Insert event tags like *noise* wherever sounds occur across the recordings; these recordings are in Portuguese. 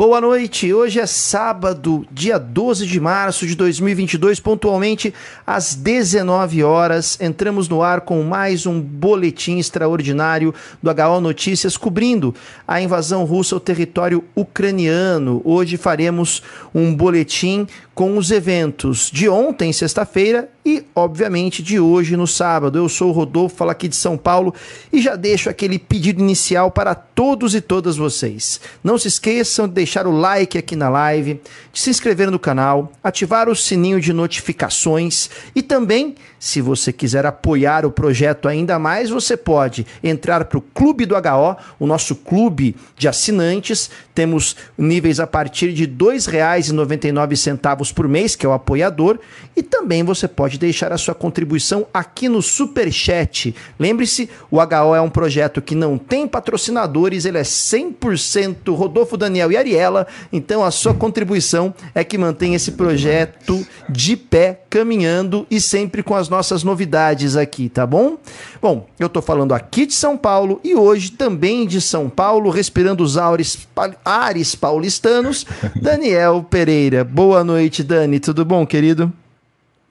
Boa noite. Hoje é sábado, dia 12 de março de 2022, pontualmente às 19 horas. Entramos no ar com mais um boletim extraordinário do HO Notícias cobrindo a invasão russa ao território ucraniano. Hoje faremos um boletim com os eventos de ontem, sexta-feira, e, obviamente, de hoje, no sábado. Eu sou o Rodolfo, falo aqui de São Paulo e já deixo aquele pedido inicial para todos e todas vocês. Não se esqueçam de deixar o like aqui na live, de se inscrever no canal, ativar o sininho de notificações e também, se você quiser apoiar o projeto ainda mais, você pode entrar para o Clube do HO, o nosso clube de assinantes. Temos níveis a partir de R$ 2,99 por mês, que é o apoiador, e também você pode deixar a sua contribuição aqui no Super Chat. Lembre-se, o HO é um projeto que não tem patrocinadores, ele é 100% Rodolfo Daniel e Ariela, então a sua contribuição é que mantém esse projeto de pé, caminhando e sempre com as nossas novidades aqui, tá bom? Bom, eu tô falando aqui de São Paulo e hoje também de São Paulo, respirando os ares, ares paulistanos, *laughs* Daniel Pereira. Boa noite, Dani, tudo bom, querido?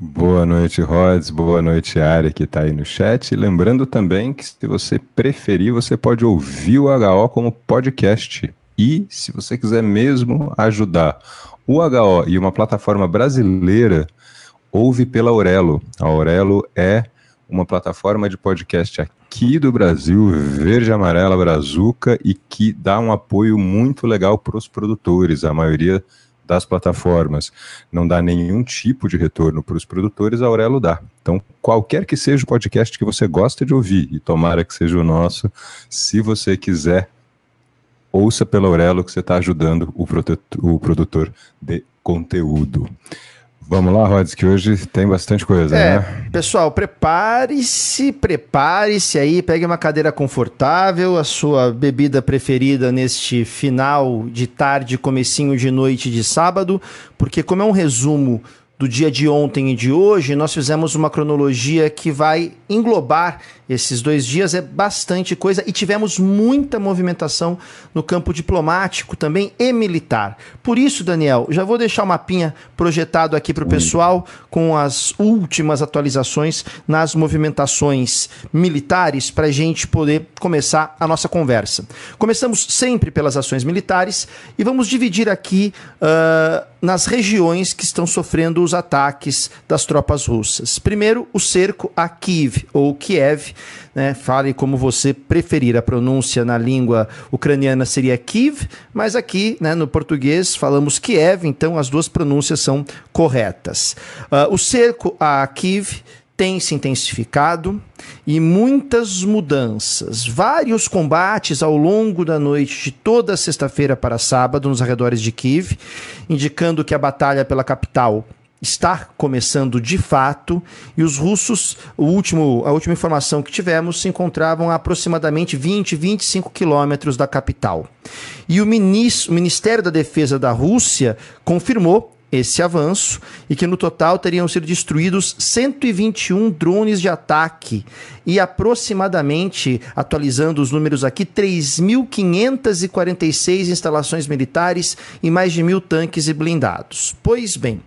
Boa noite, Rods. Boa noite, Ari, que está aí no chat. Lembrando também que, se você preferir, você pode ouvir o HO como podcast. E, se você quiser mesmo ajudar o HO e uma plataforma brasileira, ouve pela Aurelo. A Aurelo é uma plataforma de podcast aqui do Brasil, verde, amarela, brazuca, e que dá um apoio muito legal para os produtores. A maioria das plataformas não dá nenhum tipo de retorno para os produtores, a Aurelo dá. Então, qualquer que seja o podcast que você gosta de ouvir, e tomara que seja o nosso, se você quiser, ouça pela Aurelo que você está ajudando o, o produtor de conteúdo. Vamos lá, Rods, que hoje tem bastante coisa, é, né? Pessoal, prepare-se, prepare-se aí, pegue uma cadeira confortável, a sua bebida preferida neste final de tarde, comecinho de noite de sábado, porque como é um resumo do dia de ontem e de hoje, nós fizemos uma cronologia que vai englobar esses dois dias é bastante coisa e tivemos muita movimentação no campo diplomático também e militar. Por isso, Daniel, já vou deixar o mapinha projetado aqui para o pessoal com as últimas atualizações nas movimentações militares para a gente poder começar a nossa conversa. Começamos sempre pelas ações militares e vamos dividir aqui uh, nas regiões que estão sofrendo os ataques das tropas russas. Primeiro, o cerco a Kiev ou Kiev né? Fale como você preferir. A pronúncia na língua ucraniana seria Kiev, mas aqui né, no português falamos Kiev, então as duas pronúncias são corretas. Uh, o cerco a Kiev tem se intensificado e muitas mudanças. Vários combates ao longo da noite de toda sexta-feira para sábado nos arredores de Kiev, indicando que a batalha pela capital está começando de fato e os russos, o último, a última informação que tivemos, se encontravam a aproximadamente 20, 25 quilômetros da capital. E o, ministro, o Ministério da Defesa da Rússia confirmou esse avanço e que no total teriam sido destruídos 121 drones de ataque e aproximadamente, atualizando os números aqui, 3.546 instalações militares e mais de mil tanques e blindados. Pois bem,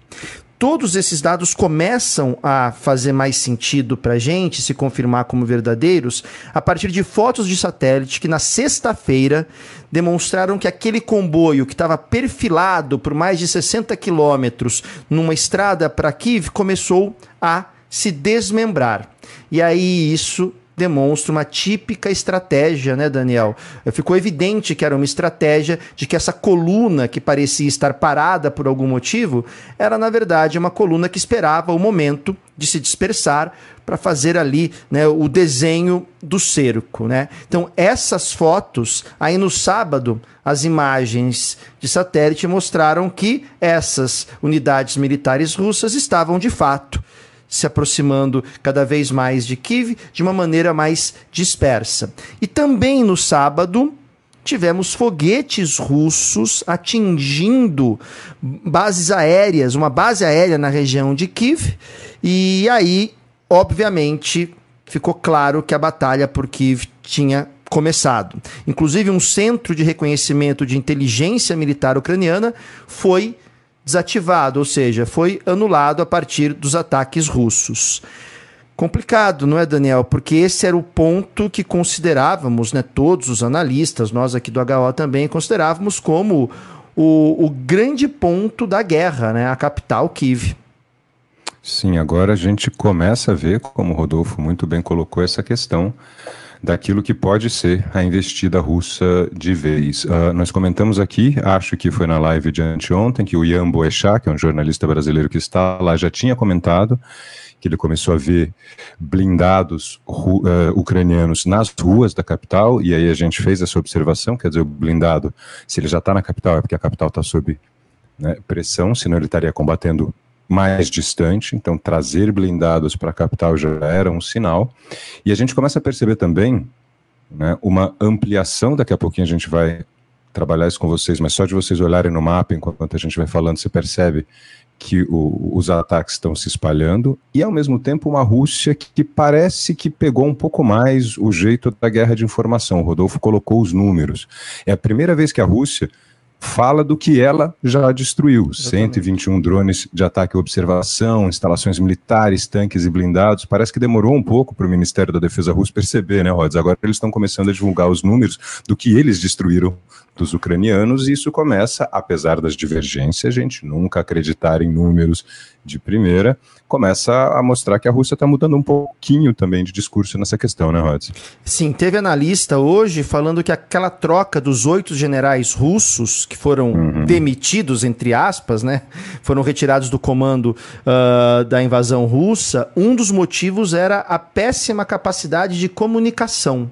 todos esses dados começam a fazer mais sentido para a gente, se confirmar como verdadeiros, a partir de fotos de satélite que na sexta-feira demonstraram que aquele comboio que estava perfilado por mais de 60 quilômetros numa estrada para Kiev começou a se desmembrar. E aí isso demonstra uma típica estratégia, né, Daniel? Ficou evidente que era uma estratégia de que essa coluna que parecia estar parada por algum motivo era, na verdade, uma coluna que esperava o momento de se dispersar para fazer ali né, o desenho do cerco. Né? Então, essas fotos, aí no sábado, as imagens de satélite mostraram que essas unidades militares russas estavam de fato se aproximando cada vez mais de Kiev de uma maneira mais dispersa. E também no sábado, tivemos foguetes russos atingindo bases aéreas, uma base aérea na região de Kiev, e aí, obviamente, ficou claro que a batalha por Kiev tinha começado. Inclusive, um centro de reconhecimento de inteligência militar ucraniana foi desativado, ou seja, foi anulado a partir dos ataques russos. Complicado, não é, Daniel? Porque esse era o ponto que considerávamos, né, todos os analistas, nós aqui do HO também considerávamos como o, o grande ponto da guerra, né, a capital Kiev. Sim, agora a gente começa a ver, como o Rodolfo muito bem colocou, essa questão daquilo que pode ser a investida russa de vez. Uh, nós comentamos aqui, acho que foi na live de anteontem, que o Ian Boechat, que é um jornalista brasileiro que está lá, já tinha comentado que ele começou a ver blindados uh, ucranianos nas ruas da capital, e aí a gente fez essa observação, quer dizer, o blindado, se ele já está na capital, é porque a capital está sob né, pressão, senão ele estaria combatendo mais distante, então trazer blindados para a capital já era um sinal. E a gente começa a perceber também né, uma ampliação, daqui a pouquinho a gente vai trabalhar isso com vocês, mas só de vocês olharem no mapa enquanto a gente vai falando, você percebe que o, os ataques estão se espalhando e, ao mesmo tempo, uma Rússia que, que, parece que pegou um pouco mais o jeito da guerra de informação. O Rodolfo colocou os números. É a primeira vez que a Rússia fala do que ela já destruiu. Exatamente. 121 drones de ataque e observação, instalações militares, tanques e blindados. Parece que demorou um pouco para o Ministério da Defesa russo perceber, né, Rods? Agora eles estão começando a divulgar os números do que eles destruíram dos ucranianos, e isso começa, apesar das divergências, a gente nunca acreditar em números de primeira, começa a mostrar que a Rússia está mudando um pouquinho também de discurso nessa questão, né, Rods? Sim, teve analista hoje falando que aquela troca dos oito generais russos que foram uhum. demitidos, entre aspas, né, foram retirados do comando uh, da invasão russa, um dos motivos era a péssima capacidade de comunicação.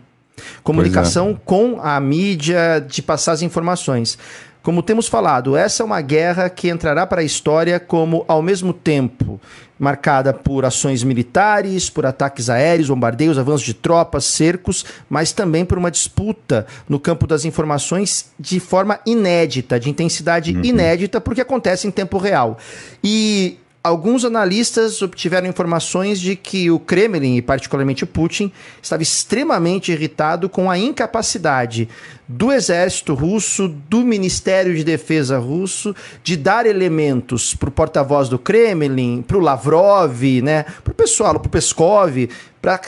Comunicação é. com a mídia, de passar as informações. Como temos falado, essa é uma guerra que entrará para a história como, ao mesmo tempo, marcada por ações militares, por ataques aéreos, bombardeios, avanços de tropas, cercos, mas também por uma disputa no campo das informações de forma inédita, de intensidade uhum. inédita, porque acontece em tempo real. E Alguns analistas obtiveram informações de que o Kremlin, e particularmente Putin, estava extremamente irritado com a incapacidade do exército russo, do Ministério de Defesa russo, de dar elementos para o porta-voz do Kremlin, para o Lavrov, né, para o pessoal, para o Peskov, para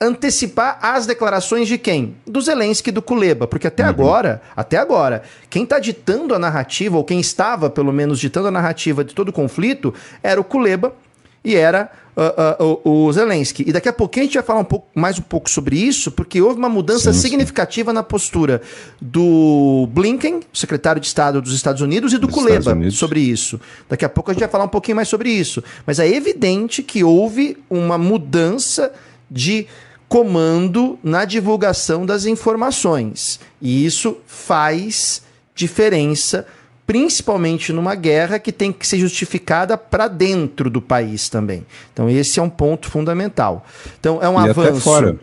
antecipar as declarações de quem? Do Zelensky e do Kuleba, porque até uhum. agora, até agora, quem está ditando a narrativa, ou quem estava, pelo menos, ditando a narrativa de todo o conflito, era o Kuleba e era uh, uh, o, o, Zelensky. E daqui a pouquinho a gente vai falar um pouco, mais um pouco sobre isso, porque houve uma mudança sim, significativa sim. na postura do Blinken, secretário de Estado dos Estados Unidos, e do dos Kuleba sobre isso. Daqui a pouco a gente vai falar um pouquinho mais sobre isso. Mas é evidente que houve uma mudança de comando na divulgação das informações. E isso faz diferença, principalmente numa guerra que tem que ser justificada para dentro do país também. Então, esse é um ponto fundamental. Então, é um e avanço. Até fora. Né?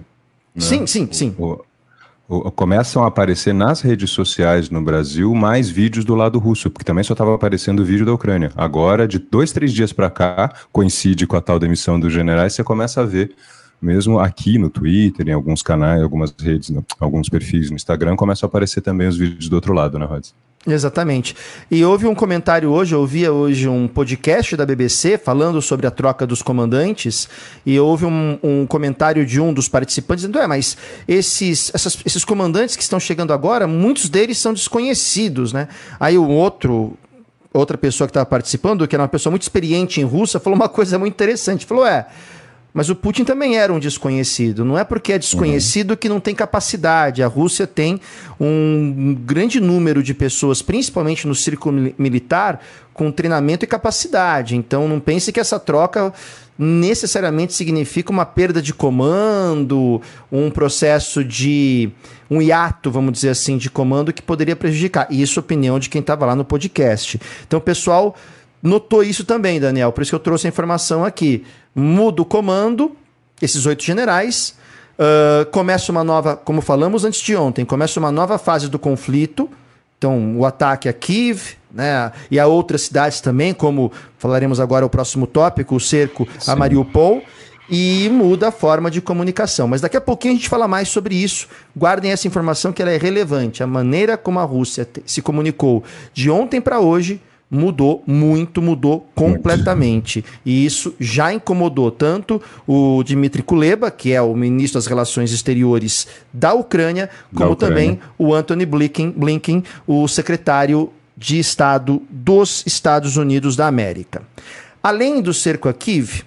Sim, sim, sim. O, o, começam a aparecer nas redes sociais no Brasil mais vídeos do lado russo, porque também só estava aparecendo o vídeo da Ucrânia. Agora, de dois, três dias para cá, coincide com a tal demissão dos generais, você começa a ver mesmo aqui no Twitter, em alguns canais, algumas redes, alguns perfis no Instagram, começam a aparecer também os vídeos do outro lado, né, Rods? Exatamente. E houve um comentário hoje, eu ouvia hoje um podcast da BBC falando sobre a troca dos comandantes, e houve um, um comentário de um dos participantes dizendo: é, mas esses, essas, esses comandantes que estão chegando agora, muitos deles são desconhecidos, né? Aí o outro. Outra pessoa que estava participando, que era uma pessoa muito experiente em russa, falou uma coisa muito interessante. Falou: é, mas o Putin também era um desconhecido. Não é porque é desconhecido uhum. que não tem capacidade. A Rússia tem um grande número de pessoas, principalmente no círculo militar, com treinamento e capacidade. Então não pense que essa troca necessariamente significa uma perda de comando, um processo de um hiato, vamos dizer assim, de comando que poderia prejudicar. Isso é opinião de quem estava lá no podcast. Então, pessoal notou isso também, Daniel. Por isso que eu trouxe a informação aqui. Muda o comando, esses oito generais. Uh, começa uma nova, como falamos antes de ontem, começa uma nova fase do conflito. Então, o ataque a Kiev, né, e a outras cidades também, como falaremos agora o próximo tópico, o cerco Sim. a Mariupol. e muda a forma de comunicação. Mas daqui a pouquinho a gente fala mais sobre isso. Guardem essa informação que ela é relevante. A maneira como a Rússia se comunicou de ontem para hoje mudou muito, mudou completamente. E isso já incomodou tanto o Dmitry Kuleba, que é o ministro das Relações Exteriores da Ucrânia, como da Ucrânia. também o Anthony Blinken, Blinken, o secretário de Estado dos Estados Unidos da América. Além do cerco a Kiev,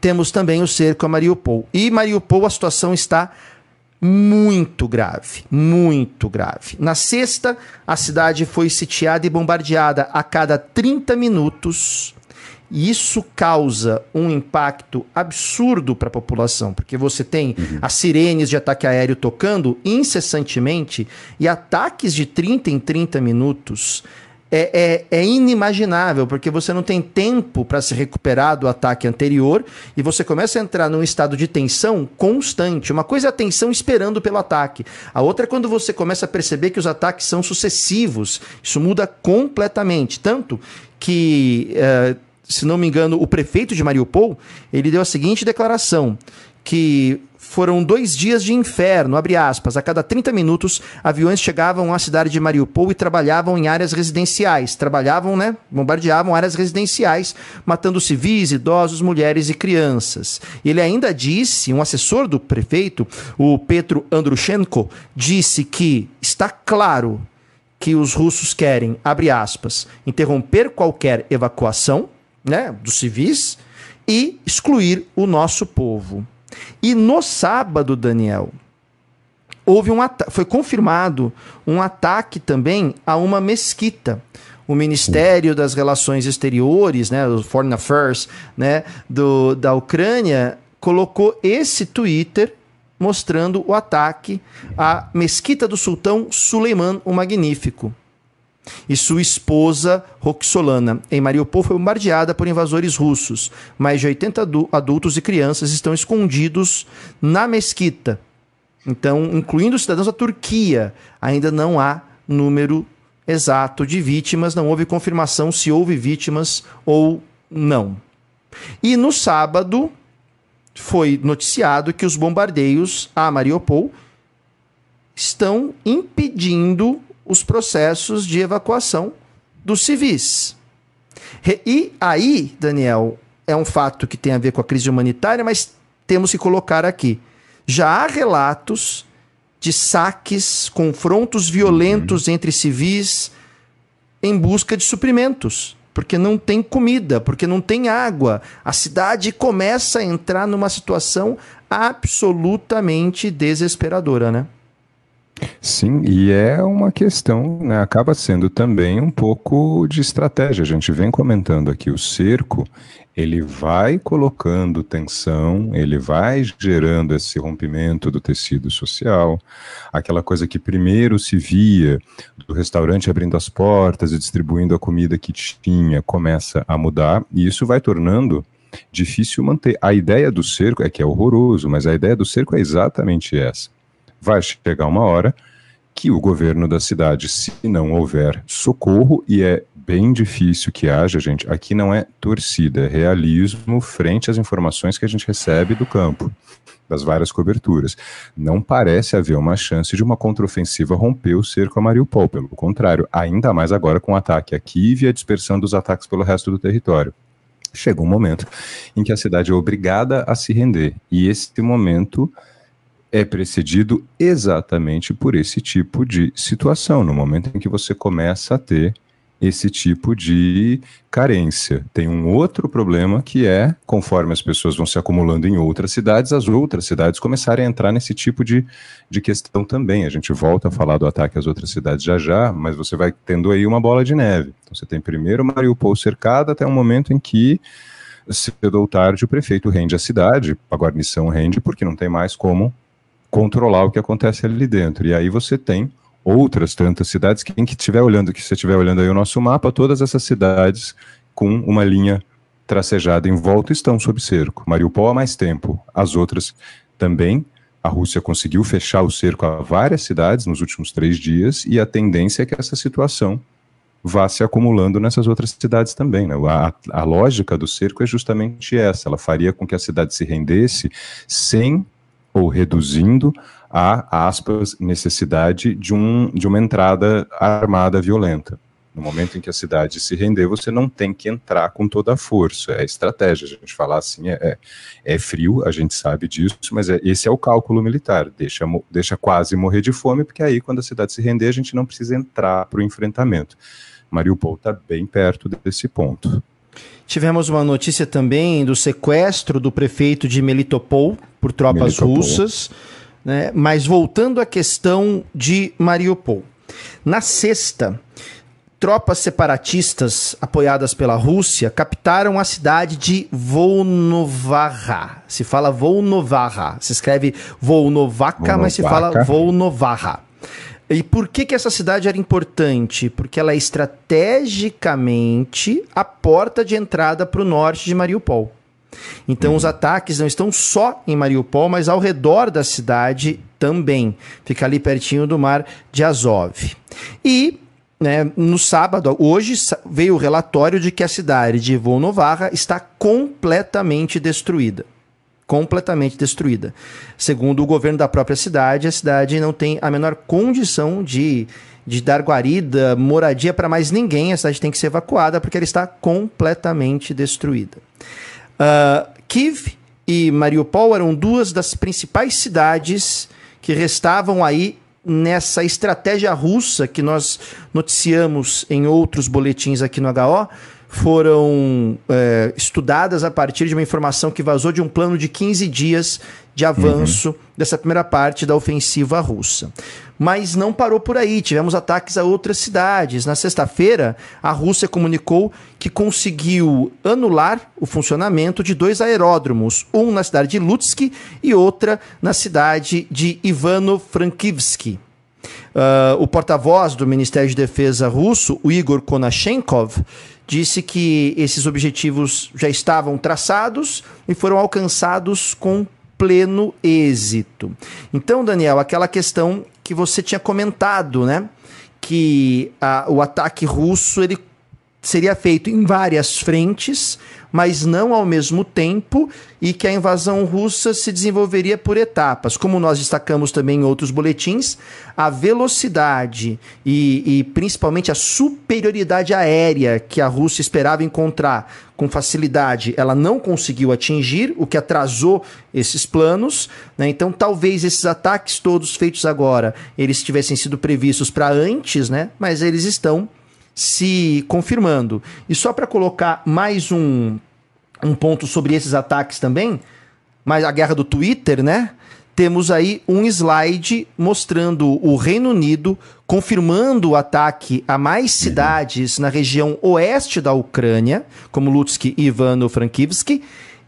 temos também o cerco a Mariupol. E Mariupol a situação está muito grave, muito grave. Na sexta, a cidade foi sitiada e bombardeada a cada 30 minutos. E isso causa um impacto absurdo para a população, porque você tem uhum. as sirenes de ataque aéreo tocando incessantemente e ataques de 30 em 30 minutos é, é, é, inimaginável, porque você não tem tempo para se recuperar do ataque anterior e você começa a entrar num estado de tensão constante. Uma coisa é a tensão esperando pelo ataque, a outra é quando você começa a perceber que os ataques são sucessivos. Isso muda completamente. Tanto que, uh, se não me engano, o prefeito de Mariupol ele deu a seguinte declaração: que foram dois dias de inferno, abre aspas. A cada 30 minutos, aviões chegavam à cidade de Mariupol e trabalhavam em áreas residenciais. Trabalhavam, né? Bombardeavam áreas residenciais, matando civis, idosos, mulheres e crianças. Ele ainda disse, um assessor do prefeito, o Petro Andrushenko, disse que está claro que os russos querem, abre aspas, interromper qualquer evacuação, né, dos civis e excluir o nosso povo. E no sábado, Daniel, houve um foi confirmado um ataque também a uma mesquita. O Ministério das Relações Exteriores, né, o Foreign Affairs, né, do, da Ucrânia, colocou esse Twitter mostrando o ataque à mesquita do sultão Suleiman o Magnífico e sua esposa Roxolana. Em Mariupol foi bombardeada por invasores russos. Mais de 80 adultos e crianças estão escondidos na mesquita. Então, incluindo cidadãos da Turquia, ainda não há número exato de vítimas, não houve confirmação se houve vítimas ou não. E no sábado foi noticiado que os bombardeios a Mariupol estão impedindo os processos de evacuação dos civis. E aí, Daniel, é um fato que tem a ver com a crise humanitária, mas temos que colocar aqui. Já há relatos de saques, confrontos violentos uhum. entre civis em busca de suprimentos, porque não tem comida, porque não tem água. A cidade começa a entrar numa situação absolutamente desesperadora, né? Sim, e é uma questão, né, acaba sendo também um pouco de estratégia. A gente vem comentando aqui o cerco, ele vai colocando tensão, ele vai gerando esse rompimento do tecido social, aquela coisa que primeiro se via do restaurante abrindo as portas e distribuindo a comida que tinha, começa a mudar, e isso vai tornando difícil manter. A ideia do cerco é que é horroroso, mas a ideia do cerco é exatamente essa vai chegar uma hora que o governo da cidade, se não houver socorro, e é bem difícil que haja, gente, aqui não é torcida, é realismo frente às informações que a gente recebe do campo, das várias coberturas. Não parece haver uma chance de uma contraofensiva romper o cerco a Mariupol, pelo contrário, ainda mais agora com o ataque a Kiev e a dispersão dos ataques pelo resto do território. Chega um momento em que a cidade é obrigada a se render, e esse momento é precedido exatamente por esse tipo de situação, no momento em que você começa a ter esse tipo de carência. Tem um outro problema que é, conforme as pessoas vão se acumulando em outras cidades, as outras cidades começarem a entrar nesse tipo de, de questão também. A gente volta a falar do ataque às outras cidades já já, mas você vai tendo aí uma bola de neve. Então você tem primeiro Mariupol cercada até um momento em que cedo ou tarde o prefeito rende a cidade, a guarnição rende porque não tem mais como controlar o que acontece ali dentro. E aí você tem outras tantas cidades, quem que estiver olhando, que você estiver olhando aí o nosso mapa, todas essas cidades com uma linha tracejada em volta estão sob cerco. Mariupol há mais tempo, as outras também. A Rússia conseguiu fechar o cerco a várias cidades nos últimos três dias e a tendência é que essa situação vá se acumulando nessas outras cidades também. Né? A, a lógica do cerco é justamente essa: ela faria com que a cidade se rendesse sem ou reduzindo a aspas necessidade de, um, de uma entrada armada violenta. No momento em que a cidade se render, você não tem que entrar com toda a força. É estratégia. A gente falar assim é, é, é frio, a gente sabe disso, mas é, esse é o cálculo militar. Deixa, deixa quase morrer de fome, porque aí, quando a cidade se render, a gente não precisa entrar para o enfrentamento. Mariupol está bem perto desse ponto. Tivemos uma notícia também do sequestro do prefeito de Melitopol por tropas Melitopol. russas. Né? Mas voltando à questão de Mariupol. Na sexta, tropas separatistas apoiadas pela Rússia captaram a cidade de Volnovakha. Se fala Volnovakha, se escreve Volnovakha, mas se fala Volnovakha. E por que, que essa cidade era importante? Porque ela é estrategicamente a porta de entrada para o norte de Mariupol. Então uhum. os ataques não estão só em Mariupol, mas ao redor da cidade também. Fica ali pertinho do mar de Azov. E né, no sábado, hoje veio o relatório de que a cidade de Volnovakha está completamente destruída. Completamente destruída. Segundo o governo da própria cidade, a cidade não tem a menor condição de, de dar guarida, moradia para mais ninguém. A cidade tem que ser evacuada porque ela está completamente destruída. Uh, Kiev e Mariupol eram duas das principais cidades que restavam aí nessa estratégia russa que nós noticiamos em outros boletins aqui no HO, foram é, estudadas a partir de uma informação que vazou de um plano de 15 dias de avanço uhum. dessa primeira parte da ofensiva russa. Mas não parou por aí, tivemos ataques a outras cidades. Na sexta-feira, a Rússia comunicou que conseguiu anular o funcionamento de dois aeródromos, um na cidade de Lutsk e outra na cidade de Ivano-Frankivsky. Uh, o porta-voz do Ministério de Defesa russo, o Igor Konashenkov, disse que esses objetivos já estavam traçados e foram alcançados com pleno êxito. Então, Daniel, aquela questão que você tinha comentado, né? Que a, o ataque russo ele seria feito em várias frentes, mas não ao mesmo tempo, e que a invasão russa se desenvolveria por etapas. Como nós destacamos também em outros boletins, a velocidade e, e principalmente a superioridade aérea que a Rússia esperava encontrar com facilidade, ela não conseguiu atingir, o que atrasou esses planos. Né? Então, talvez esses ataques todos feitos agora, eles tivessem sido previstos para antes, né? mas eles estão se confirmando. E só para colocar mais um, um ponto sobre esses ataques também, mas a guerra do Twitter, né? Temos aí um slide mostrando o Reino Unido confirmando o ataque a mais uhum. cidades na região oeste da Ucrânia, como Lutsk e Ivano-Frankivsky,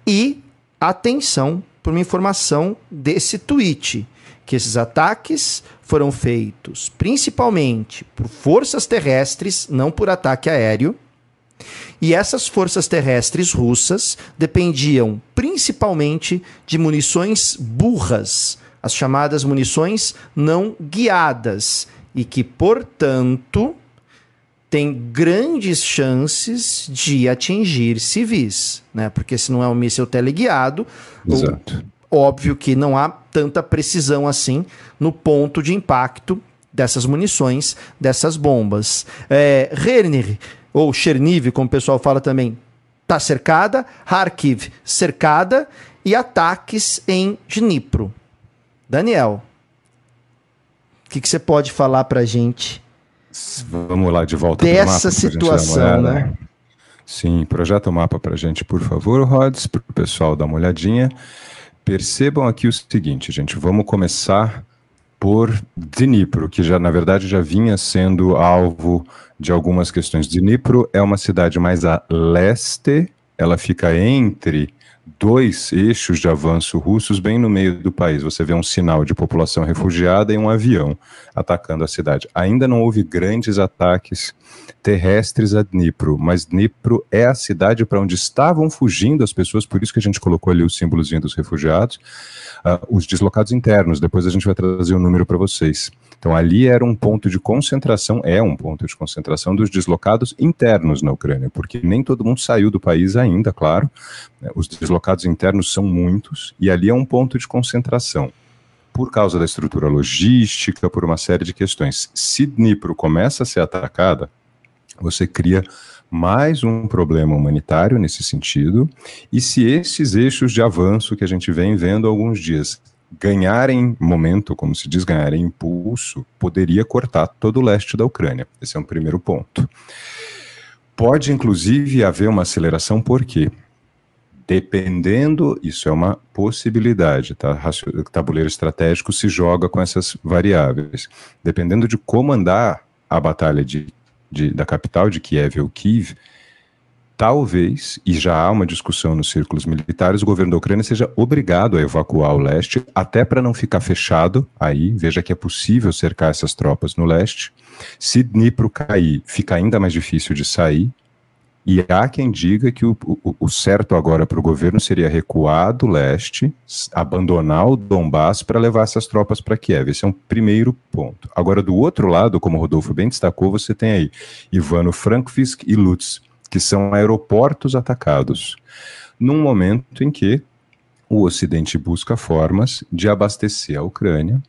e atenção para uma informação desse tweet que esses ataques foram feitos principalmente por forças terrestres, não por ataque aéreo. E essas forças terrestres russas dependiam principalmente de munições burras, as chamadas munições não guiadas, e que, portanto, têm grandes chances de atingir civis, né? Porque se não é um míssil teleguiado, Exato. óbvio que não há tanta precisão assim no ponto de impacto dessas munições, dessas bombas. É, ou Cherniv, como o pessoal fala também, está cercada, Kharkiv cercada e ataques em Dnipro. Daniel, o que, que você pode falar para a gente? Vamos lá de volta dessa situação, né? Sim, projeta o mapa para a gente, por favor, Rods, para o pessoal dar uma olhadinha. Percebam aqui o seguinte, gente, vamos começar por Dnipro, que já na verdade já vinha sendo alvo de algumas questões. Dnipro é uma cidade mais a leste, ela fica entre dois eixos de avanço russos bem no meio do país. Você vê um sinal de população refugiada e um avião atacando a cidade. Ainda não houve grandes ataques terrestres a Dnipro, mas Dnipro é a cidade para onde estavam fugindo as pessoas, por isso que a gente colocou ali o símbolozinho dos refugiados, uh, os deslocados internos. Depois a gente vai trazer o um número para vocês. Então ali era um ponto de concentração, é um ponto de concentração dos deslocados internos na Ucrânia, porque nem todo mundo saiu do país ainda, claro. Né? Os deslocados internos são muitos e ali é um ponto de concentração. Por causa da estrutura logística, por uma série de questões. Se Dnipro começa a ser atacada, você cria mais um problema humanitário nesse sentido. E se esses eixos de avanço que a gente vem vendo há alguns dias ganharem momento, como se diz, ganharem impulso, poderia cortar todo o leste da Ucrânia. Esse é um primeiro ponto. Pode, inclusive, haver uma aceleração, por quê? Dependendo, isso é uma possibilidade, tá? Tabuleiro estratégico se joga com essas variáveis. Dependendo de comandar a batalha de, de, da capital de Kiev ou Kiev, talvez, e já há uma discussão nos círculos militares, o governo da Ucrânia seja obrigado a evacuar o leste, até para não ficar fechado aí, veja que é possível cercar essas tropas no leste. Se Dnipro cair, fica ainda mais difícil de sair, e há quem diga que o, o, o certo agora para o governo seria recuar do leste, abandonar o Donbass para levar essas tropas para Kiev. Esse é um primeiro ponto. Agora, do outro lado, como o Rodolfo bem destacou, você tem aí Ivano-Frankivsk e Lutsk que são aeroportos atacados, num momento em que o Ocidente busca formas de abastecer a Ucrânia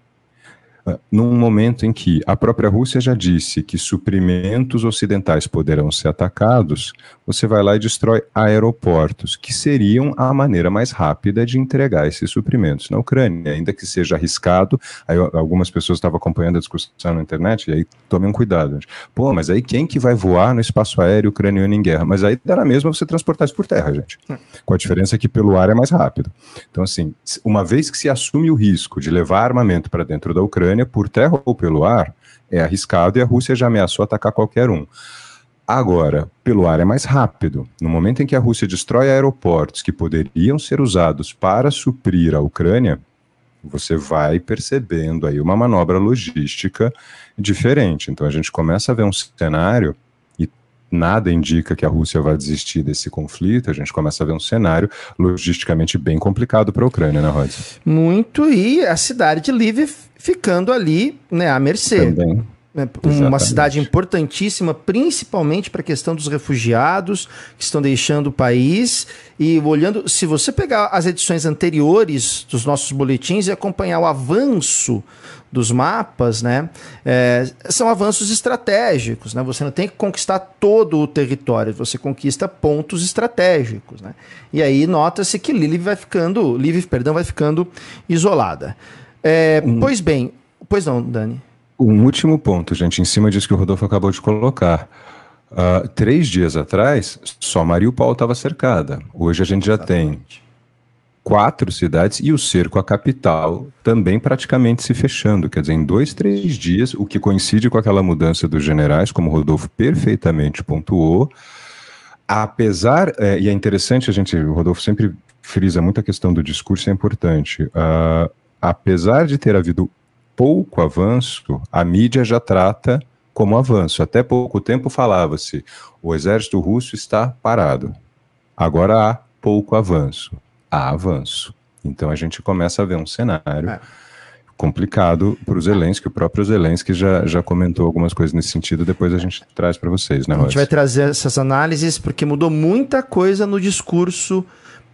num momento em que a própria Rússia já disse que suprimentos ocidentais poderão ser atacados, você vai lá e destrói aeroportos, que seriam a maneira mais rápida de entregar esses suprimentos na Ucrânia, ainda que seja arriscado. Aí, algumas pessoas estavam acompanhando a discussão na internet, e aí tomem um cuidado. Gente. Pô, mas aí quem que vai voar no espaço aéreo ucraniano em guerra? Mas aí dá na mesma você transportar isso por terra, gente. Hum. Com a diferença que pelo ar é mais rápido. Então, assim, uma vez que se assume o risco de levar armamento para dentro da Ucrânia, Ucrânia por terra ou pelo ar é arriscado e a Rússia já ameaçou atacar qualquer um. Agora, pelo ar é mais rápido. No momento em que a Rússia destrói aeroportos que poderiam ser usados para suprir a Ucrânia, você vai percebendo aí uma manobra logística diferente. Então a gente começa a ver um cenário nada indica que a Rússia vai desistir desse conflito, a gente começa a ver um cenário logisticamente bem complicado para a Ucrânia, né, Rod? Muito, e a cidade de Lviv ficando ali né, à mercê. Também. Né, uma Exatamente. cidade importantíssima, principalmente para a questão dos refugiados que estão deixando o país. E olhando, se você pegar as edições anteriores dos nossos boletins e acompanhar o avanço dos mapas, né, é, são avanços estratégicos. Né? Você não tem que conquistar todo o território, você conquista pontos estratégicos. Né? E aí nota-se que Lviv vai ficando, Lviv, perdão, vai ficando isolada. É, hum. Pois bem, pois não, Dani. Um último ponto, gente, em cima disso que o Rodolfo acabou de colocar. Uh, três dias atrás, só Mariupol estava cercada. Hoje a gente já Exatamente. tem quatro cidades e o cerco à capital também praticamente se fechando. Quer dizer, em dois, três dias, o que coincide com aquela mudança dos generais, como o Rodolfo perfeitamente pontuou. Apesar, é, e é interessante a gente, o Rodolfo sempre frisa muito a questão do discurso, é importante. Uh, apesar de ter havido pouco avanço, a mídia já trata como avanço. Até pouco tempo falava-se: o exército russo está parado. Agora há pouco avanço. Há avanço. Então a gente começa a ver um cenário é. complicado para o Zelensky. O próprio Zelensky já, já comentou algumas coisas nesse sentido. Depois a gente traz para vocês, né, A gente vai trazer essas análises porque mudou muita coisa no discurso,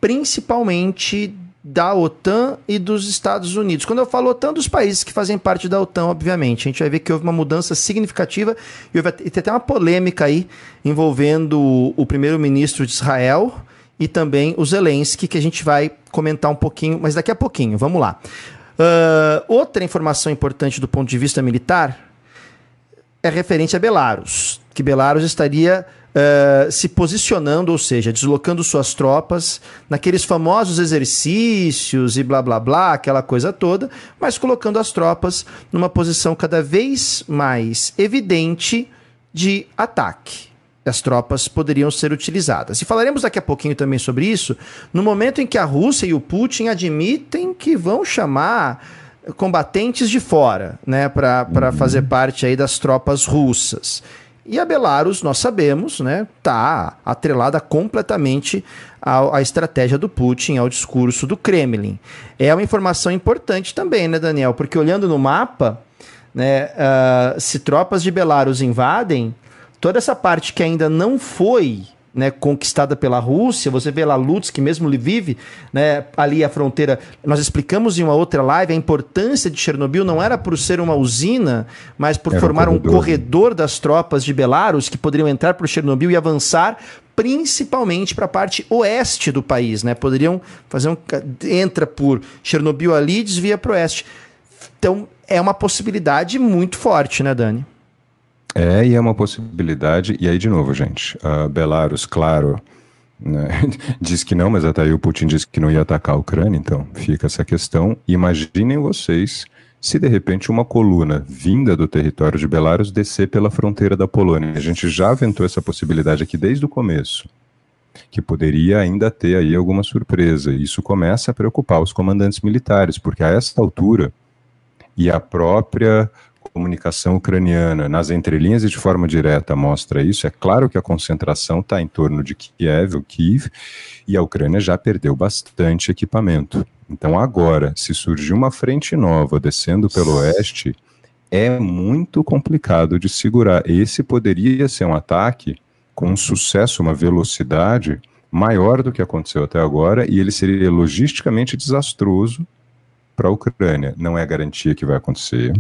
principalmente da OTAN e dos Estados Unidos. Quando eu falo OTAN, dos países que fazem parte da OTAN, obviamente. A gente vai ver que houve uma mudança significativa e houve até uma polêmica aí envolvendo o primeiro-ministro de Israel e também o Zelensky, que a gente vai comentar um pouquinho, mas daqui a pouquinho. Vamos lá. Uh, outra informação importante do ponto de vista militar é referente a Belarus, que Belarus estaria uh, se posicionando, ou seja, deslocando suas tropas naqueles famosos exercícios e blá blá blá, aquela coisa toda, mas colocando as tropas numa posição cada vez mais evidente de ataque. as tropas poderiam ser utilizadas. E falaremos daqui a pouquinho também sobre isso, no momento em que a Rússia e o Putin admitem que vão chamar combatentes de fora, né, para uhum. fazer parte aí das tropas russas. E a Belarus, nós sabemos, né, tá atrelada completamente à, à, estratégia do Putin, ao discurso do Kremlin. É uma informação importante também, né, Daniel? Porque olhando no mapa, né, uh, se tropas de Belarus invadem, toda essa parte que ainda não foi né, conquistada pela Rússia, você vê lá Lutsk, mesmo Lviv, né, ali a fronteira. Nós explicamos em uma outra live a importância de Chernobyl não era por ser uma usina, mas por era formar um corredor. um corredor das tropas de Belarus que poderiam entrar por Chernobyl e avançar principalmente para a parte oeste do país, né? Poderiam fazer um entra por Chernobyl ali e desvia para o oeste. Então é uma possibilidade muito forte, né, Dani? É, e é uma possibilidade. E aí, de novo, gente, uh, Belarus, claro, né, *laughs* diz que não, mas até aí o Putin disse que não ia atacar a Ucrânia, então fica essa questão. Imaginem vocês se de repente uma coluna vinda do território de Belarus descer pela fronteira da Polônia. A gente já aventou essa possibilidade aqui desde o começo, que poderia ainda ter aí alguma surpresa. Isso começa a preocupar os comandantes militares, porque a essa altura e a própria comunicação ucraniana, nas entrelinhas e de forma direta, mostra isso. É claro que a concentração está em torno de Kiev, o Kiev, e a Ucrânia já perdeu bastante equipamento. Então, agora, se surgir uma frente nova descendo pelo oeste, é muito complicado de segurar. Esse poderia ser um ataque com um sucesso, uma velocidade maior do que aconteceu até agora, e ele seria logisticamente desastroso para a Ucrânia. Não é garantia que vai acontecer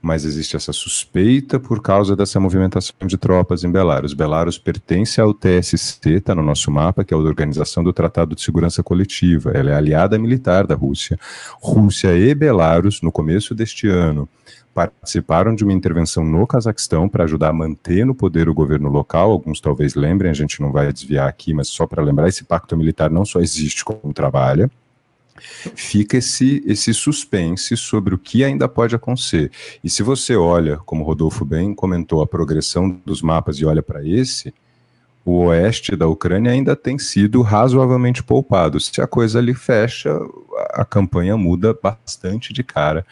mas existe essa suspeita por causa dessa movimentação de tropas em Belarus. Belarus pertence ao TSC, está no nosso mapa, que é a Organização do Tratado de Segurança Coletiva. Ela é aliada militar da Rússia. Rússia e Belarus, no começo deste ano, participaram de uma intervenção no Cazaquistão para ajudar a manter no poder o governo local. Alguns talvez lembrem, a gente não vai desviar aqui, mas só para lembrar, esse pacto militar não só existe como trabalha fica esse, esse suspense sobre o que ainda pode acontecer. E se você olha, como o Rodolfo bem comentou, a progressão dos mapas e olha para esse, o oeste da Ucrânia ainda tem sido razoavelmente poupado. Se a coisa ali fecha, a campanha muda bastante de cara,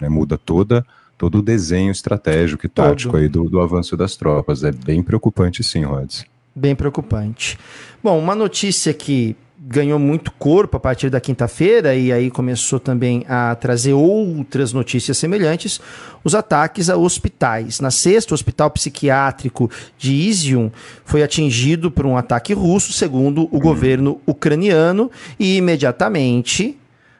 né? muda toda todo o desenho estratégico e tático aí do, do avanço das tropas. É bem preocupante sim, Rods. Bem preocupante. Bom, uma notícia que ganhou muito corpo a partir da quinta-feira e aí começou também a trazer outras notícias semelhantes, os ataques a hospitais. Na sexta, o hospital psiquiátrico de Izium foi atingido por um ataque russo, segundo o governo ucraniano, e imediatamente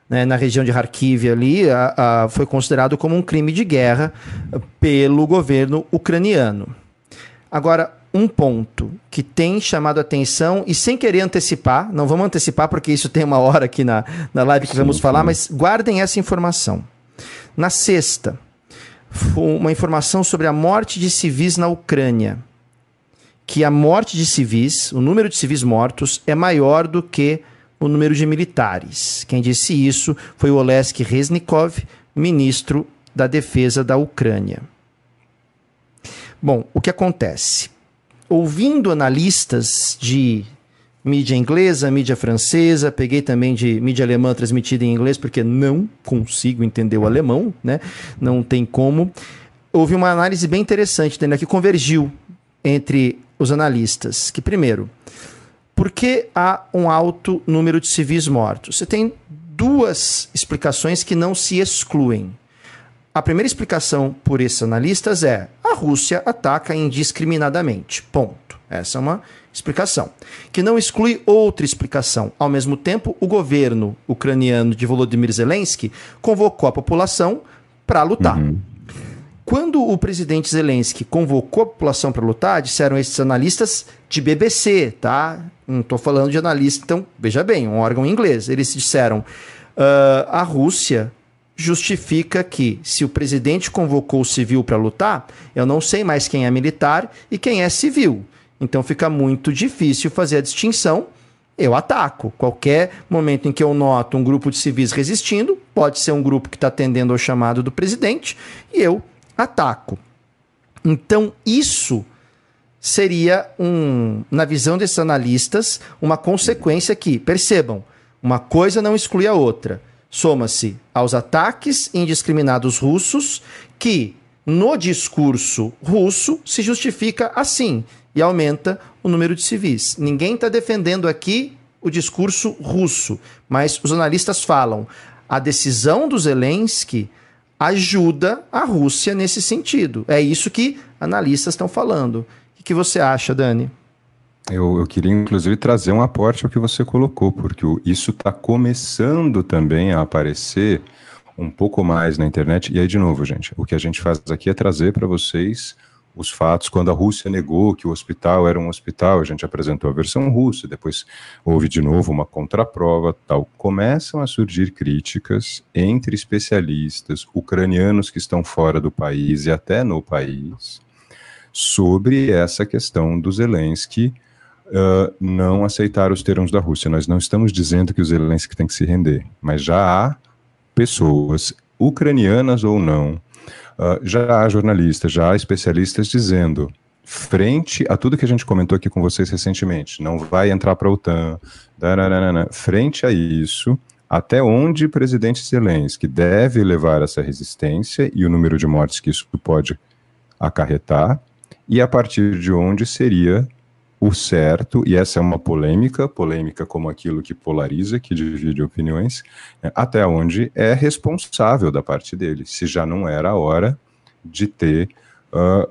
né, na região de Kharkiv ali, a, a, foi considerado como um crime de guerra pelo governo ucraniano. Agora, um ponto que tem chamado a atenção e sem querer antecipar, não vamos antecipar porque isso tem uma hora aqui na, na live que sim, vamos falar, sim. mas guardem essa informação. Na sexta, uma informação sobre a morte de civis na Ucrânia. Que a morte de civis, o número de civis mortos, é maior do que o número de militares. Quem disse isso foi o Olesk Reznikov, ministro da Defesa da Ucrânia. Bom, o que acontece? Ouvindo analistas de mídia inglesa, mídia francesa, peguei também de mídia alemã transmitida em inglês, porque não consigo entender o alemão, né? Não tem como. Houve uma análise bem interessante, né, que convergiu entre os analistas. Que, primeiro, por que há um alto número de civis mortos? Você tem duas explicações que não se excluem. A primeira explicação por esses analistas é a Rússia ataca indiscriminadamente. Ponto. Essa é uma explicação. Que não exclui outra explicação. Ao mesmo tempo, o governo ucraniano de Volodymyr Zelensky convocou a população para lutar. Uhum. Quando o presidente Zelensky convocou a população para lutar, disseram esses analistas de BBC, tá? Não estou falando de analista, então, veja bem, um órgão inglês. Eles disseram: uh, a Rússia justifica que, se o presidente convocou o civil para lutar, eu não sei mais quem é militar e quem é civil. Então fica muito difícil fazer a distinção. Eu ataco. Qualquer momento em que eu noto um grupo de civis resistindo, pode ser um grupo que está atendendo ao chamado do presidente, e eu ataco. Então, isso seria, um, na visão desses analistas, uma consequência que, percebam, uma coisa não exclui a outra. Soma-se aos ataques indiscriminados russos, que no discurso russo se justifica assim e aumenta o número de civis. Ninguém está defendendo aqui o discurso russo, mas os analistas falam a decisão do Zelensky ajuda a Rússia nesse sentido. É isso que analistas estão falando. O que você acha, Dani? Eu, eu, queria, inclusive, trazer um aporte ao que você colocou, porque isso está começando também a aparecer um pouco mais na internet. E aí, de novo, gente, o que a gente faz aqui é trazer para vocês os fatos, quando a Rússia negou que o hospital era um hospital, a gente apresentou a versão russa, depois houve de novo uma contraprova, tal. Começam a surgir críticas entre especialistas ucranianos que estão fora do país e até no país sobre essa questão do Zelensky uh, não aceitar os termos da Rússia. Nós não estamos dizendo que o Zelensky tem que se render, mas já há pessoas, ucranianas ou não, Uh, já há jornalistas, já há especialistas dizendo, frente a tudo que a gente comentou aqui com vocês recentemente, não vai entrar para a OTAN, daranana, frente a isso, até onde o presidente Zelensky deve levar essa resistência e o número de mortes que isso pode acarretar, e a partir de onde seria o certo, e essa é uma polêmica, polêmica como aquilo que polariza, que divide opiniões, né, até onde é responsável da parte dele, se já não era a hora de ter uh,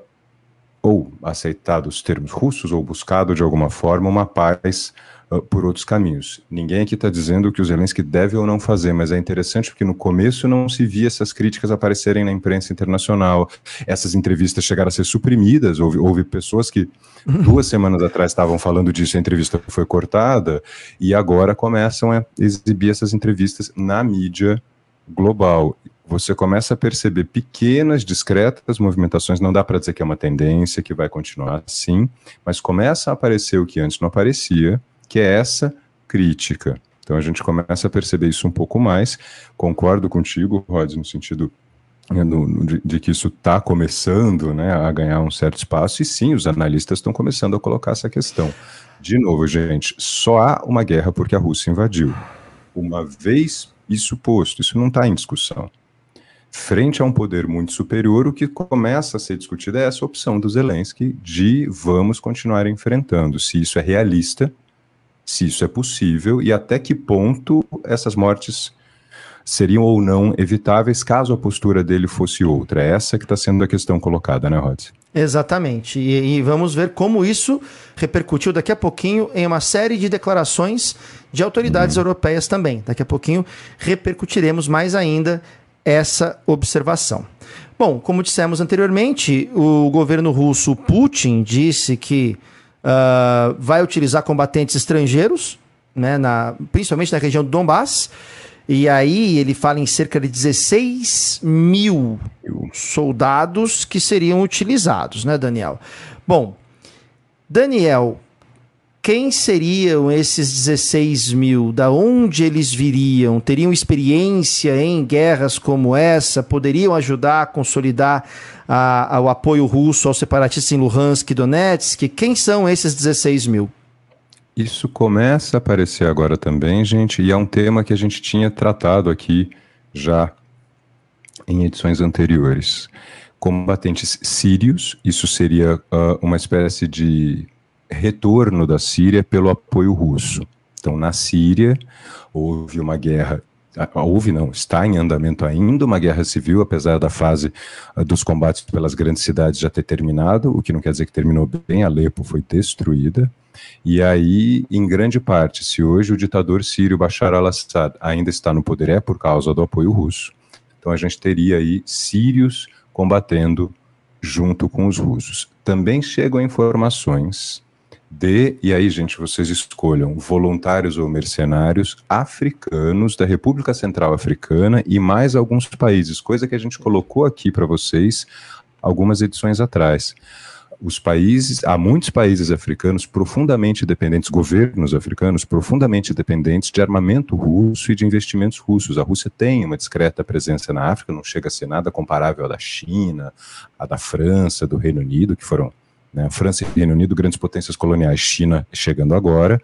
ou aceitado os termos russos ou buscado de alguma forma uma paz uh, por outros caminhos. Ninguém aqui está dizendo que o Zelensky deve ou não fazer, mas é interessante porque no começo não se via essas críticas aparecerem na imprensa internacional, essas entrevistas chegaram a ser suprimidas, houve, houve pessoas que uhum. duas semanas atrás estavam falando disso, a entrevista foi cortada, e agora começam a exibir essas entrevistas na mídia global. Você começa a perceber pequenas, discretas movimentações, não dá para dizer que é uma tendência que vai continuar assim, mas começa a aparecer o que antes não aparecia, que é essa crítica. Então a gente começa a perceber isso um pouco mais. Concordo contigo, Rod, no sentido né, de, de, que isso está começando né, a ganhar um certo espaço, e sim, os analistas estão começando a colocar essa questão. De novo, gente, só há uma guerra porque a Rússia invadiu. Uma vez isso posto, isso não está em discussão. Frente a um poder muito superior, o que começa a ser discutido é essa opção do Zelensky de vamos continuar enfrentando, se isso é realista se isso é possível e até que ponto essas mortes seriam ou não evitáveis caso a postura dele fosse outra. É essa que está sendo a questão colocada, né, Rod? Exatamente. E, e, vamos ver como isso repercutiu daqui a pouquinho em uma série de declarações de autoridades uhum. europeias também. Daqui a pouquinho repercutiremos mais ainda essa observação. Bom, como dissemos anteriormente, o governo russo Putin disse que uh, vai utilizar combatentes estrangeiros, né, na, principalmente na região do Donbass. E aí ele fala em cerca de 16 mil soldados que seriam utilizados, né, Daniel? Bom, Daniel, quem seriam esses 16 mil? Da onde eles viriam? Teriam experiência em guerras como essa? Poderiam ajudar a consolidar a, ao apoio russo aos separatistas em Luhansk e Donetsk? Quem são esses 16 mil? Isso começa a aparecer agora também, gente, e é um tema que a gente tinha tratado aqui já em edições anteriores. Combatentes sírios, isso seria uh, uma espécie de retorno da Síria pelo apoio russo. Então, na Síria, houve uma guerra ah, houve não, está em andamento ainda uma guerra civil, apesar da fase uh, dos combates pelas grandes cidades já ter terminado, o que não quer dizer que terminou bem, Alepo foi destruída, e aí, em grande parte, se hoje o ditador sírio Bashar al-Assad ainda está no poder, é por causa do apoio russo. Então a gente teria aí sírios combatendo junto com os russos. Também chegam informações de, e aí, gente, vocês escolham voluntários ou mercenários africanos da República Central Africana e mais alguns países, coisa que a gente colocou aqui para vocês algumas edições atrás. Os países, há muitos países africanos profundamente dependentes, governos africanos profundamente dependentes de armamento russo e de investimentos russos. A Rússia tem uma discreta presença na África, não chega a ser nada comparável à da China, à da França, do Reino Unido, que foram Né? França e Reino Unido, grandes potências coloniais, China chegando agora,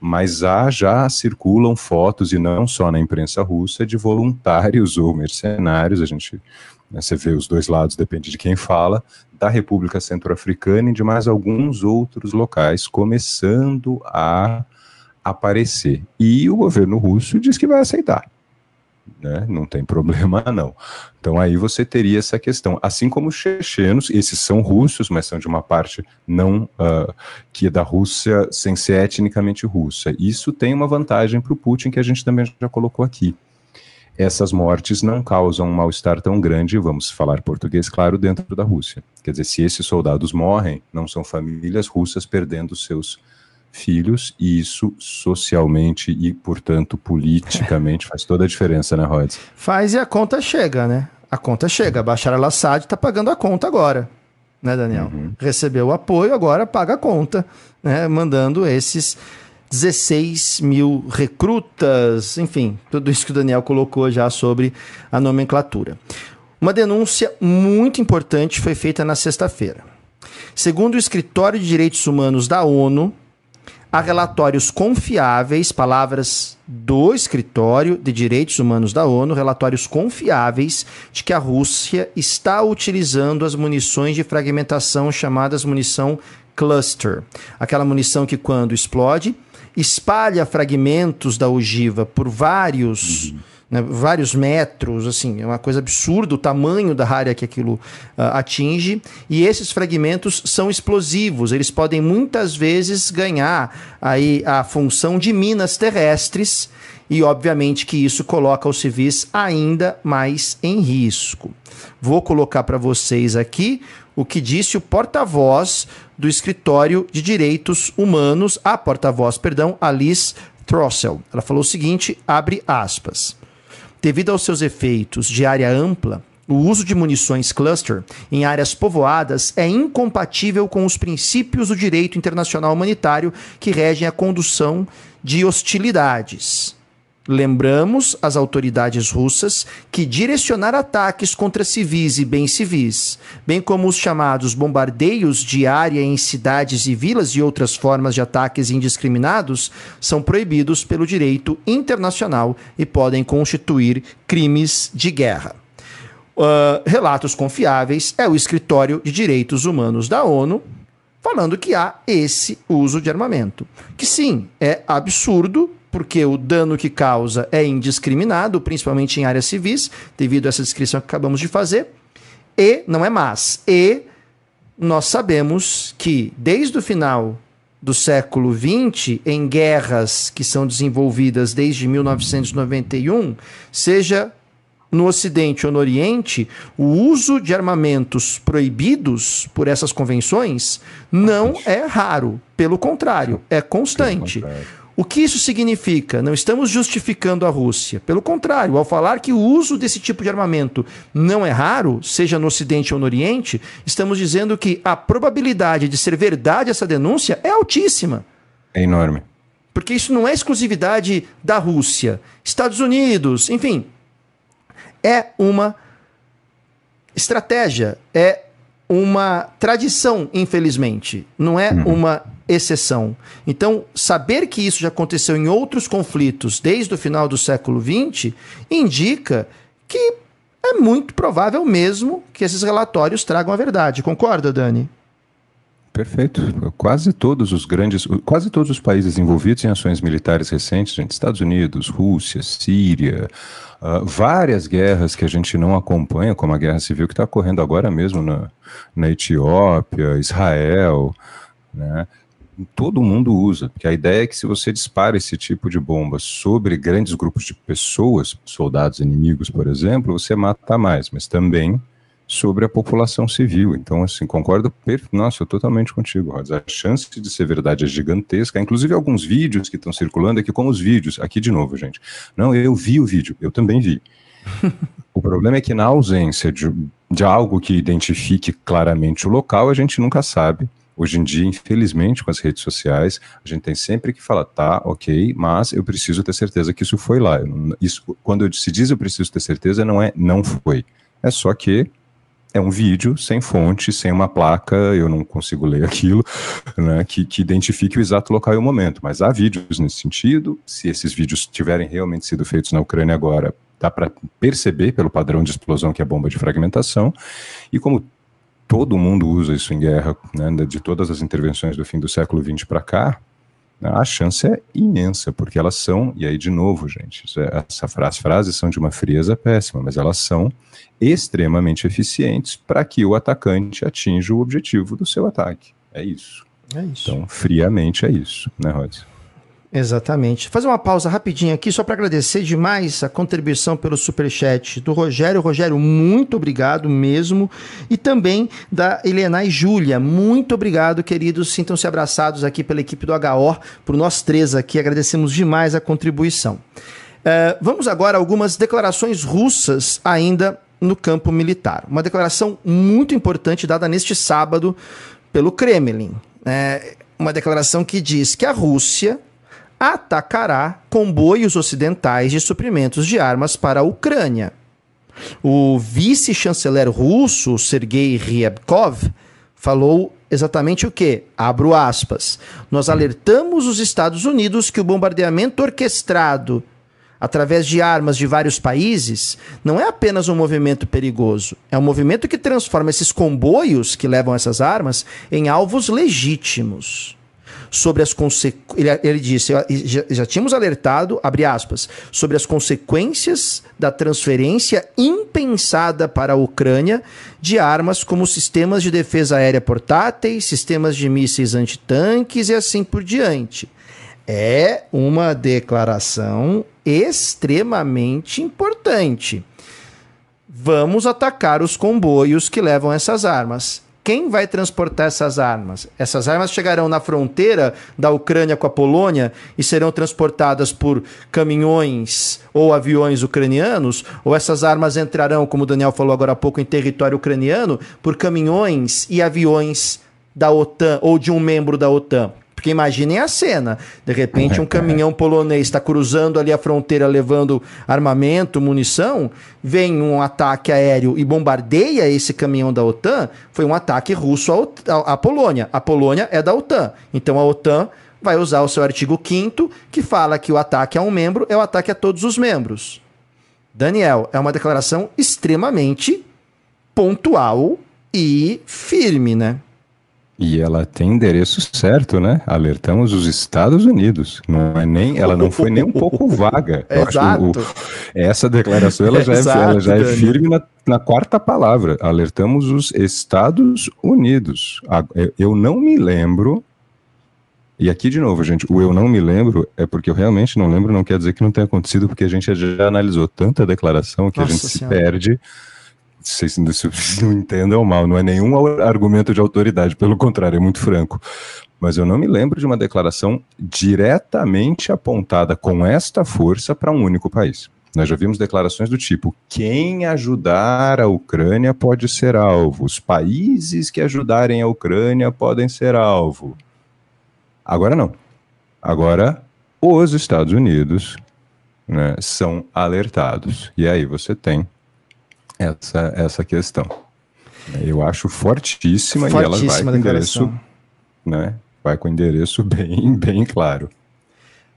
mas há, já circulam fotos, e não só na imprensa russa, de voluntários ou mercenários, a gente, né, você vê os dois lados, depende de quem fala, da República Centro-Africana e de mais alguns outros locais, começando a aparecer. E o governo russo diz que vai aceitar né? Não tem problema *laughs* não. Então aí você teria essa questão, assim como os chechenos, esses são russos, mas são de uma parte não uh, que é da Rússia sem ser etnicamente russa. Isso tem uma vantagem para o Putin que a gente também já colocou aqui. Essas mortes não causam um mal-estar tão grande, vamos falar português, claro, dentro da Rússia. Quer dizer, se esses soldados morrem, não são famílias russas perdendo seus filhos, e isso socialmente e, portanto, politicamente faz toda a diferença, né, Rhodes? Faz e a conta chega, né? A conta chega. Bashar al-Assad está pagando a conta agora, né, Daniel? Uhum. Recebeu o apoio, agora paga a conta, né? Mandando esses 16 mil recrutas, enfim, tudo isso que o Daniel colocou já sobre a nomenclatura. Uma denúncia muito importante foi feita na sexta-feira. Segundo o Escritório de Direitos Humanos da ONU, Há relatórios confiáveis, palavras do Escritório de Direitos Humanos da ONU, relatórios confiáveis de que a Rússia está utilizando as munições de fragmentação chamadas munição cluster. Aquela munição que, quando explode, espalha fragmentos da ogiva por vários. Uhum né, vários metros, assim, é uma coisa absurda o tamanho da área que aquilo uh, atinge. E esses fragmentos são explosivos, eles podem muitas vezes ganhar aí a função de minas terrestres e obviamente que isso coloca os civis ainda mais em risco. Vou colocar para vocês aqui o que disse o porta-voz do Escritório de Direitos Humanos, a porta-voz, perdão, Alice Trossel. Ela falou o seguinte, abre aspas. Devido aos seus efeitos de área ampla, o uso de munições cluster em áreas povoadas é incompatível com os princípios do direito internacional humanitário que regem a condução de hostilidades. Lembramos as autoridades russas que direcionar ataques contra civis e bens civis, bem como os chamados bombardeios de área em cidades e vilas e outras formas de ataques indiscriminados, são proibidos pelo direito internacional e podem constituir crimes de guerra. Uh, relatos confiáveis é o Escritório de Direitos Humanos da ONU, falando que há esse uso de armamento. Que sim, é absurdo porque o dano que causa é indiscriminado, principalmente em áreas civis, devido a essa descrição que acabamos de fazer. E, não é mais, e nós sabemos que desde o final do século XX, em guerras que são desenvolvidas desde 1991, seja no Ocidente ou no Oriente, o uso de armamentos proibidos por essas convenções não é raro. Pelo contrário, é constante. O que isso significa? Não estamos justificando a Rússia. Pelo contrário, ao falar que o uso desse tipo de armamento não é raro, seja no Ocidente ou no Oriente, estamos dizendo que a probabilidade de ser verdade essa denúncia é altíssima. É enorme. Porque isso não é exclusividade da Rússia. Estados Unidos, enfim. É uma estratégia, é uma tradição, infelizmente. Não é uhum. uma exceção. Então, saber que isso já aconteceu em outros conflitos desde o final do século XX indica que é muito provável mesmo que esses relatórios tragam a verdade. Concorda, Dani? Perfeito. Quase todos os grandes, quase todos os países envolvidos em ações militares recentes, gente, Estados Unidos, Rússia, Síria, uh, várias guerras que a gente não acompanha, como a guerra civil que está ocorrendo agora mesmo na, na Etiópia, Israel, né? Todo mundo usa, porque a ideia é que se você dispara esse tipo de bomba sobre grandes grupos de pessoas, soldados inimigos, por exemplo, você mata mais, mas também sobre a população civil. Então, assim, concordo, per... nossa, eu totalmente contigo, Rods. A chance de ser verdade é gigantesca. Inclusive, alguns vídeos que estão circulando aqui, como os vídeos, aqui de novo, gente. Não, eu vi o vídeo, eu também vi. *laughs* o problema é que na ausência de, de algo que identifique claramente o local, a gente nunca sabe Hoje em dia, infelizmente, com as redes sociais, a gente tem sempre que falar, tá, ok, mas eu preciso ter certeza que isso foi lá. Isso, quando eu se diz eu preciso ter certeza, não é não foi. É só que é um vídeo sem fonte, sem uma placa, eu não consigo ler *laughs* aquilo, né, que, que, identifique o exato local e o momento. Mas há vídeos nesse sentido. Se esses vídeos tiverem realmente sido feitos na Ucrânia agora, dá para perceber pelo padrão de explosão que é a bomba de fragmentação. E como todo mundo usa isso em guerra, né, de todas as intervenções do fim do século XX para cá, a chance é imensa, porque elas são, e aí de novo, gente, é, essa frase, as frases são de uma frieza péssima, mas elas são extremamente eficientes para que o atacante atinja o objetivo do seu ataque. É isso. É isso. Então, friamente é isso, né, Rod? Exatamente. Fazer uma pausa rapidinho aqui, só para agradecer demais a contribuição pelo superchat do Rogério. Rogério, muito obrigado mesmo. E também da Helena e Júlia. Muito obrigado, queridos. Sintam-se abraçados aqui pela equipe do HO, por nós três aqui. Agradecemos demais a contribuição. Uh, vamos agora a algumas declarações russas ainda no campo militar. Uma declaração muito importante dada neste sábado pelo Kremlin. É uma declaração que diz que a Rússia atacará comboios ocidentais de suprimentos de armas para a Ucrânia. O vice-chanceler russo, Sergei Ryabkov, falou exatamente o que? Abro aspas. Nós alertamos os Estados Unidos que o bombardeamento orquestrado através de armas de vários países não é apenas um movimento perigoso, é um movimento que transforma esses comboios que levam essas armas em alvos legítimos sobre as consequências. Ele, ele, disse: já, já tínhamos alertado, abre aspas, sobre as consequências da transferência impensada para a Ucrânia de armas como sistemas de defesa aérea portáteis, sistemas de mísseis antitanques e assim por diante. É uma declaração extremamente importante. Vamos atacar os comboios que levam essas armas quem vai transportar essas armas? Essas armas chegarão na fronteira da Ucrânia com a Polônia e serão transportadas por caminhões ou aviões ucranianos? Ou essas armas entrarão, como o Daniel falou agora há pouco, em território ucraniano por caminhões e aviões da OTAN ou de um membro da OTAN? Porque imaginem a cena. De repente, um *laughs* caminhão polonês está cruzando ali a fronteira levando armamento, munição, vem um ataque aéreo e bombardeia esse caminhão da OTAN. Foi um ataque russo à, Polônia. A Polônia é da OTAN. Então a OTAN vai usar o seu artigo 5 que fala que o ataque a um membro é o ataque a todos os membros. Daniel, é uma declaração extremamente pontual e firme, né? E ela tem endereço certo, né? Alertamos os Estados Unidos. Não é nem, ela não foi nem um pouco vaga. *laughs* Eu Exato. O, *laughs* essa declaração ela já, Exato, é, ela já é firme na, na, quarta palavra. Alertamos os Estados Unidos. Eu não me lembro. E aqui de novo, gente, o eu não me lembro é porque eu realmente não lembro, não quer dizer que não tenha acontecido, porque a gente já analisou tanta declaração que Nossa a gente senhora. se perde vocês *laughs* não entendam mal, não é nenhum argumento de autoridade, pelo contrário, é muito franco. Mas eu não me lembro de uma declaração diretamente apontada com esta força para um único país. Nós já vimos declarações do tipo: quem ajudar a Ucrânia pode ser alvo, os países que ajudarem a Ucrânia podem ser alvo. Agora não. Agora, os Estados Unidos né, são alertados. E aí você tem essa, essa questão. Eu acho fortíssima, fortíssima e ela vai com endereço, né? Vai com endereço *laughs* bem, bem claro.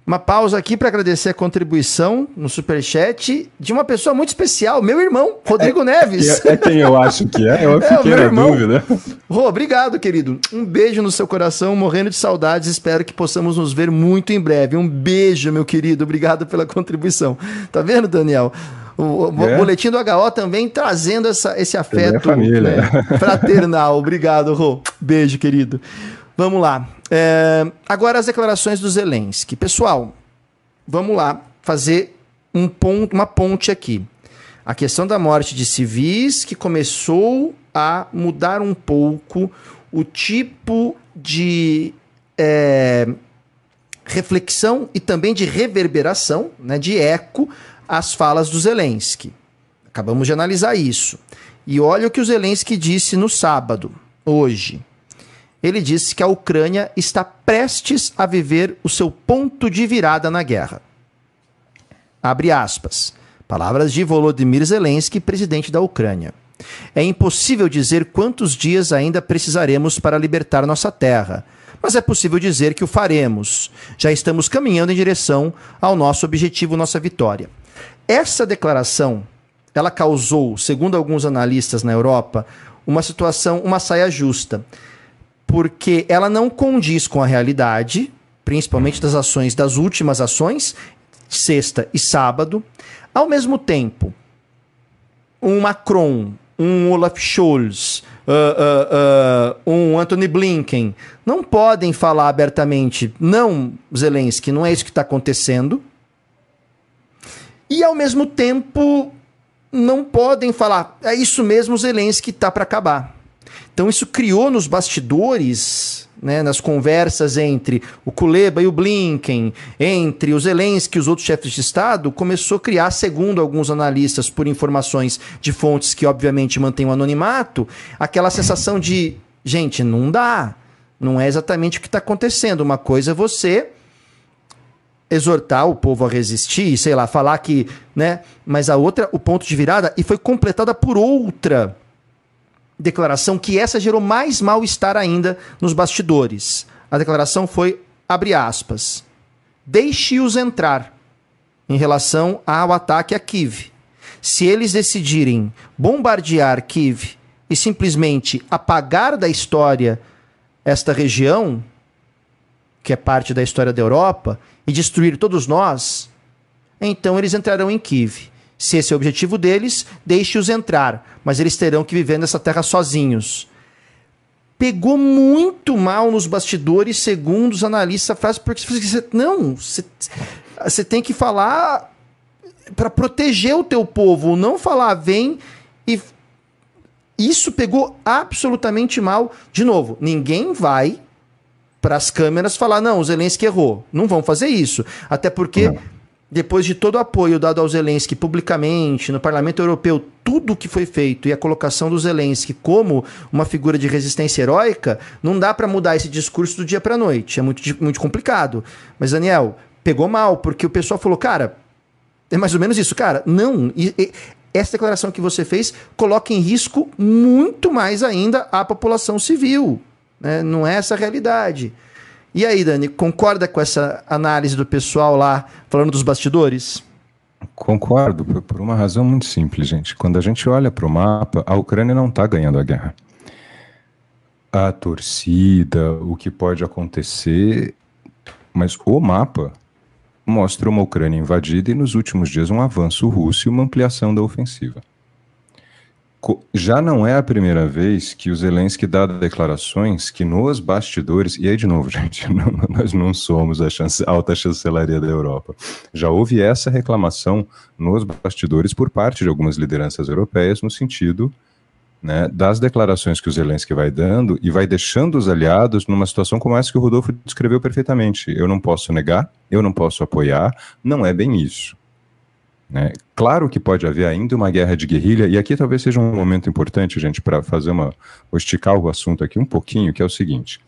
Uma pausa aqui para agradecer a contribuição no superchat de uma pessoa muito especial, meu irmão, Rodrigo é, Neves. É, é, quem eu acho que é, eu é, fiquei *laughs* é, na irmão. dúvida. Rô, obrigado, querido. Um beijo no seu coração, morrendo de saudades. Espero que possamos nos ver muito em breve. Um beijo, meu querido. Obrigado pela contribuição. Tá vendo, Daniel? O, é. boletim do HO também trazendo essa, esse afeto família. Né, *laughs* fraternal. Obrigado, Rô. Beijo, querido. Vamos lá. É, agora as declarações do Zelensky. Pessoal, vamos lá fazer um ponto, uma ponte aqui. A questão da morte de civis que começou a mudar um pouco o tipo de é, reflexão e também de reverberação, né, de eco as falas do Zelensky. Acabamos de analisar isso. E olha o que o Zelensky disse no sábado, hoje. Ele disse que a Ucrânia está prestes a viver o seu ponto de virada na guerra. Abre aspas. Palavras de Volodymyr Zelensky, presidente da Ucrânia. É impossível dizer quantos dias ainda precisaremos para libertar nossa terra, mas é possível dizer que o faremos. Já estamos caminhando em direção ao nosso objetivo, nossa vitória. Essa declaração, ela causou, segundo alguns analistas na Europa, uma situação, uma saia justa, porque ela não condiz com a realidade, principalmente das ações das últimas ações, sexta e sábado. Ao mesmo tempo, um Macron, um Olaf Scholz, uh, uh, uh, um Anthony Blinken, não podem falar abertamente, não, Zelensky, não é isso que está acontecendo. E ao mesmo tempo, não podem falar, é isso mesmo, Zelensky está para acabar. Então isso criou nos bastidores né, nas conversas entre o Kuleba e o Blinken, entre os Zelensky e os outros chefes de Estado, começou a criar, segundo alguns analistas, por informações de fontes que obviamente mantêm o anonimato, aquela sensação de, gente, não dá, não é exatamente o que está acontecendo. Uma coisa é você exortar o povo a resistir, sei lá, falar que, né? Mas a outra, o ponto de virada, e foi completada por outra declaração que essa gerou mais mal-estar ainda nos bastidores. A declaração foi, abre aspas, deixe-os entrar em relação ao ataque a Kiev. Se eles decidirem bombardear Kiev e simplesmente apagar da história esta região, que é parte da história da Europa, e destruir todos nós, então eles entrarão em Kiev. Se esse é o objetivo deles, deixe-os entrar, mas eles terão que viver nessa terra sozinhos. Pegou muito mal nos bastidores, segundo os analistas, a frase, porque você, não, você, você tem que falar para proteger o teu povo, não falar vem e isso pegou absolutamente mal. De novo, ninguém vai para as câmeras falar não, o Zelensky errou. Não vão fazer isso, até porque não depois de todo o apoio dado ao Zelensky publicamente, no Parlamento Europeu, tudo que foi feito e a colocação do Zelensky como uma figura de resistência heróica, não dá para mudar esse discurso do dia para noite. É muito, muito complicado. Mas, Daniel, pegou mal, porque o pessoal falou, cara, é mais ou menos isso, cara. Não. E, e, essa declaração que você fez coloca em risco muito mais ainda a população civil. Né? Não é essa a realidade. E aí, Dani, concorda com essa análise do pessoal lá falando dos bastidores? Concordo, por uma razão muito simples, gente. Quando a gente olha para o mapa, a Ucrânia não está ganhando a guerra. A torcida, o que pode acontecer, mas o mapa mostra uma Ucrânia invadida e nos últimos dias um avanço russo e uma ampliação da ofensiva já não é a primeira vez que o Zelensky dá declarações que nos bastidores, e aí de novo, *laughs* gente, não, nós não somos a chance, alta chancelaria da Europa. Já houve essa reclamação nos bastidores por parte de algumas lideranças europeias no sentido né, das declarações que o Zelensky vai dando e vai deixando os aliados numa situação como essa que o Rodolfo descreveu perfeitamente. Eu não posso negar, eu não posso apoiar, não é bem isso. Né? Claro que pode haver ainda uma guerra de guerrilha, e aqui talvez seja um momento importante, gente, para fazer uma. Vou esticar o assunto aqui um pouquinho, que é o seguinte: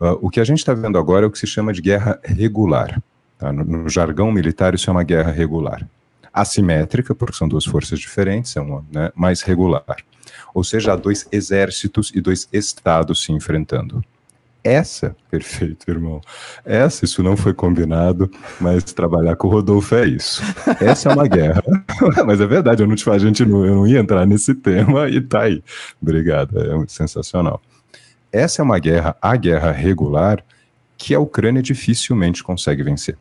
uh, o que a gente está vendo agora é o que se chama de guerra regular. Tá? No, no, jargão militar, isso é uma guerra regular. Assimétrica, porque são duas forças diferentes, é uma né, mais regular. Ou seja, há dois exércitos e dois estados se enfrentando. Essa, *laughs* perfeito, irmão. Essa, isso não foi combinado, mas trabalhar com o Rodolfo é isso. Essa é uma guerra. *laughs* mas é verdade, eu não te a gente não, eu não ia entrar nesse tema e tá aí. Obrigado, é sensacional. Essa é uma guerra, a guerra regular, que a Ucrânia dificilmente consegue vencer.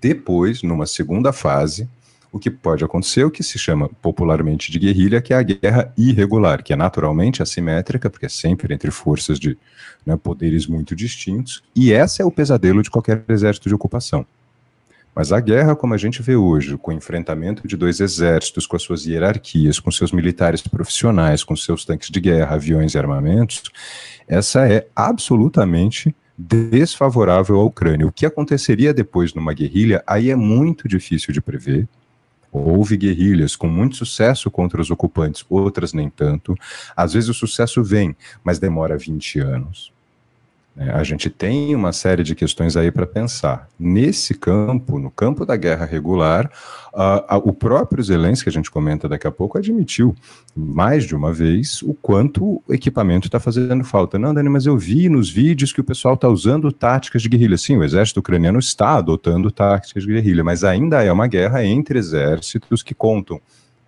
Depois, numa segunda fase, o que pode acontecer, o que se chama popularmente de guerrilha, que é a guerra irregular, que é naturalmente assimétrica, porque é sempre entre forças de né, poderes muito distintos, e essa é o pesadelo de qualquer exército de ocupação. Mas a guerra, como a gente vê hoje, com o enfrentamento de dois exércitos, com as suas hierarquias, com seus militares profissionais, com seus tanques de guerra, aviões e armamentos, essa é absolutamente desfavorável à Ucrânia. O que aconteceria depois numa guerrilha, aí é muito difícil de prever. Houve guerrilhas com muito sucesso contra os ocupantes, outras nem tanto. Às vezes o sucesso vem, mas demora 20 anos. É, a gente tem uma série de questões aí para pensar. Nesse campo, no campo da guerra regular, uh, uh, o próprio Zelensky, que a gente comenta daqui a pouco, admitiu mais de uma vez o quanto o equipamento está fazendo falta. Não, Dani, mas eu vi nos vídeos que o pessoal está usando táticas de guerrilha. Sim, o exército ucraniano está adotando táticas de guerrilha, mas ainda é uma guerra entre exércitos que contam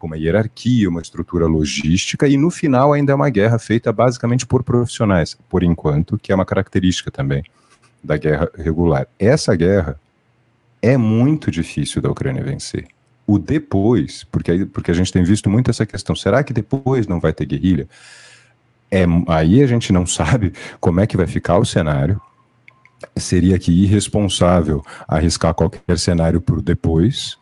com uma hierarquia, uma estrutura logística, e no final ainda é uma guerra feita basicamente por profissionais, por enquanto, que é uma característica também da guerra regular. Essa guerra é muito difícil da Ucrânia vencer. O depois, porque, porque a gente tem visto muito essa questão, será que depois não vai ter guerrilha? É, aí a gente não *laughs* sabe como é que vai ficar o cenário. Seria que irresponsável arriscar qualquer cenário por depois,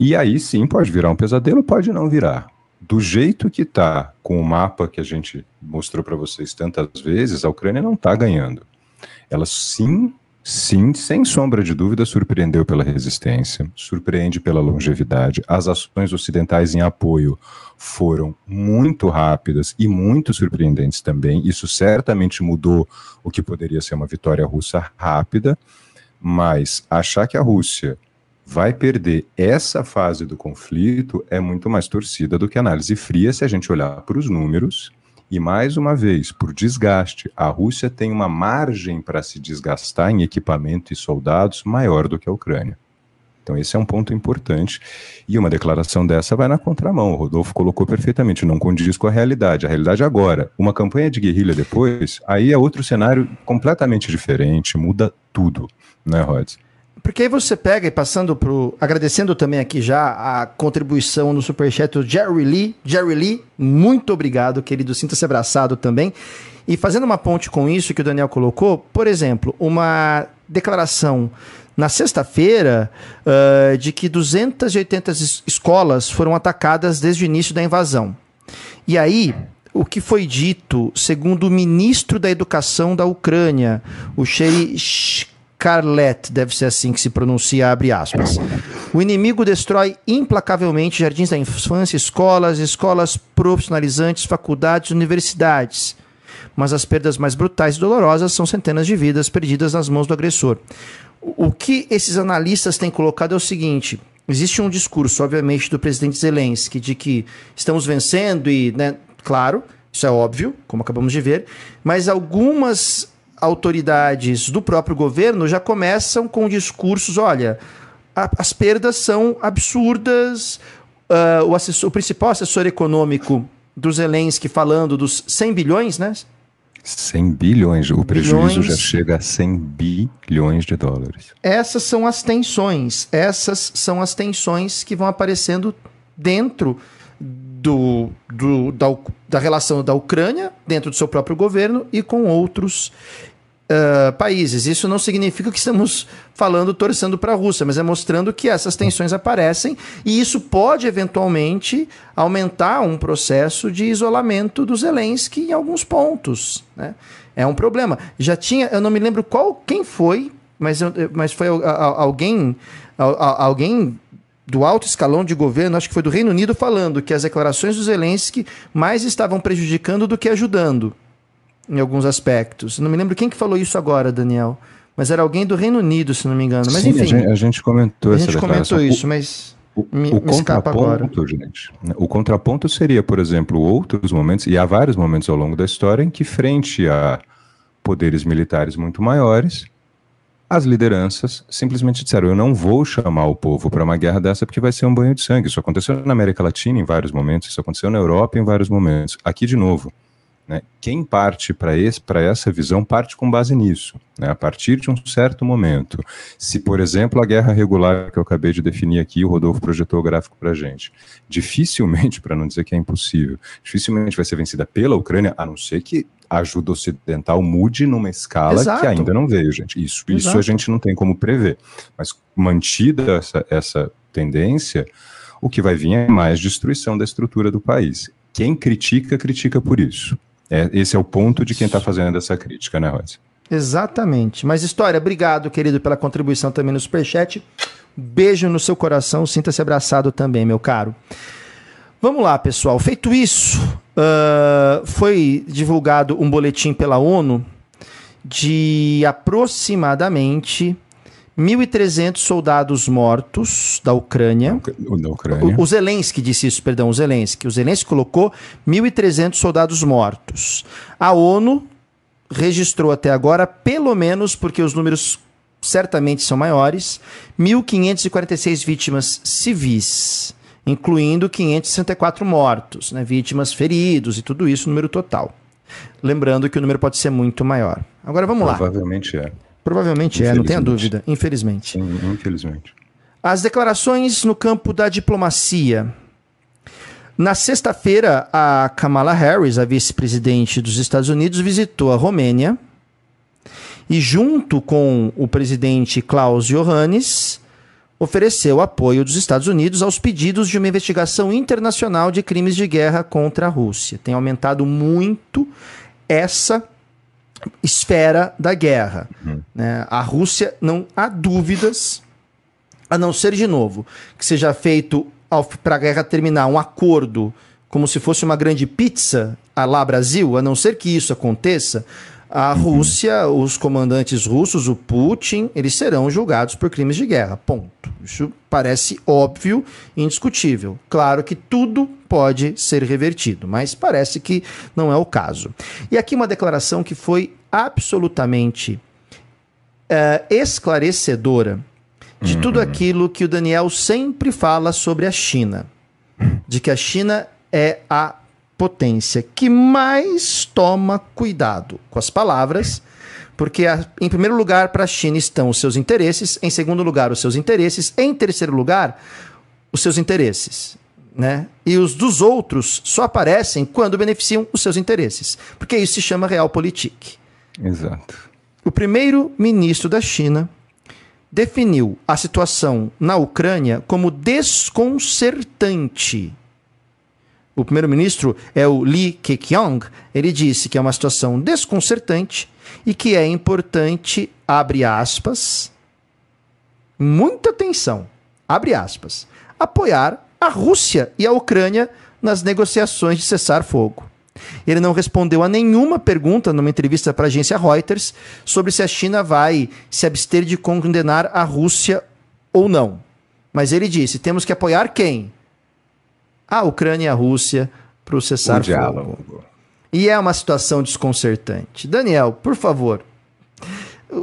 e aí sim pode virar um pesadelo, pode não virar. Do jeito que está, com o mapa que a gente mostrou para vocês tantas vezes, a Ucrânia não está ganhando. Ela sim, sim, sem sombra de dúvida, surpreendeu pela resistência, surpreende pela longevidade. As ações ocidentais em apoio foram muito rápidas e muito surpreendentes também. Isso certamente mudou o que poderia ser uma vitória russa rápida, mas achar que a Rússia vai perder essa fase do conflito é muito mais torcida do que análise fria se a gente olhar para os números. E mais uma vez, por desgaste, a Rússia tem uma margem para se desgastar em equipamento e soldados maior do que a Ucrânia. Então, esse é um ponto importante. E uma declaração dessa vai na contramão. O Rodolfo colocou perfeitamente, não condiz com a realidade. A realidade agora, uma campanha de guerrilha depois, aí é outro cenário completamente diferente, muda tudo, né, Rods? Porque aí você pega e passando pro. Agradecendo também aqui já a contribuição no Superchat do Jerry Lee. Jerry Lee, muito obrigado, querido. Sinta-se abraçado também. E fazendo uma ponte com isso que o Daniel colocou, por exemplo, uma declaração na sexta-feira uh, de que 280 escolas foram atacadas desde o início da invasão. E aí, o que foi dito, segundo o ministro da Educação da Ucrânia, o Sheri Carlet, deve ser assim que se pronuncia, abre aspas. O inimigo destrói implacavelmente jardins da infância, escolas, escolas profissionalizantes, faculdades, universidades. Mas as perdas mais brutais e dolorosas são centenas de vidas perdidas nas mãos do agressor. O que esses analistas têm colocado é o seguinte: existe um discurso, obviamente, do presidente Zelensky de que estamos vencendo e, né, claro, isso é óbvio, como acabamos de ver, mas algumas autoridades do próprio governo já começam com discursos: olha, a, as perdas são absurdas. Uh, o, assessor, o principal assessor econômico do Zelensky falando dos 100 bilhões, né? 100 bilhões, o prejuízo bilhões. já chega a 100 bilhões de dólares. Essas são as tensões, essas são as tensões que vão aparecendo dentro do, do da, da relação da Ucrânia, dentro do seu próprio governo e com outros uh, países. Isso não significa que estamos falando, torcendo para a Rússia, mas é mostrando que essas tensões aparecem e isso pode eventualmente aumentar um processo de isolamento do Zelensky em alguns pontos. Né? É um problema. Já tinha, eu não me lembro qual, quem foi, mas, mas foi alguém, alguém do alto escalão de governo, acho que foi do Reino Unido, falando que as declarações do Zelensky mais estavam prejudicando do que ajudando em alguns aspectos. Não me lembro quem que falou isso agora, Daniel. Mas era alguém do Reino Unido, se não me engano. Mas Sim, enfim. A gente, a gente comentou a gente comentou isso, mas. O, me, o me contraponto, gente, o contraponto seria, por exemplo, outros momentos, e há vários momentos ao longo da história, em que, frente a poderes militares muito maiores, as lideranças simplesmente disseram: Eu não vou chamar o povo para uma guerra dessa porque vai ser um banho de sangue. Isso aconteceu na América Latina em vários momentos, isso aconteceu na Europa em vários momentos. Aqui, de novo, né? Quem parte para essa visão parte com base nisso, né? a partir de um certo momento. Se, por exemplo, a guerra regular que eu acabei de definir aqui, o Rodolfo projetou o gráfico para a gente, dificilmente, para não dizer que é impossível, dificilmente vai ser vencida pela Ucrânia, a não ser que a ajuda ocidental mude numa escala Exato. que ainda não veio, gente. Isso, isso a gente não tem como prever. Mas mantida essa, essa tendência, o que vai vir é mais destruição da estrutura do país. Quem critica, critica por isso. É, esse é o ponto de quem está fazendo essa crítica, né, Rose? Exatamente. Mas, História, obrigado, querido, pela contribuição também no Superchat. Beijo no seu coração, sinta-se abraçado também, meu caro. Vamos lá, pessoal. Feito isso, uh, foi divulgado um boletim pela ONU de aproximadamente 1.300 soldados mortos da Ucrânia. O da Ucrânia. O, o Zelensky disse isso, perdão, o Zelensky. O Zelensky colocou 1.300 soldados mortos. A ONU registrou até agora, pelo menos, porque os números certamente são maiores, 1.546 vítimas civis, incluindo 564 mortos, né, vítimas feridos e tudo isso, número total. Lembrando que o número pode ser muito maior. Agora vamos lá. Provavelmente é. Provavelmente é, não tenha dúvida, infelizmente. Sim, infelizmente. As declarações no campo da diplomacia. Na sexta-feira, a Kamala Harris, a vice-presidente dos Estados Unidos, visitou a Romênia e, junto com o presidente Klaus Johannes, ofereceu apoio dos Estados Unidos aos pedidos de uma investigação internacional de crimes de guerra contra a Rússia. Tem aumentado muito essa esfera da guerra. Uhum. Né? A Rússia, não há dúvidas, a não ser de novo que seja feito para a guerra terminar um acordo como se fosse uma grande pizza a lá Brasil, a não ser que isso aconteça, a uhum. Rússia, os comandantes russos, o Putin, eles serão julgados por crimes de guerra. Ponto. Isso parece óbvio e indiscutível. Claro que tudo pode ser revertido, mas parece que não é o caso. E aqui uma declaração que foi absolutamente uh, esclarecedora de tudo uhum. aquilo que o Daniel sempre fala sobre a China. De que a China é a potência que mais toma cuidado com as palavras, porque, em primeiro lugar, para a China estão os seus interesses, em segundo lugar, os seus interesses, em terceiro lugar, os seus interesses. Né? E os dos outros só aparecem quando beneficiam os seus interesses, porque isso se chama realpolitik. Exato. O primeiro-ministro da China definiu a situação na Ucrânia como desconcertante o primeiro-ministro é o Lee Keqiang, ele disse que é uma situação desconcertante e que é importante, abre aspas, muita atenção, abre aspas, apoiar a Rússia e a Ucrânia nas negociações de cessar fogo. Ele não respondeu a nenhuma pergunta numa entrevista para a agência Reuters sobre se a China vai se abster de condenar a Rússia ou não. Mas ele disse: temos que apoiar quem? a Ucrânia e a Rússia para o cessar-fogo. E é uma situação desconcertante. Daniel, por favor,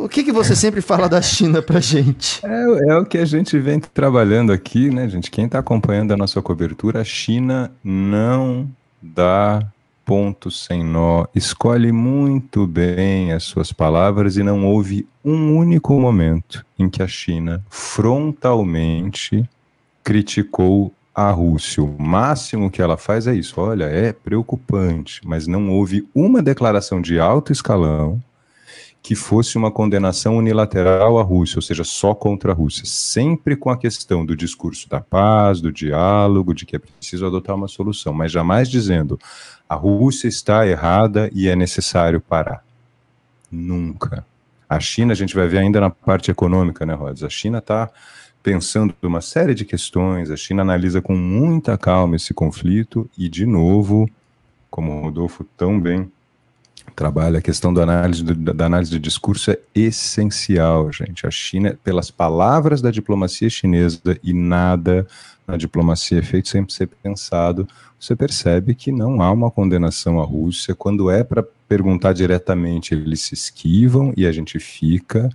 o que, que você sempre fala da China para gente? É, é, o que a gente vem trabalhando aqui, né, gente? Quem está acompanhando a nossa cobertura, a China não dá ponto sem nó, escolhe muito bem as suas palavras e não houve um único momento em que a China frontalmente criticou a Rússia, o máximo que ela faz é isso. Olha, é preocupante, mas não houve uma declaração de alto escalão que fosse uma condenação unilateral à Rússia, ou seja, só contra a Rússia, sempre com a questão do discurso da paz, do diálogo, de que é preciso adotar uma solução, mas jamais dizendo a Rússia está errada e é necessário parar. Nunca. A China, a gente vai ver ainda na parte econômica, né, Rods? A China está pensando uma série de questões. A China analisa com muita calma esse conflito e, de novo, como o Rodolfo tão bem trabalha, a questão da análise, do, da análise de discurso é essencial, gente. A China, pelas palavras da diplomacia chinesa e nada na diplomacia é feito sempre ser pensado, você percebe que não há uma condenação à Rússia. Quando é para perguntar diretamente, eles se esquivam e a gente fica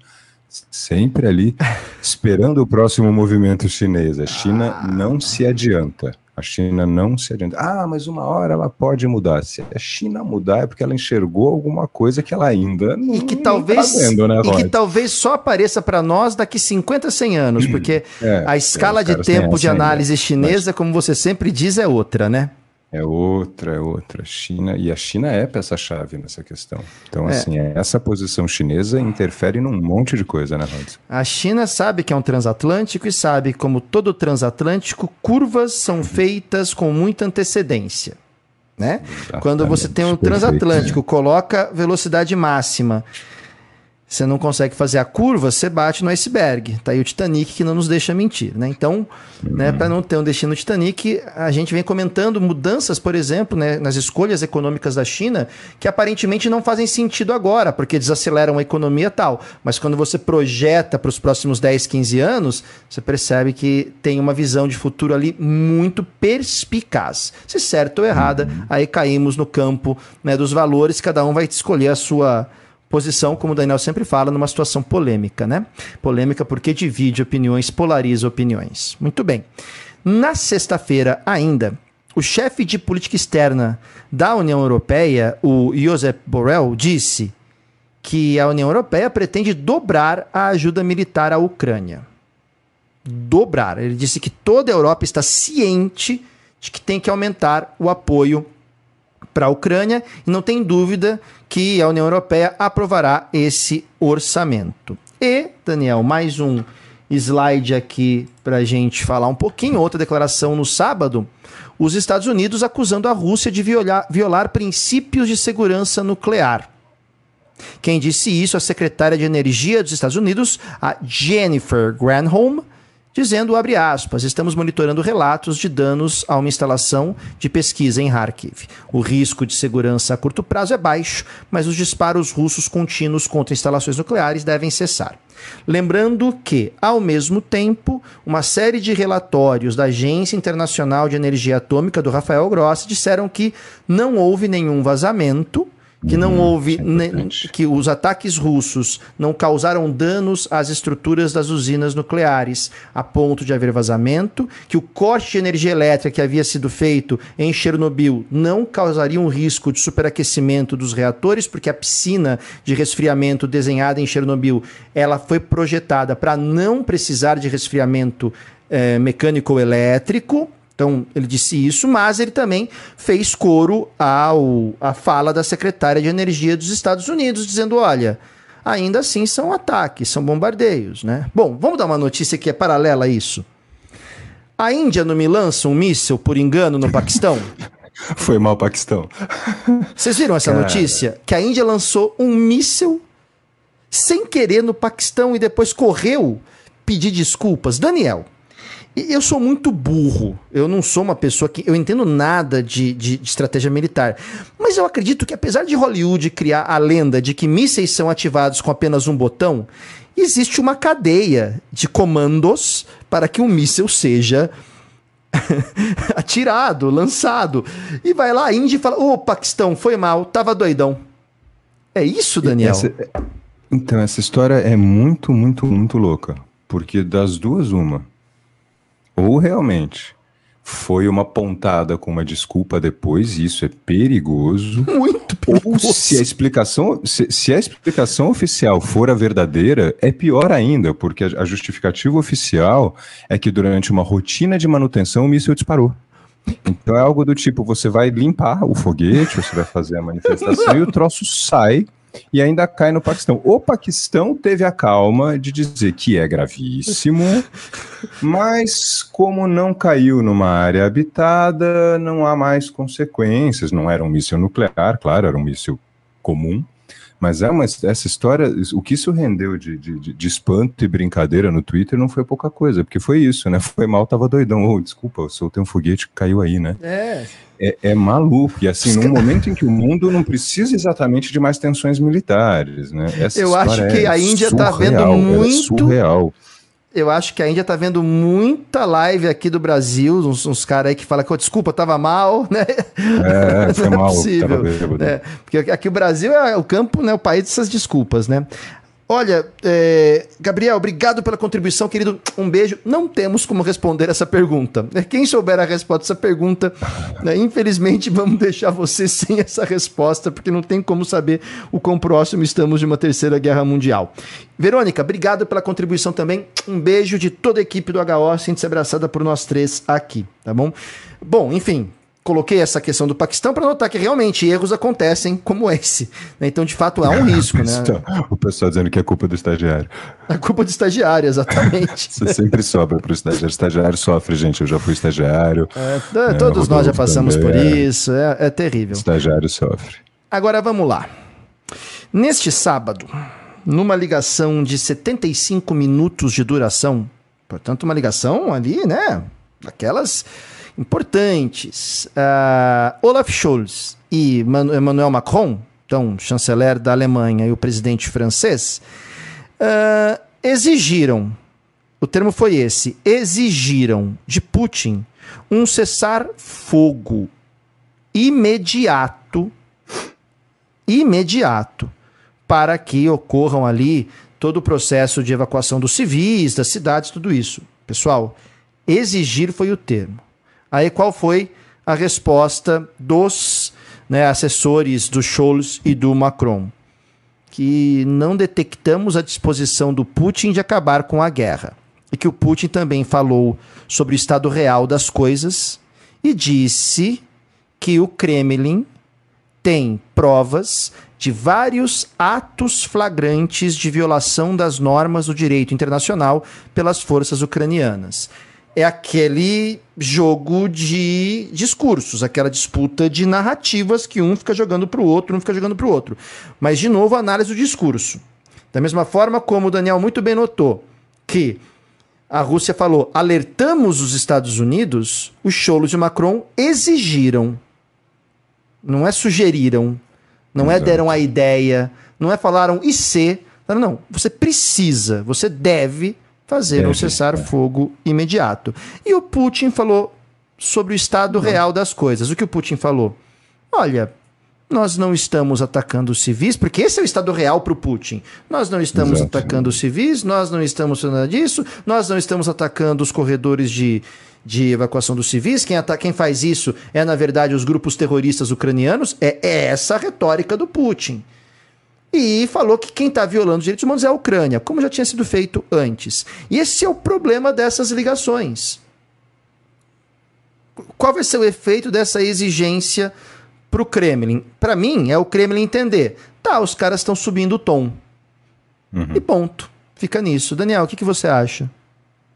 sempre ali *laughs* esperando o próximo movimento chinês. A China ah. não se adianta. A China não se adianta. Ah, mas uma hora ela pode mudar. Se a China mudar é porque ela enxergou alguma coisa que ela ainda não, e que talvez, tá vendo, né, E que talvez só apareça para nós daqui 50, 100 anos, porque *clears throat* é, a escala é, de tempo de análise chinesa, como você sempre diz, é outra, né? É outra, é outra. China, e a China é peça-chave nessa questão. Então, é. assim, essa posição chinesa interfere num monte de coisa, né, Rhodes? A China sabe que é um transatlântico e sabe, como todo transatlântico, curvas são feitas com muita antecedência. Né? Quando você tem um transatlântico, coloca velocidade máxima você não consegue fazer a curva, você bate no iceberg. Tá aí o Titanic que não nos deixa mentir, né? Então, né, para não ter um destino Titanic, a gente vem comentando mudanças, por exemplo, né, nas escolhas econômicas da China, que aparentemente não fazem sentido agora, porque desaceleram a economia tal. Mas quando você projeta para os próximos 10, 15 anos, você percebe que tem uma visão de futuro ali muito perspicaz. Se certo ou errada, uhum. aí caímos no campo né, dos valores, cada um vai escolher a sua posição, como o Daniel sempre fala, numa situação polêmica, né? Polêmica porque divide opiniões, polariza opiniões. Muito bem. Na sexta-feira, ainda, o chefe de política externa da União Europeia, o Josep Borrell, disse que a União Europeia pretende dobrar a ajuda militar à Ucrânia. Dobrar. Ele disse que toda a Europa está ciente de que tem que aumentar o apoio para a Ucrânia e não tem dúvida que a União Europeia aprovará esse orçamento. E, Daniel, mais um slide aqui para a gente falar um pouquinho. Outra declaração no sábado: os Estados Unidos acusando a Rússia de violar, violar princípios de segurança nuclear. Quem disse isso, a secretária de Energia dos Estados Unidos, a Jennifer Granholm, dizendo, abre aspas, estamos monitorando relatos de danos a uma instalação de pesquisa em Kharkiv. O risco de segurança a curto prazo é baixo, mas os disparos russos contínuos contra instalações nucleares devem cessar. Lembrando que, ao mesmo tempo, uma série de relatórios da Agência Internacional de Energia Atômica do Rafael Grossi disseram que não houve nenhum vazamento que não hum, houve é que os ataques russos não causaram danos às estruturas das usinas nucleares a ponto de haver vazamento, que o corte de energia elétrica que havia sido feito em Chernobyl não causaria um risco de superaquecimento dos reatores, porque a piscina de resfriamento desenhada em Chernobyl ela foi projetada para não precisar de resfriamento é, mecânico ou elétrico então, ele disse isso, mas ele também fez coro ao, à fala da secretária de Energia dos Estados Unidos, dizendo: olha, ainda assim são ataques, são bombardeios. Né? Bom, vamos dar uma notícia que é paralela a isso. A Índia não me lança um míssil por engano no Paquistão? *laughs* Foi mal, Paquistão. Vocês viram essa Cara. notícia? Que a Índia lançou um míssil sem querer no Paquistão e depois correu pedir desculpas. Daniel, eu sou muito burro. Eu não sou uma pessoa que. Eu entendo nada de, de, de, estratégia militar. Mas eu acredito que, apesar de Hollywood criar a lenda de que mísseis são ativados com apenas um botão, existe uma cadeia de comandos para que um míssil seja *laughs* atirado, lançado. E vai lá a Índia e fala: Ô, oh, Paquistão, foi mal, tava doidão. É isso, Daniel? Essa, então, essa história é muito, muito, muito louca. Porque das duas, uma ou realmente foi uma pontada com uma desculpa depois, e isso é perigoso. *laughs* Muito perigoso. Ou se a explicação, se, se, a explicação oficial for a verdadeira, é pior ainda, porque a, a justificativa oficial é que durante uma rotina de manutenção o míssil disparou. Então é algo do tipo, você vai limpar o foguete, você vai fazer a manifestação *laughs* e o troço sai e ainda cai no Paquistão. O Paquistão teve a calma de dizer que é gravíssimo, *laughs* mas como não caiu numa área habitada, não há mais consequências. Não era um míssil nuclear, claro, era um míssil comum. Mas é uma, essa história, o que isso rendeu de, de, de, espanto e brincadeira no Twitter não foi pouca coisa, porque foi isso, né? *laughs* Foi mal, tava doidão. Oh, desculpa, eu soltei um foguete que caiu aí, né? É. É, é maluco. E assim, num momento em que o mundo não precisa exatamente de mais tensões militares, né? Essa eu acho que é a Índia está vendo é muito. É surreal eu acho que a Índia tá vendo muita live aqui do Brasil, uns, uns caras aí que falam que, oh, desculpa, tava mal, *laughs* né? É, foi mal. É possível. É, porque aqui o Brasil é o campo, né? O país dessas desculpas, né? Olha, é, Gabriel, obrigado pela contribuição, querido. Um beijo. Não temos como responder essa pergunta. É, quem souber a resposta dessa pergunta, né, infelizmente vamos deixar você *laughs* sem essa resposta, porque não tem como saber o quão próximo estamos de uma terceira guerra mundial. Verônica, obrigado pela contribuição também. Um beijo de toda a equipe do HO, sente-se abraçada por nós três aqui, tá bom? Bom, enfim, coloquei essa questão do Paquistão para notar que realmente erros acontecem como esse. Né? Então, de fato, há um *laughs* risco. né? O pessoal dizendo que é culpa do estagiário. A culpa do estagiário, exatamente. *laughs* Você sempre sobra para o estagiário. Estagiário sofre, gente. Eu já fui estagiário. É, né? todos nós já passamos também, por isso. É, é terrível. O estagiário sofre. Agora vamos lá. Neste sábado, numa ligação de 75 minutos de duração, portanto, uma ligação ali, né? Daquelas importantes. Uh, Olaf Scholz e Emmanuel Macron, então chanceler da Alemanha e o presidente francês, uh, exigiram o termo foi esse: exigiram de Putin um cessar-fogo imediato, imediato, para que ocorram ali todo o processo de evacuação dos civis, das cidades, tudo isso. Pessoal, exigir foi o termo. Aí qual foi a resposta dos né, assessores do Scholz e do Macron? Que não detectamos a disposição do Putin de acabar com a guerra. E que o Putin também falou sobre o estado real das coisas e disse que o Kremlin tem provas de vários atos flagrantes de violação das normas do direito internacional pelas forças ucranianas. É aquele jogo de discursos, aquela disputa de narrativas que um fica jogando para o outro, um fica jogando para o outro. Mas, de novo, análise do discurso. Da mesma forma como o Daniel muito bem notou que a Rússia falou: alertamos os Estados Unidos, os cholos e Macron exigiram não é sugeriram, não Exato. é deram a ideia, não é falaram e se. Não, não, você precisa, você deve fazer deve, um cessar-fogo é. imediato. E o Putin falou sobre o estado real das coisas. O que o Putin falou? Olha, nós não estamos atacando os civis, porque esse é o estado real para o Putin. Nós não estamos Exato. atacando os civis, nós não estamos fazendo nada disso, nós não estamos atacando os corredores de, de evacuação dos civis. Quem, ataca, quem faz isso é, na verdade, os grupos terroristas ucranianos. É, é essa a retórica do Putin. E falou que quem está violando os direitos humanos é a Ucrânia, como já tinha sido feito antes. E esse é o problema dessas ligações. Qual vai ser o efeito dessa exigência para o Kremlin? Para mim, é o Kremlin entender. Tá, os caras estão subindo o tom. Uhum. E ponto. Fica nisso. Daniel, o que, que você acha?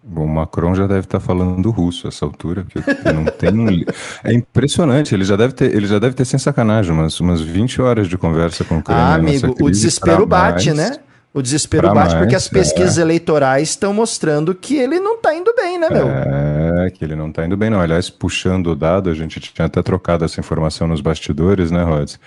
Bom, o Macron já deve estar tá falando russo a essa altura, porque não tem um... É impressionante, ele já deve ter, ele já deve ter sem sacanagem, umas, umas 20 horas de conversa com o Ucrânia. Ah, amigo, o desespero bate, mais, né? O desespero bate mais, porque as pesquisas é. eleitorais estão mostrando que ele não está indo bem, né, meu? É, que ele não está indo bem, não. Aliás, puxando o dado, a gente tinha até trocado essa informação nos bastidores, né, Rods?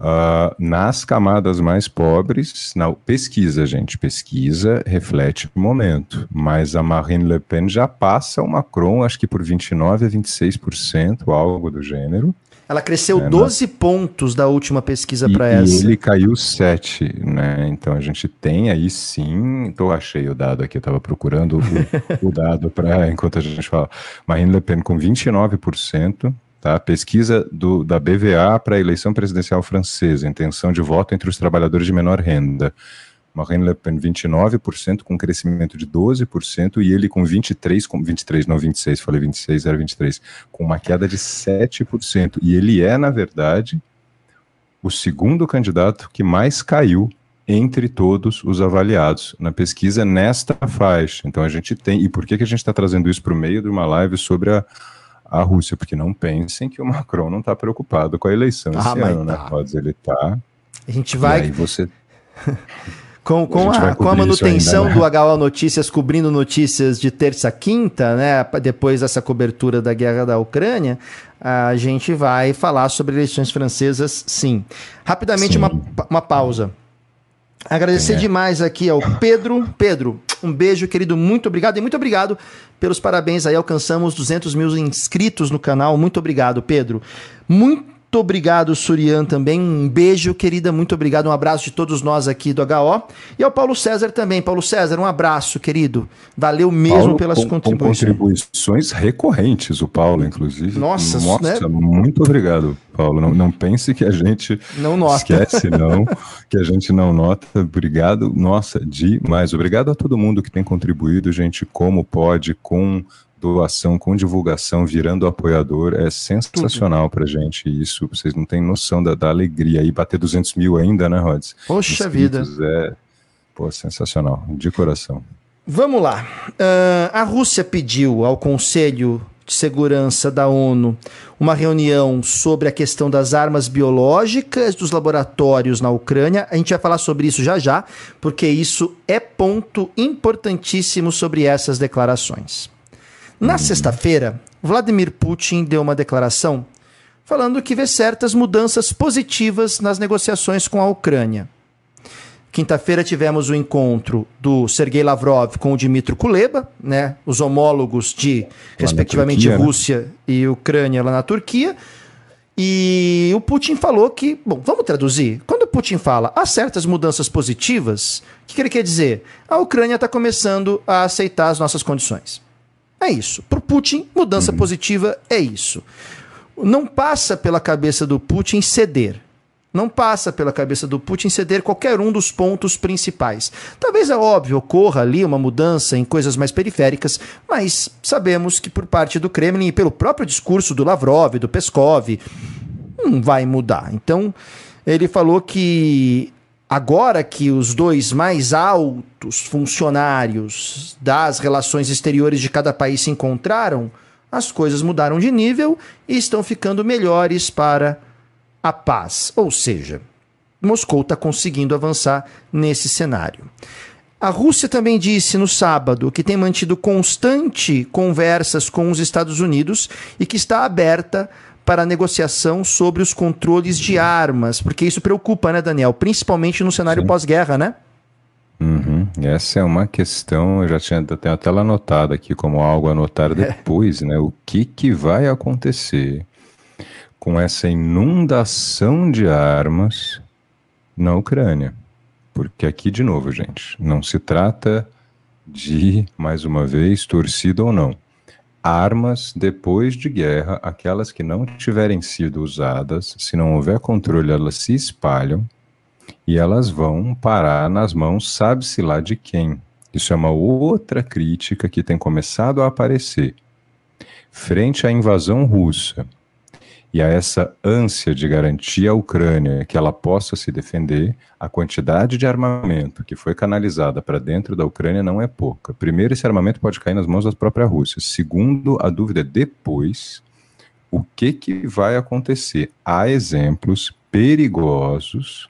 Uh, nas camadas mais pobres, na pesquisa, gente, pesquisa reflete o momento, mas a Marine Le Pen já passa o Macron, acho que por 29 a 26%, algo do gênero. Ela cresceu é, 12 na... pontos da última pesquisa para essa. E ele caiu 7, né? Então a gente tem aí sim. Então achei o dado aqui, eu estava procurando o, *laughs* o dado para enquanto a gente fala. Marine Le Pen com 29%, Tá? Pesquisa do, da BVA para a eleição presidencial francesa, intenção de voto entre os trabalhadores de menor renda. Marine Le Pen 29%, com crescimento de 12%, e ele com 23%, com 23, não 26, falei 26, era 23, com uma queda de 7%. E ele é, na verdade, o segundo candidato que mais caiu entre todos os avaliados na pesquisa nesta faixa. Então a gente tem. E por que, que a gente está trazendo isso para o meio de uma live sobre a a Rússia, porque não pensem que o Macron não está preocupado com a eleição ah, esse ano, né, tá. né? Pode ele tá. A gente vai. E aí você. *laughs* com, com, a, a com a manutenção ainda, né? do HO Notícias cobrindo notícias de terça quinta, né? Depois dessa cobertura da guerra da Ucrânia, a gente vai falar sobre eleições francesas, sim. Rapidamente, sim. Uma, uma pausa. Agradecer é. demais aqui ao Pedro. Pedro, um beijo, querido. Muito obrigado. E muito obrigado pelos parabéns aí. Alcançamos 200 mil inscritos no canal. Muito obrigado, Pedro. Muito muito obrigado, Surian, também. Um beijo, querida. Muito obrigado. Um abraço de todos nós aqui do HO. E ao Paulo César também. Paulo César, um abraço, querido. Valeu mesmo Paulo, pelas com, contribuições. Com contribuições recorrentes, o Paulo, inclusive. Nossa, Nossa né? muito obrigado, Paulo. Não, não pense que a gente não nota. esquece, não, *laughs* que a gente não nota. Obrigado, nossa, demais. Obrigado a todo mundo que tem contribuído, gente, como pode, com doação com divulgação, virando apoiador, é sensacional pra gente isso. Vocês não têm noção da, da alegria. E bater 200 mil ainda, né, Rods? Poxa vida. É, pô, sensacional, de coração. Vamos lá. Uh, a Rússia pediu ao Conselho de Segurança da ONU uma reunião sobre a questão das armas biológicas dos laboratórios na Ucrânia. A gente vai falar sobre isso já já, porque isso é ponto importantíssimo sobre essas declarações. Na sexta-feira, Vladimir Putin deu uma declaração falando que vê certas mudanças positivas nas negociações com a Ucrânia. Quinta-feira tivemos o encontro do Sergei Lavrov com o Dmitry Kuleba, né, os homólogos de, respectivamente, Turquia, né? Rússia né? e Ucrânia lá na Turquia. E o Putin falou que, bom, vamos traduzir. Quando o Putin fala há certas mudanças positivas, o que, que ele quer dizer? A Ucrânia está começando a aceitar as nossas condições. É isso. Para o Putin, mudança uhum. positiva é isso. Não passa pela cabeça do Putin ceder. Não passa pela cabeça do Putin ceder qualquer um dos pontos principais. Talvez é óbvio, ocorra ali uma mudança em coisas mais periféricas, mas sabemos que por parte do Kremlin e pelo próprio discurso do Lavrov, do Peskov, não vai mudar. Então, ele falou que agora que os dois mais altos funcionários das relações exteriores de cada país se encontraram, as coisas mudaram de nível e estão ficando melhores para a paz. Ou seja, Moscou está conseguindo avançar nesse cenário. A Rússia também disse no sábado que tem mantido constante conversas com os Estados Unidos e que está aberta para a negociação sobre os controles de armas, porque isso preocupa, né, Daniel? Principalmente no cenário pós-guerra, né? Uhum. Essa é uma questão, eu já tinha até a tela anotada aqui como algo a anotar *laughs* é. depois, né? O que, que vai acontecer com essa inundação de armas na Ucrânia. Porque aqui, de novo, gente, não se trata de, mais uma vez, torcida ou não. Armas depois de guerra, aquelas que não tiverem sido usadas, se não houver controle, elas se espalham e elas vão parar nas mãos, sabe-se lá de quem. Isso é uma outra crítica que tem começado a aparecer. Frente à invasão russa, e a essa ânsia de garantir à Ucrânia que ela possa se defender, a quantidade de armamento que foi canalizada para dentro da Ucrânia não é pouca. Primeiro, esse armamento pode cair nas mãos da própria Rússia. Segundo, a dúvida é depois o que, que vai acontecer. Há exemplos perigosos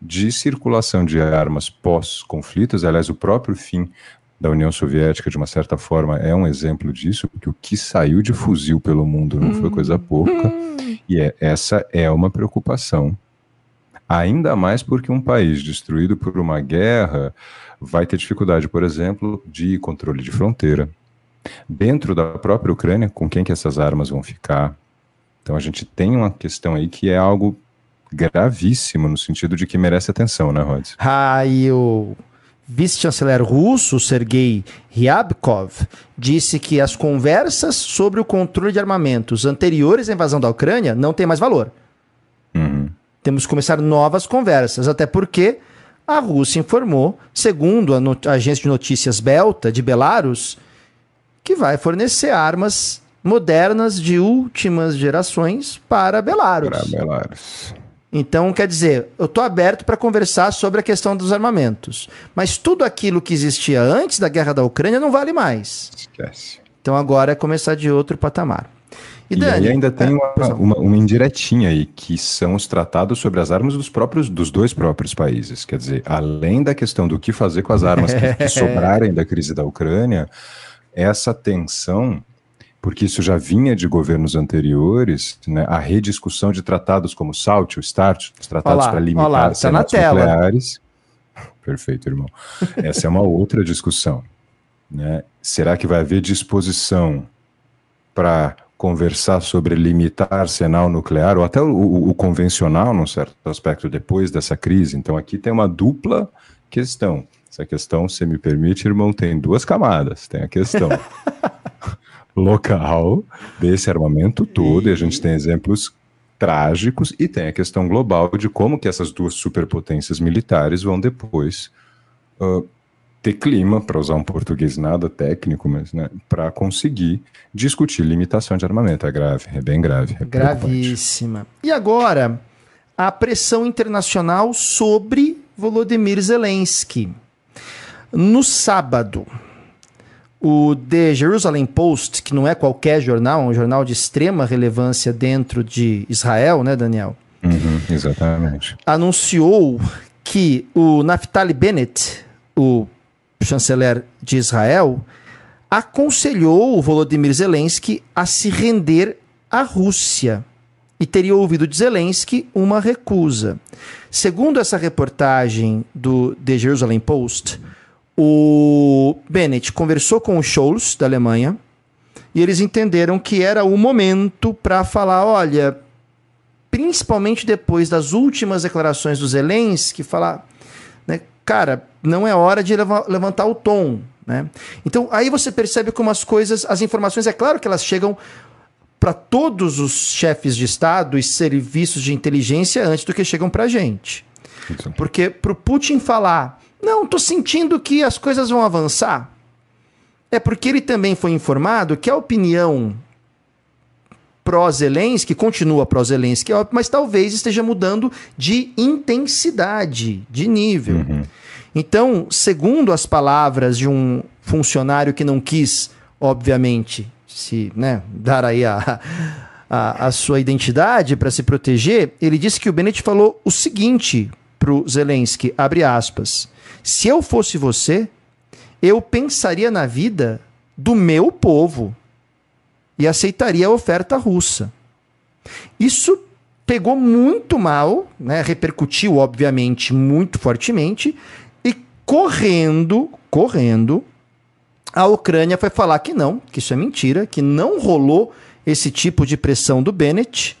de circulação de armas pós-conflitos, aliás, o próprio fim da União Soviética, de uma certa forma, é um exemplo disso, porque o que saiu de fuzil pelo mundo não foi coisa pouca, hum. e é, essa é uma preocupação. Ainda mais porque um país destruído por uma guerra vai ter dificuldade, por exemplo, de controle de fronteira. Dentro da própria Ucrânia, com quem que essas armas vão ficar? Então a gente tem uma questão aí que é algo gravíssimo no sentido de que merece atenção, né, Rod? Ah, e o vice-chanceler russo, Sergei Ryabkov, disse que as conversas sobre o controle de armamentos anteriores à invasão da Ucrânia não têm mais valor. Uhum. Temos que começar novas conversas, até porque a Rússia informou, segundo a, a agência de notícias Belta de Belarus, que vai fornecer armas modernas de últimas gerações para Belarus. Para Belarus. Então, quer dizer, eu estou aberto para conversar sobre a questão dos armamentos. Mas tudo aquilo que existia antes da guerra da Ucrânia não vale mais. Esquece. Então agora é começar de outro patamar. E, Dani, e ainda tem é, uma, uma, uma, indiretinha aí, que são os tratados sobre as armas dos próprios dos dois próprios países. Quer dizer, além da questão do que fazer com as armas que, que *laughs* sobrarem da crise da Ucrânia, essa tensão porque isso já vinha de governos anteriores, né, a rediscussão de tratados como SALT, o START, os tratados para limitar olá, tá na tela. nucleares. *laughs* Perfeito, irmão. Essa é uma outra discussão. Né? Será que vai haver disposição para conversar sobre limitar arsenal nuclear, ou até o, o, o convencional, num certo aspecto, depois dessa crise? Então aqui tem uma dupla questão. Essa questão, se me permite, irmão, tem duas camadas. Tem a questão *laughs* local desse armamento todo, e a gente tem exemplos trágicos, e tem a questão global de como que essas duas superpotências militares vão depois uh, ter clima, para usar um português nada técnico, mas né, para conseguir discutir limitação de armamento. É grave, é bem grave. É Gravíssima. E agora, a pressão internacional sobre Volodymyr Zelensky. No sábado, O The Jerusalem Post, que não é qualquer jornal, é um jornal de extrema relevância dentro de Israel, né, Daniel? Uhum, exatamente. Anunciou que o Naftali Bennett, o chanceler de Israel, aconselhou o Volodymyr Zelensky a se render à Rússia e teria ouvido de Zelensky uma recusa. Segundo essa reportagem do The Jerusalem Post, o Bennett conversou com o Scholz, da Alemanha, e eles entenderam que era o momento para falar: olha, principalmente depois das últimas declarações do Zelensky, falar, né, cara, não é hora de levantar o tom. Né? Então aí você percebe como as coisas, as informações, é claro que elas chegam para todos os chefes de Estado e serviços de inteligência antes do que chegam para a gente. Porque para o Putin falar, não, estou sentindo que as coisas vão avançar, é porque ele também foi informado que a opinião pró-Zelensky continua pró-Zelensky, mas talvez esteja mudando de intensidade, de nível. Uhum. Então, segundo as palavras de um funcionário que não quis, obviamente, se né, dar aí a, a, a sua identidade para se proteger, ele disse que o Bennett falou o seguinte para o Zelensky, abre aspas, se eu fosse você, eu pensaria na vida do meu povo e aceitaria a oferta russa. Isso pegou muito mal, né, repercutiu, obviamente, muito fortemente, e correndo, correndo, a Ucrânia foi falar que não, que isso é mentira, que não rolou esse tipo de pressão do Bennett,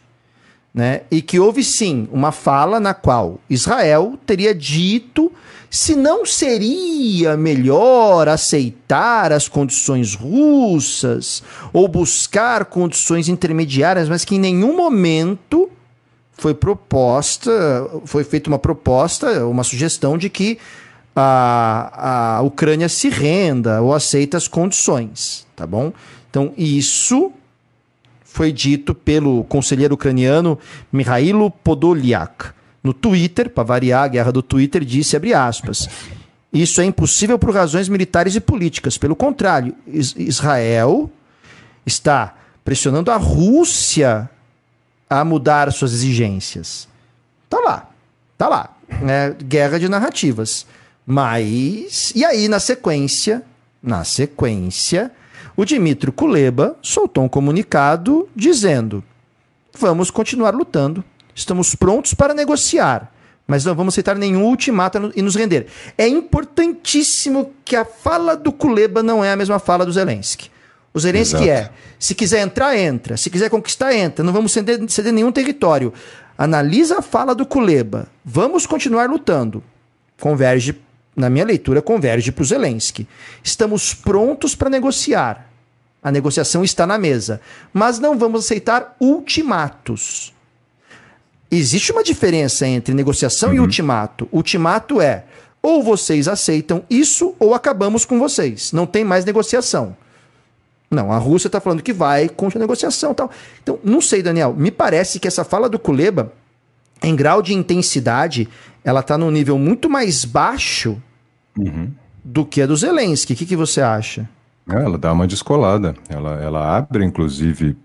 né? E que houve sim uma fala na qual Israel teria dito se não seria melhor aceitar as condições russas ou buscar condições intermediárias, mas que em nenhum momento foi proposta, foi feita uma proposta, uma sugestão de que a, a Ucrânia se renda ou aceita as condições, tá bom? Então, isso foi dito pelo conselheiro ucraniano Mikhailo Podolyak. No Twitter, para variar a guerra do Twitter, disse, abre aspas, isso é impossível por razões militares e políticas. Pelo contrário, Israel está pressionando a Rússia a mudar suas exigências. Tá lá, tá lá. É guerra de narrativas. Mas. E aí, na sequência, na sequência, o Dmitry Kuleba soltou um comunicado dizendo: vamos continuar lutando, estamos prontos para negociar, mas não vamos aceitar nenhum ultimato e nos render. É importantíssimo que a fala do Kuleba não é a mesma fala do Zelensky. O Zelensky Exato. é: se quiser entrar, entra, se quiser conquistar, entra, não vamos ceder, ceder nenhum território. Analisa a fala do Kuleba, vamos continuar lutando. Converge na minha leitura, converge para o Zelensky. Estamos prontos para negociar. A negociação está na mesa. Mas não vamos aceitar ultimatos. Existe uma diferença entre negociação uhum. e ultimato. Ultimato é ou vocês aceitam isso ou acabamos com vocês. Não tem mais negociação. Não, a Rússia está falando que vai contra a negociação tal. Então, não sei, Daniel. Me parece que essa fala do Kuleba, em grau de intensidade, ela está num nível muito mais baixo uhum. do que a do Zelensky. O que, que você acha? É, ela dá uma descolada. Ela, ela abre, inclusive,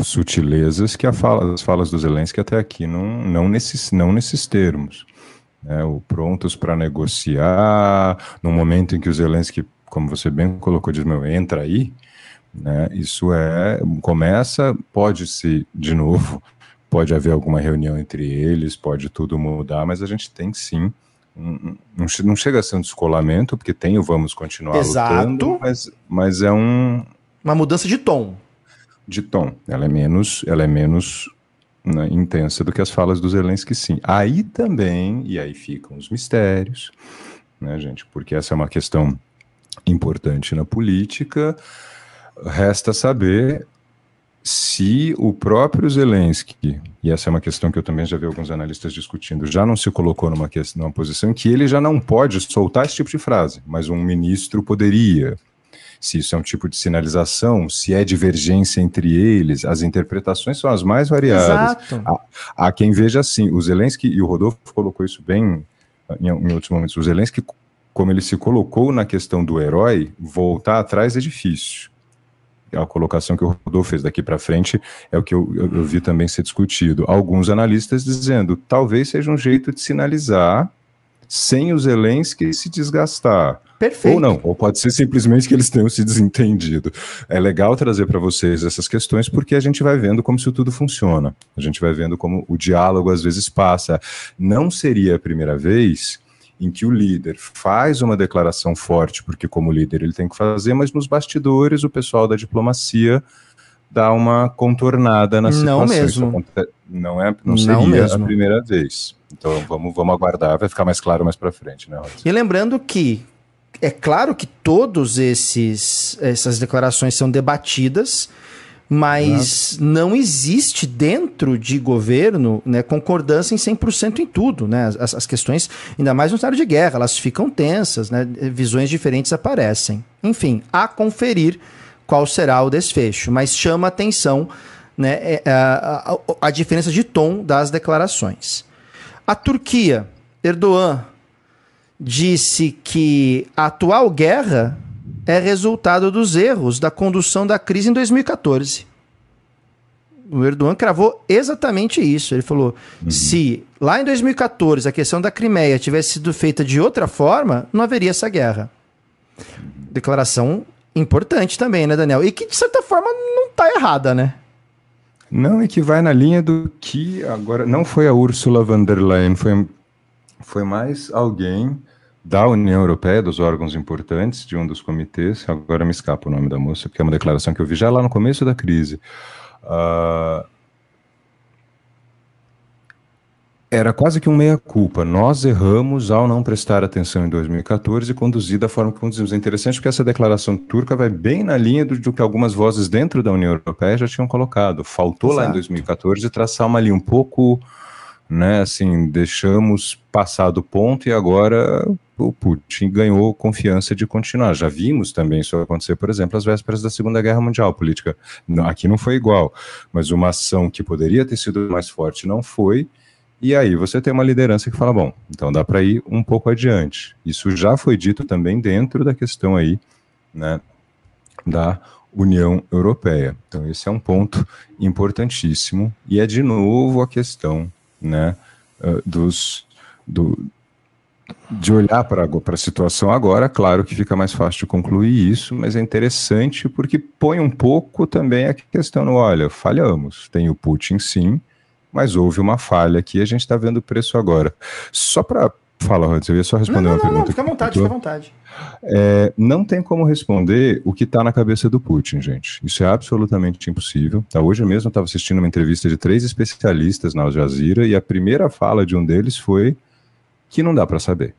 sutilezas que fala, as falas do Zelensky até aqui não, não, nesses, não nesses termos. É, o prontos para negociar, no momento em que o Zelensky, como você bem colocou, diz, meu, entra aí, né, isso é, começa, pode se, de novo, pode haver alguma reunião entre eles, pode tudo mudar, mas a gente tem sim. Um, um, não chega a ser um descolamento, porque tem o vamos continuar Exato. lutando, mas, mas é um. Uma mudança de tom. De tom. Ela é menos, ela é menos né, intensa do que as falas do Zelensky, sim. Aí também, e aí ficam os mistérios, né, gente? Porque essa é uma questão importante na política. Resta saber se o próprio Zelensky, e essa é uma questão que eu também já vi alguns analistas discutindo, já não se colocou numa, questão, numa posição que ele já não pode soltar esse tipo de frase, mas um ministro poderia. Se isso é um tipo de sinalização, se é divergência entre eles, as interpretações são as mais variadas. Exato. Há, há quem veja assim, o Zelensky, e o Rodolfo colocou isso bem em, em outros momentos, o Zelensky como ele se colocou na questão do herói, voltar atrás é difícil. A colocação que o Rodolfo fez daqui para frente é o que eu, eu, eu vi também ser discutido. Alguns analistas dizendo talvez seja um jeito de sinalizar sem os Zelensky se desgastar. Perfeito. Ou não, ou pode ser simplesmente que eles tenham se desentendido. É legal trazer para vocês essas questões porque a gente vai vendo como isso tudo funciona. A gente vai vendo como o diálogo às vezes passa. Não seria a primeira vez em que o líder faz uma declaração forte, porque como líder ele tem que fazer, mas nos bastidores o pessoal da diplomacia dá uma contornada na situação. Não mesmo. Não, é, não seria não a primeira vez. Então vamos, vamos aguardar, vai ficar mais claro mais para frente, né, Rosa? E lembrando que é claro que todos esses essas declarações são debatidas, mas não existe dentro de governo né, concordância em 100% em tudo. Né? As, as, questões, ainda mais no cenário de guerra, elas ficam tensas, né? visões diferentes aparecem. Enfim, a conferir qual será o desfecho, mas chama atenção né, é, a, a, a diferença de tom das declarações. A Turquia, Erdogan, disse que a atual guerra é resultado dos erros da condução da crise em 2014. O Erdogan cravou exatamente isso. Ele falou: uhum. se lá em 2014 a questão da Crimeia tivesse sido feita de outra forma, não haveria essa guerra. Declaração importante também, né, Daniel? E que, de certa forma, não está errada, né? Não, e que vai na linha do que agora. Não foi a Ursula von der Leyen, foi, foi mais alguém da União Europeia, dos órgãos importantes de um dos comitês. Agora me escapa o nome da moça, porque é uma declaração que eu vi já lá no começo da crise. Uh, era quase que um meia-culpa. Nós erramos ao não prestar atenção em 2014 e conduzir da forma que conduzimos. É interessante porque essa declaração turca vai bem na linha do, do que algumas vozes dentro da União Europeia já tinham colocado. Faltou Exato. lá em 2014 traçar uma linha um pouco, né, assim, deixamos passar do ponto e agora o Putin ganhou confiança de continuar. Já vimos também isso acontecer, por exemplo, às vésperas da Segunda Guerra Mundial. Política aqui não foi igual, mas uma ação que poderia ter sido mais forte não foi e aí você tem uma liderança que fala, bom, então dá para ir um pouco adiante. Isso já foi dito também dentro da questão aí, né, da União Europeia. Então esse é um ponto importantíssimo e é de novo a questão, né, dos do, de olhar para a situação agora, claro que fica mais fácil de concluir isso, mas é interessante porque põe um pouco também a questão no, olha, falhamos, tem o Putin sim, mas houve uma falha aqui, a gente está vendo o preço agora. Só para Fala, Rodrigo, eu ia só responder não, não, uma pergunta. Não, fica à vontade, fica à vontade. É, não tem como responder o que está na cabeça do Putin, gente. Isso é absolutamente impossível. Tá, hoje mesmo eu estava assistindo uma entrevista de três especialistas na Al Jazeera e a primeira fala de um deles foi que não dá para saber.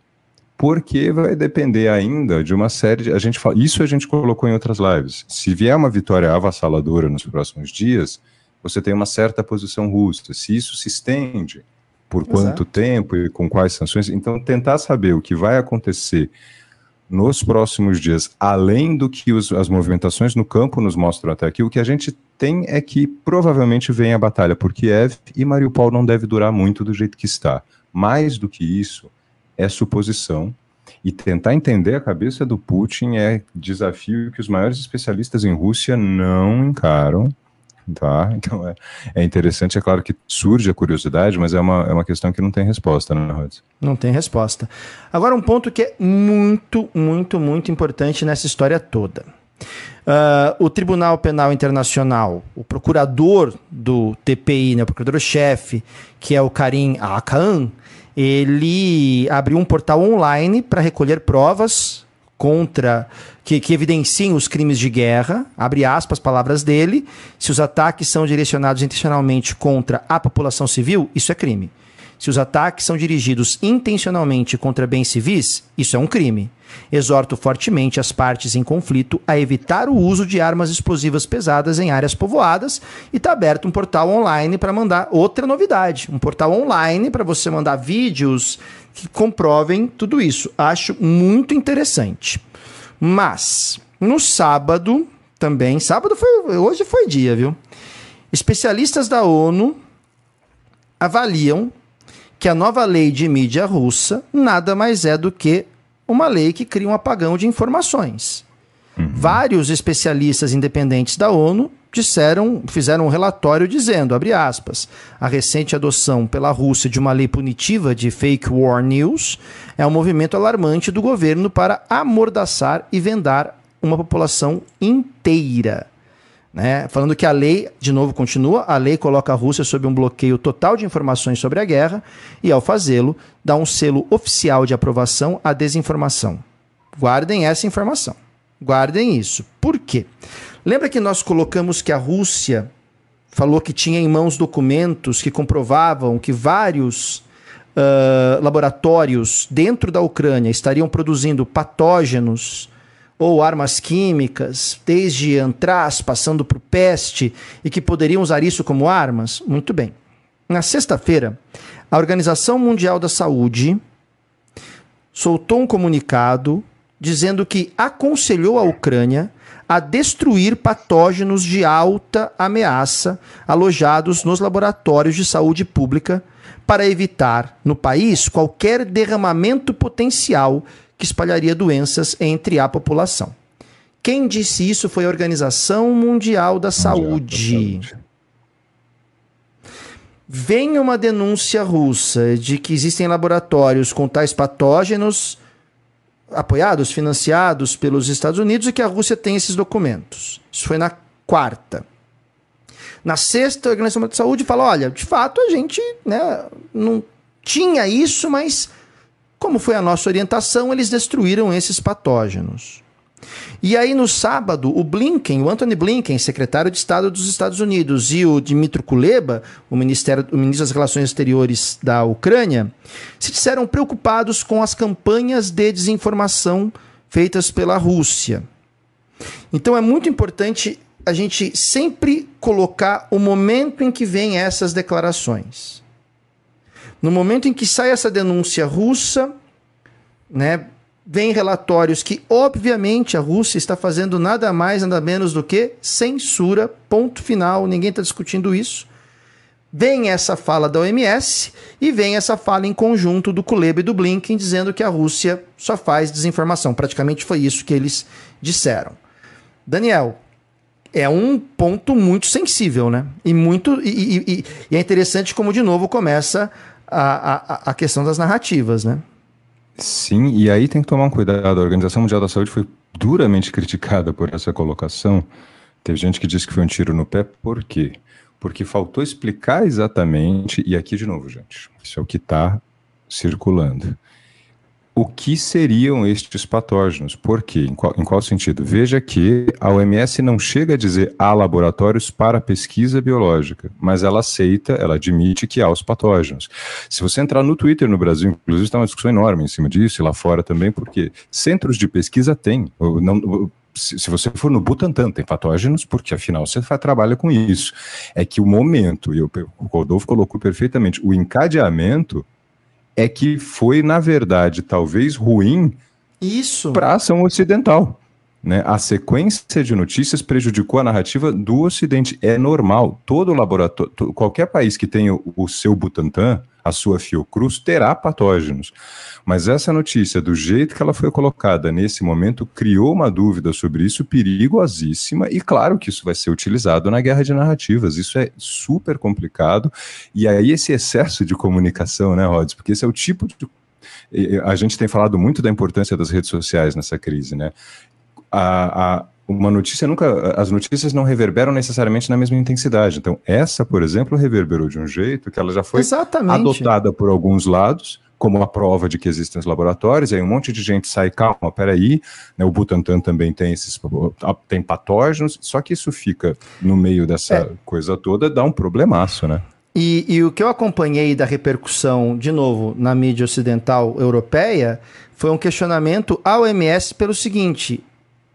Porque vai depender ainda de uma série de. A gente fala, isso a gente colocou em outras lives. Se vier uma vitória avassaladora nos próximos dias, você tem uma certa posição russa. Se isso se estende, por Exato. quanto tempo e com quais sanções. Então, tentar saber o que vai acontecer nos próximos dias, além do que os, as movimentações no campo nos mostram até aqui, o que a gente tem é que provavelmente vem a batalha por Kiev e Mariupol não deve durar muito do jeito que está. Mais do que isso, é suposição. E tentar entender a cabeça do Putin é desafio que os maiores especialistas em Rússia não encaram tá? *laughs* Então é, é interessante, é claro que surge a curiosidade, mas é uma, é uma questão que não tem resposta, né, Rhodes? Não tem resposta. Agora, um ponto que é muito, muito, muito importante nessa história toda. Uh, o Tribunal Penal Internacional, o procurador do TPI, né, o procurador-chefe, que é o Karim Akan, ele abriu um portal online para recolher provas contra que, que evidenciem os crimes de guerra, abre aspas, palavras dele, se os ataques são direcionados intencionalmente contra a população civil, isso é crime. Se os ataques são dirigidos intencionalmente contra bens civis, isso é um crime. Exorto fortemente as partes em conflito a evitar o uso de armas explosivas pesadas em áreas povoadas e está aberto um portal online para mandar outra novidade, um portal online para você mandar vídeos que comprovem tudo isso. Acho muito interessante. Mas no sábado também, sábado foi hoje foi dia, viu? Especialistas da ONU avaliam que a nova lei de mídia russa nada mais é do que uma lei que cria um apagão de informações. Uhum. Vários especialistas independentes da ONU disseram, fizeram um relatório dizendo, abre aspas, a recente adoção pela Rússia de uma lei punitiva de fake war news é um movimento alarmante do governo para amordaçar e vendar uma população inteira. Né? Falando que a lei, de novo, continua, a lei coloca a Rússia sob um bloqueio total de informações sobre a guerra e, ao fazê-lo, dá um selo oficial de aprovação à desinformação. Guardem essa informação. Guardem isso. Por quê? Lembra que nós colocamos que a Rússia falou que tinha em mãos documentos que comprovavam que vários uh, laboratórios dentro da Ucrânia estariam produzindo patógenos ou armas químicas, desde antraz, passando por peste, e que poderiam usar isso como armas? Muito bem. Na sexta-feira, a Organização Mundial da Saúde soltou um comunicado dizendo que aconselhou a Ucrânia a destruir patógenos de alta ameaça alojados nos laboratórios de saúde pública para evitar no país qualquer derramamento potencial que espalharia doenças entre a população. Quem disse isso foi a Organização Mundial da Saúde. Vem uma denúncia russa de que existem laboratórios com tais patógenos apoiados, financiados pelos Estados Unidos e que a Rússia tem esses documentos. Isso foi na quarta. Na sexta, a Organização Mundial da Saúde fala: olha, de fato a gente né, não tinha isso, mas como foi a nossa orientação, eles destruíram esses patógenos. E aí, no sábado, o Blinken, o Anthony Blinken, secretário de Estado dos Estados Unidos, e o Dmitry Kuleba, o, ministério, o ministro das Relações Exteriores da Ucrânia, se disseram preocupados com as campanhas de desinformação feitas pela Rússia. Então, é muito importante a gente sempre colocar o momento em que vêm essas declarações. No momento em que sai essa denúncia russa, né, vem relatórios que, obviamente, a Rússia está fazendo nada mais, nada menos do que censura, ponto final, ninguém está discutindo isso. Vem essa fala da OMS e vem essa fala em conjunto do Kuleba e do Blinken dizendo que a Rússia só faz desinformação. Praticamente foi isso que eles disseram. Daniel, é um ponto muito sensível, né? E muito e, e, e é interessante como de novo começa a, a, a questão das narrativas, né? Sim, e aí tem que tomar um cuidado. A Organização Mundial da Saúde foi duramente *laughs* criticada por essa colocação. Teve gente que disse que foi um tiro no pé, por quê? Porque faltou explicar exatamente, e aqui de novo, gente, isso é o que está circulando o que seriam estes patógenos. Por quê? Em qual, em qual, sentido? Veja que a OMS não chega a dizer há laboratórios para pesquisa biológica, mas ela aceita, ela admite que há os patógenos. Se você entrar no Twitter no Brasil, inclusive está uma discussão enorme em cima disso, e lá fora também, porque centros de pesquisa têm. Não, se você for no Butantan, tem patógenos, porque afinal você trabalha com isso. É que o momento, e o Rodolfo colocou perfeitamente, o encadeamento é que foi, na verdade, talvez ruim para a ação ocidental. Né? A sequência de notícias prejudicou a narrativa do Ocidente. É normal. Todo laboratório, qualquer país que tenha o seu Butantan, a sua Fiocruz, terá patógenos. Mas essa notícia, do jeito que ela foi colocada nesse momento, criou uma dúvida sobre isso perigosíssima, e claro que isso vai ser utilizado na guerra de narrativas. Isso é super complicado. E aí, esse excesso de comunicação, né, Rods? Porque esse é o tipo de. A gente tem falado muito da importância das redes sociais nessa crise, né? A, a, uma notícia nunca. As notícias não reverberam necessariamente na mesma intensidade. Então, essa, por exemplo, reverberou de um jeito que ela já foi Exatamente. adotada por alguns lados como a prova de que existem os laboratórios, aí um monte de gente sai, calma, peraí, né, o Butantan também tem esses tem patógenos, só que isso fica no meio dessa é. coisa toda, dá um problemaço, né? E, e, o que eu acompanhei da repercussão, de novo, na mídia ocidental europeia, foi um questionamento à OMS pelo seguinte: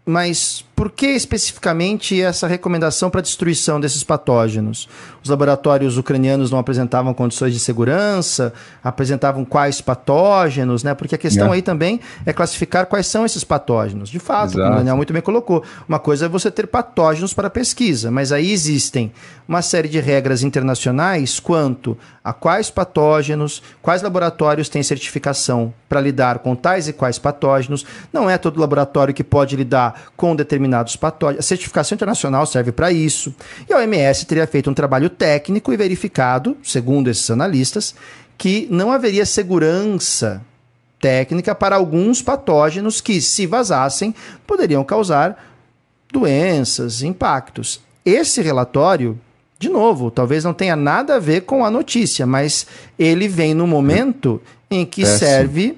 mas por que especificamente essa recomendação para destruição desses patógenos? Os laboratórios ucranianos não apresentavam condições de segurança, apresentavam quais patógenos, né? Porque a questão é. aí também é classificar quais são esses patógenos. De fato, Exato. o Daniel muito bem colocou. Uma coisa é você ter patógenos para pesquisa, mas aí existem uma série de regras internacionais quanto a quais patógenos, quais laboratórios têm certificação para lidar com tais e quais patógenos. Não é todo laboratório que pode lidar com determinados patógenos. A certificação internacional serve para isso. E a OMS teria feito um trabalho técnico e verificado, segundo esses analistas, que não haveria segurança técnica para alguns patógenos que, se vazassem, poderiam causar doenças, impactos. Esse relatório de novo, talvez não tenha nada a ver com a notícia, mas ele vem no momento em que serve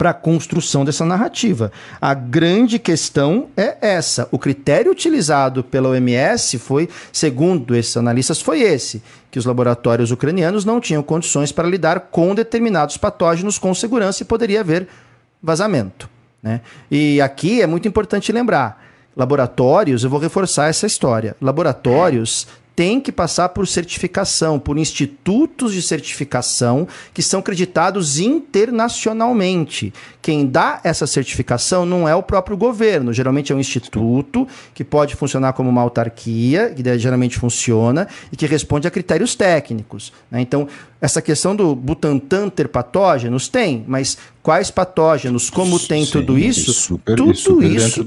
para a construção dessa narrativa. A grande questão é essa. O critério utilizado pela OMS foi, segundo esses analistas, foi esse: que os laboratórios ucranianos não tinham condições para lidar com determinados patógenos com segurança e poderia haver vazamento. Né? E aqui é muito importante lembrar. Laboratórios, eu vou reforçar essa história. Laboratórios tem que passar por certificação, por institutos de certificação que são creditados internacionalmente. Quem dá essa certificação não é o próprio governo, geralmente é um instituto que pode funcionar como uma autarquia, que geralmente funciona e que responde a critérios técnicos. Né? Então, essa questão do Butantan ter patógenos tem, mas quais patógenos, como tem Sim, tudo isso, super, tudo super isso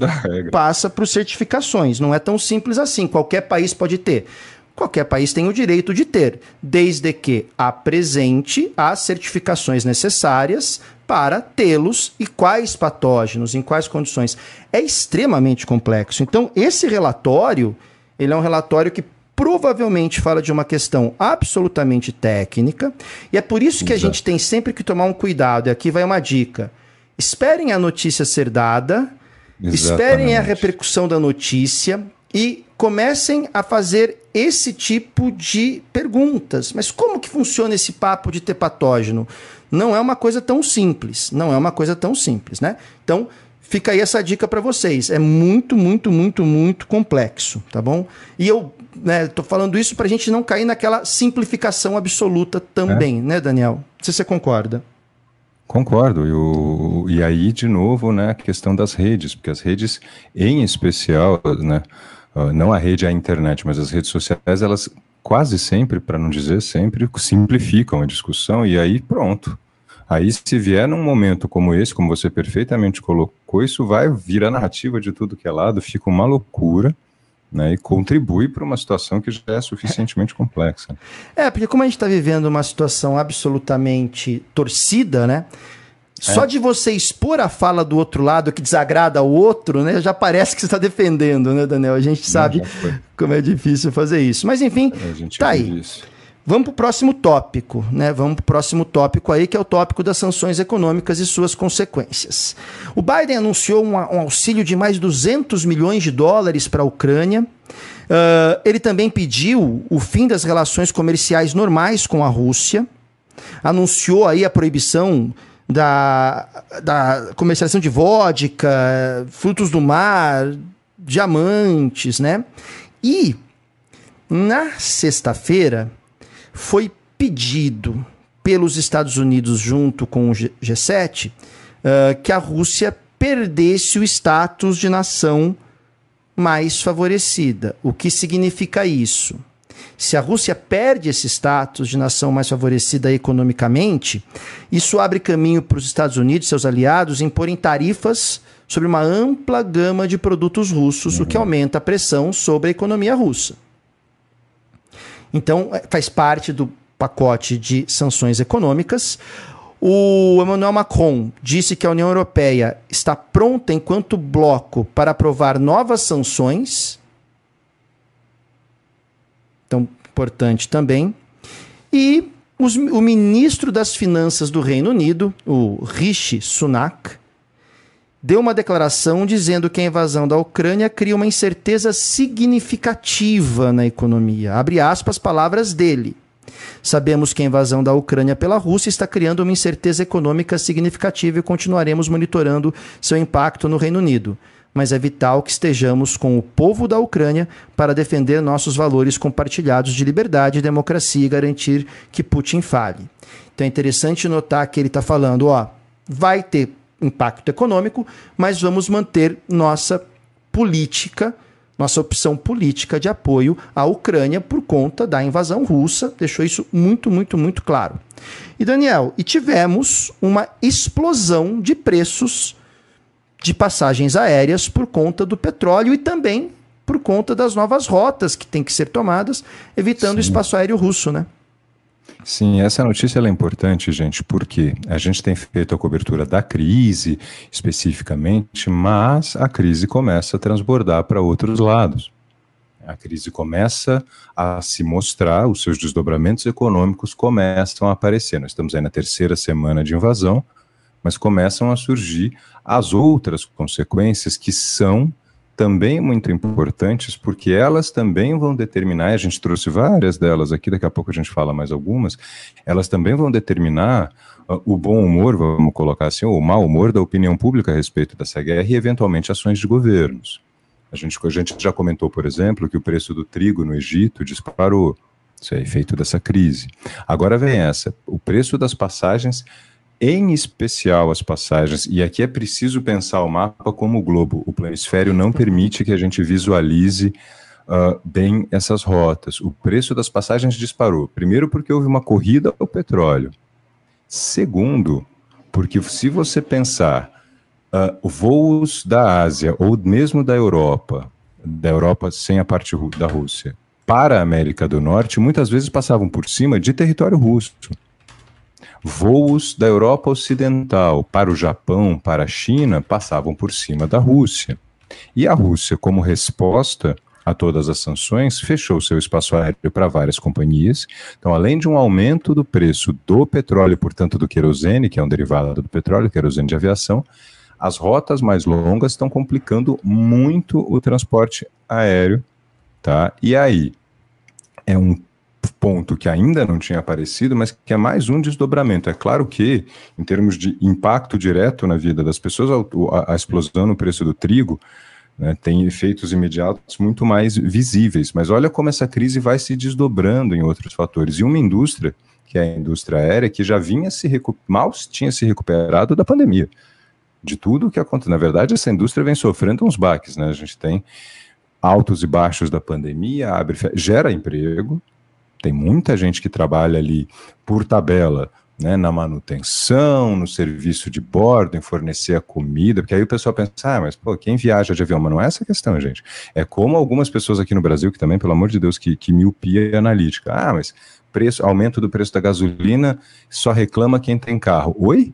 passa por certificações. Não é tão simples assim. Qualquer país pode ter. Qualquer país tem o direito de ter, desde que apresente as certificações necessárias para tê-los e quais patógenos, em quais condições. É extremamente complexo. Então, esse relatório, ele é um relatório que provavelmente fala de uma questão absolutamente técnica, e é por isso que Exato. a gente tem sempre que tomar um cuidado. E aqui vai uma dica. Esperem a notícia ser dada, Exatamente. esperem a repercussão da notícia e comecem a fazer esse tipo de perguntas. Mas como que funciona esse papo de ter patógeno? Não é uma coisa tão simples. Não é uma coisa tão simples, né? Então, fica aí essa dica para vocês. É muito, muito, muito, muito complexo, tá bom? E eu né, tô falando isso para a gente não cair naquela simplificação absoluta também, é. né, Daniel? Se você concorda. Concordo. E, o, e aí, de novo, né, a questão das redes, porque as redes, em especial, né, ah, não a rede, a internet, mas as redes sociais, elas quase sempre, para não dizer sempre, simplificam a discussão e aí pronto. Aí, se vier num momento como esse, como você perfeitamente colocou, isso vai virar narrativa de tudo que é lado, fica uma loucura. Né, e contribui para uma situação que já é suficientemente complexa. É, porque como a gente está vivendo uma situação absolutamente torcida, né? Só é. de você expor a fala do outro lado que desagrada ao outro, né? Já parece que você está defendendo, né, Daniel? A gente sabe como é difícil fazer isso. Mas enfim, tá aí. Isso. Vamos para o próximo tópico, né? Vamos para o próximo tópico aí, que é o tópico das sanções econômicas e suas consequências. O Biden anunciou um, um auxílio de mais 200 milhões de dólares para a Ucrânia. Uh, ele também pediu o fim das relações comerciais normais com a Rússia. Anunciou aí a proibição da, da comercialização de vodka, frutos do mar, diamantes, né? E na sexta-feira foi pedido pelos Estados Unidos, junto com o G7, uh, ah, que a Rússia perdesse o status de nação mais favorecida. O que significa isso? Se a Rússia perde esse status de nação mais favorecida economicamente, isso abre caminho para os Estados Unidos e seus aliados imporem tarifas sobre uma ampla gama de produtos russos, uhum. o que uhum. aumenta a pressão sobre a economia russa. Então, é, faz parte do pacote de sanções econômicas. O Emmanuel Macron disse que a União Europeia está pronta, enquanto bloco, para aprovar novas sanções então importante também. E os, o ministro das Finanças do Reino Unido, o Rishi Sunak, deu uma declaração dizendo que a invasão da Ucrânia cria uma incerteza significativa na economia. Abre aspas, palavras dele. Sabemos que a invasão da Ucrânia pela Rússia está criando uma incerteza econômica significativa e continuaremos monitorando seu impacto no Reino Unido. mas é vital que estejamos com o povo da Ucrânia para defender nossos valores compartilhados de liberdade, democracia e garantir que Putin fale. Então é interessante notar que ele está falando, ó, vai ter impacto econômico, mas vamos manter nossa política, nossa opção política de apoio à Ucrânia por conta da invasão russa, deixou isso muito, muito, muito claro. E Daniel, e tivemos uma explosão de preços de passagens aéreas por conta do petróleo e também por conta das novas rotas que têm que ser tomadas, evitando Sim. o espaço aéreo russo, né? Sim, essa notícia é importante, gente, porque a gente tem feito a cobertura da crise especificamente, mas a crise começa a transbordar para outros lados. A crise começa a se mostrar, os seus desdobramentos econômicos começam a aparecer. Nós estamos aí na terceira semana de invasão, mas começam a surgir as outras consequências que são também muito importantes, porque elas também vão determinar, a gente trouxe várias delas aqui, daqui a pouco a gente fala mais algumas, elas também vão determinar uh, o bom humor, vamos colocar assim, ou o mau humor da opinião pública a respeito dessa guerra e, eventualmente, ações de governos. A gente, a gente já comentou, por exemplo, que o preço do trigo no Egito disparou. Isso é efeito dessa crise. Agora vem essa: o preço das passagens em especial as passagens, e aqui é preciso pensar o mapa como o globo. O planisfério não permite que a gente visualize uh, bem essas rotas. O preço das passagens disparou. Primeiro, porque houve uma corrida ao petróleo. Segundo, porque se você pensar uh, voos da Ásia ou mesmo da Europa, da Europa sem a parte da Rússia, para a América do Norte, muitas vezes passavam por cima de território russo voos da Europa Ocidental para o Japão, para a China, passavam por cima da Rússia. E a Rússia, como resposta a todas as sanções, fechou seu espaço aéreo para várias companhias. Então, além de um aumento do preço do petróleo, portanto do querosene, que é um derivado do petróleo, querosene de aviação, as rotas mais longas estão complicando muito o transporte aéreo, tá? E aí é um ponto que ainda não tinha aparecido, mas que é mais um desdobramento. É claro que, em termos de impacto direto na vida das pessoas, a, a explosão no preço do trigo né, tem efeitos imediatos muito mais visíveis. Mas olha como essa crise vai se desdobrando em outros fatores. E uma indústria, que é a indústria aérea, que já vinha se mal tinha se recuperado da pandemia. De tudo o que acontece. Na verdade, essa indústria vem sofrendo uns baques. Né? A gente tem altos e baixos da pandemia, abre, gera emprego, tem muita gente que trabalha ali por tabela, né, na manutenção, no serviço de bordo, em fornecer a comida, porque aí o pessoal pensa, ah, mas pô, quem viaja de avião? Mas não é essa a questão, gente. É como algumas pessoas aqui no Brasil, que também, pelo amor de Deus, que, que miopia analítica. Ah, mas preço, aumento do preço da gasolina, só reclama quem tem carro. Oi?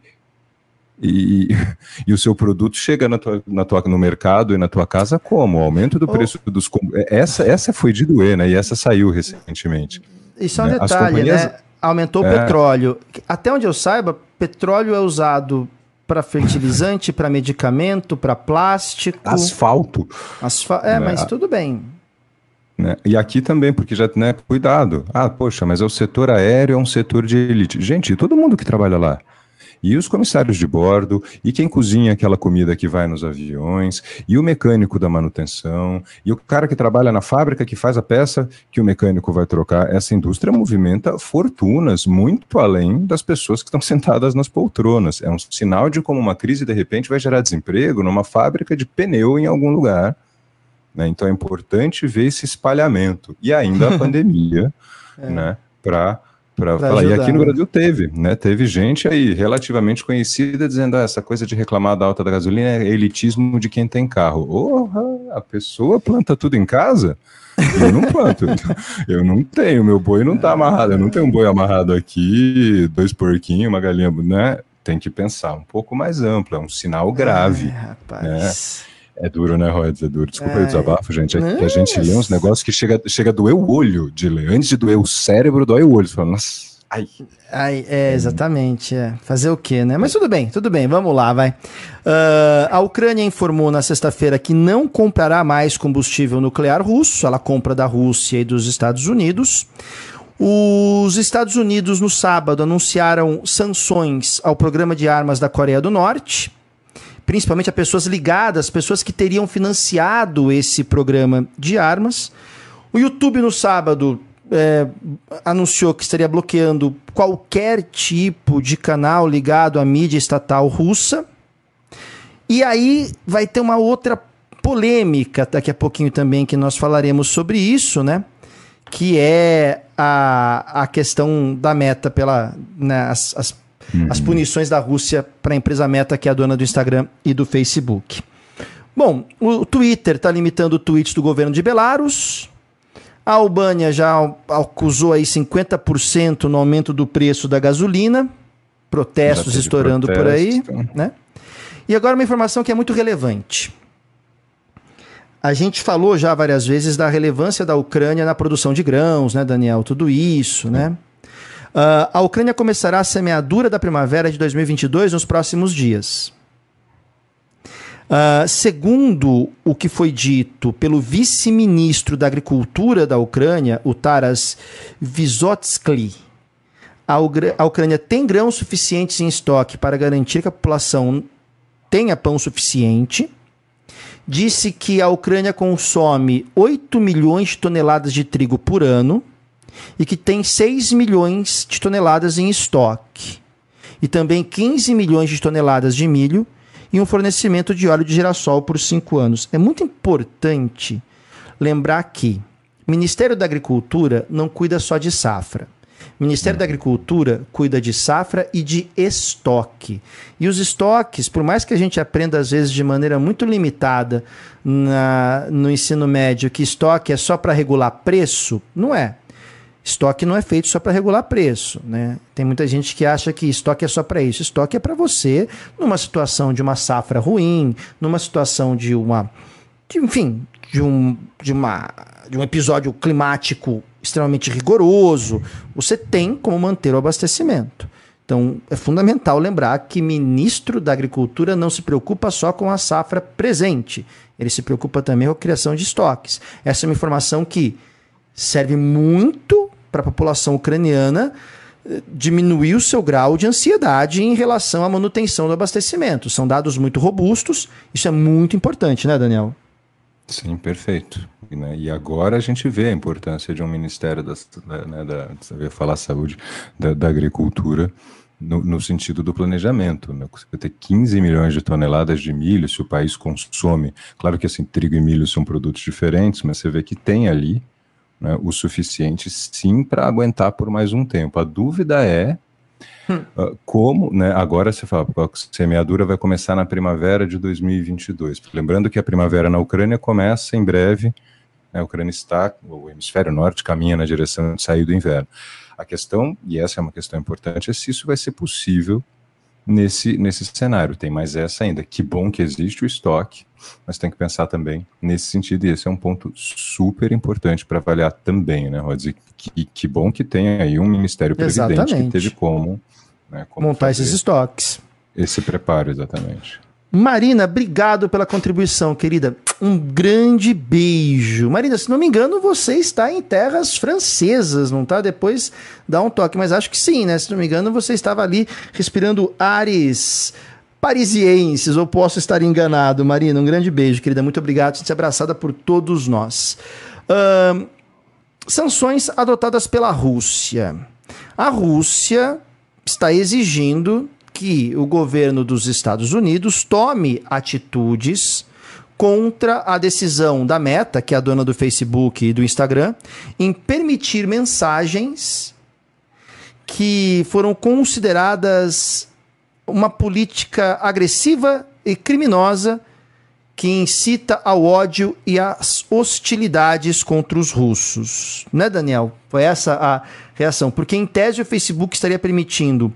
E, *laughs* e, o seu produto chega na tua, na tua, no mercado e na tua casa como? O aumento do oh. preço dos... Essa, essa foi de doer, né? E essa saiu recentemente. Isso é um né? detalhe, companhias... né? Aumentou o é... petróleo. Até onde eu saiba, petróleo é usado para fertilizante, para medicamento, para plástico. Asfalto. Asfa... É, né? mas tudo bem. Né? E aqui também, porque já, né, cuidado. Ah, poxa, mas é o setor aéreo, é um setor de elite. Gente, todo mundo que trabalha lá e os comissários de bordo, e quem cozinha aquela comida que vai nos aviões, e o mecânico da manutenção, e o cara que trabalha na fábrica que faz a peça que o mecânico vai trocar. Essa indústria movimenta fortunas muito além das pessoas que estão *laughs* sentadas nas poltronas. É um sinal de como uma crise de repente vai gerar desemprego numa fábrica de pneu em algum lugar. Né? Então é importante ver esse espalhamento. E ainda a *laughs* pandemia, é. né? Para para falar. Ajudar, e aqui no né? Brasil teve, né? Teve gente aí relativamente conhecida dizendo ah, essa coisa de reclamar da alta da gasolina é elitismo de quem tem carro. Porra, a pessoa planta tudo em casa? Eu não planto. *laughs* eu não tenho, meu boi não tá amarrado. Eu não tenho um boi amarrado aqui, dois porquinhos, uma galinha, né? Tem que pensar um pouco mais amplo, é um sinal grave. É, rapaz. Né? É duro, né, Rods? É duro. Desculpa é. o desabafo, gente. É que a gente lê uns negócios que chega, chega a doer o olho de ler. Antes de doer o cérebro, dói o olho. Você fala, nossa. Ai. Ai, é, exatamente. É. Fazer o quê, né? Mas tudo bem, tudo bem, vamos lá, vai. Uh, a Ucrânia informou na sexta-feira que não comprará mais combustível nuclear russo, ela compra da Rússia e dos Estados Unidos. Os Estados Unidos, no sábado, anunciaram sanções ao programa de armas da Coreia do Norte principalmente a pessoas ligadas, pessoas que teriam financiado esse programa de armas. O YouTube no sábado é, anunciou que estaria bloqueando qualquer tipo de canal ligado à mídia estatal russa. E aí vai ter uma outra polêmica daqui a pouquinho também que nós falaremos sobre isso, né? Que é a, a questão da meta pela né, as, as, uhum. as punições da Rússia para a empresa Meta, que é a dona do Instagram e do Facebook. Bom, o Twitter está limitando tweets do governo de Belarus. A Albânia já acusou aí 50% no aumento do preço da gasolina. Protestos estourando protesto. por aí, né? E agora uma informação que é muito relevante. A gente falou já várias vezes da relevância da Ucrânia na produção de grãos, né, Daniel? Tudo isso, né? Uh, a Ucrânia começará a semeadura da primavera de 2022 nos próximos dias. Uh, segundo o que foi dito pelo vice-ministro da Agricultura da Ucrânia, o Taras Vysotsky, a, a Ucrânia tem grãos suficientes em estoque para garantir que a população tenha pão suficiente. Disse que a Ucrânia consome 8 milhões de toneladas de trigo por ano e que tem 6 milhões de toneladas em estoque. E também 15 milhões de toneladas de milho e um fornecimento de óleo de girassol por 5 anos. É muito importante lembrar que o Ministério da Agricultura não cuida só de safra. O Ministério da Agricultura cuida de safra e de estoque. E os estoques, por mais que a gente aprenda às vezes de maneira muito limitada na, no ensino médio que estoque é só para regular preço, não é. Estoque não é feito só para regular preço, né? Tem muita gente que acha que estoque é só para isso. Estoque é para você numa situação de uma safra ruim, numa situação de uma, de, enfim, de um, de uma, de um episódio climático extremamente rigoroso, você tem como manter o abastecimento. Então, é fundamental lembrar que ministro da Agricultura não se preocupa só com a safra presente, ele se preocupa também com a criação de estoques. Essa é uma informação que serve muito para a população ucraniana eh, diminuir o seu grau de ansiedade em relação à manutenção do abastecimento. São dados muito robustos, isso é muito importante, né, Daniel? Sim, perfeito. E, né, e agora a gente vê a importância de um Ministério da, né, da, da falar saúde, da, da agricultura, no, no, sentido do planejamento. Né? Você ter 15 milhões de toneladas de milho, se o país consome, claro que assim, trigo e milho são produtos diferentes, mas você vê que tem ali né, o suficiente sim para aguentar por mais um tempo. A dúvida é Hum. Uh, como, né, agora você fala, a semeadura vai começar na primavera de 2022. Lembrando que a primavera na Ucrânia começa em breve, né, a Ucrânia está, o hemisfério norte caminha na direção de sair do inverno. A questão, e essa é uma questão importante, é se isso vai ser possível nesse, nesse cenário. Tem mais essa ainda. Que bom que existe o estoque, mas tem que pensar também nesse sentido, e esse é um ponto super importante para avaliar também, né, Rod? Que, que bom que tem aí um Ministério Previdente exatamente. que teve como, né, como montar esses estoques. Esse preparo, exatamente. Marina, obrigado pela contribuição, querida. Um grande beijo. Marina, se não me engano, você está em terras francesas, não tá? Depois dá um toque, mas acho que sim, né? Se não me engano, você estava ali respirando ares parisienses, ou posso estar enganado. Marina, um grande beijo, querida. Muito obrigado por ser abraçada por todos nós. Uh, sanções adotadas pela Rússia. A Rússia está exigindo que o governo dos Estados Unidos tome atitudes contra a decisão da Meta, que é a dona do Facebook e do Instagram, em permitir mensagens que foram consideradas uma política agressiva e criminosa que incita ao ódio e às hostilidades contra os russos. Né, Daniel? Foi essa a reação. Porque, em tese, o Facebook estaria permitindo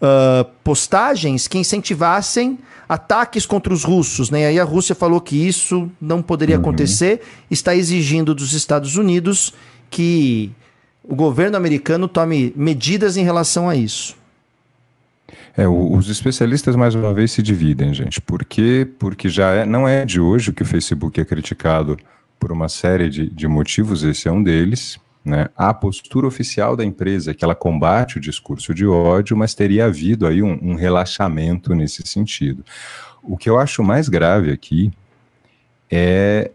uh, postagens que incentivassem ataques contra os russos. Né? E aí a Rússia falou que isso não poderia uhum. acontecer, está exigindo dos Estados Unidos que o governo americano tome medidas em relação a isso. É, os especialistas mais uma vez se dividem, gente. Por quê? Porque já é, não é de hoje que o Facebook é criticado por uma série de, de motivos, esse é um deles. Né? A postura oficial da empresa que ela combate o discurso de ódio, mas teria havido aí um, um relaxamento nesse sentido. O que eu acho mais grave aqui é,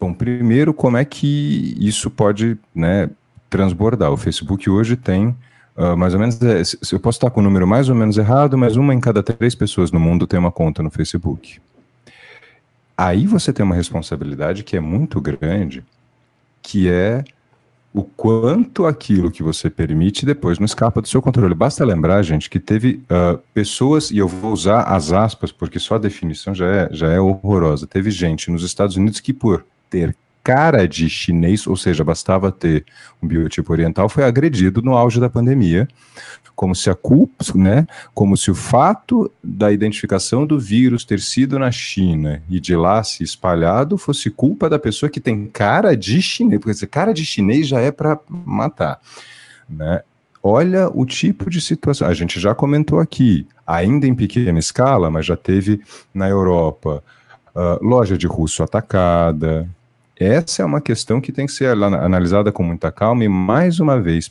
bom, primeiro, como é que isso pode, né, transbordar. O Facebook hoje tem Uh, mais ou menos, é, eu posso estar com o número mais ou menos errado, mas uma em cada três pessoas no mundo tem uma conta no Facebook. Aí você tem uma responsabilidade que é muito grande, que é o quanto aquilo que você permite depois não escapa do seu controle. Basta lembrar, gente, que teve uh, pessoas, e eu vou usar as aspas, porque só a definição já é, já é horrorosa. Teve gente nos Estados Unidos que, por ter cara de chinês, ou seja, bastava ter um biotipo oriental, foi agredido no auge da pandemia, como se a culpa, né, como se o fato da identificação do vírus ter sido na China e de lá se espalhado fosse culpa da pessoa que tem cara de chinês, porque cara de chinês já é para matar, né? Olha o tipo de situação. A gente já comentou aqui, ainda em pequena escala, mas já teve na Europa uh, loja de russo atacada, essa é uma questão que tem que ser analisada com muita calma e, mais uma vez,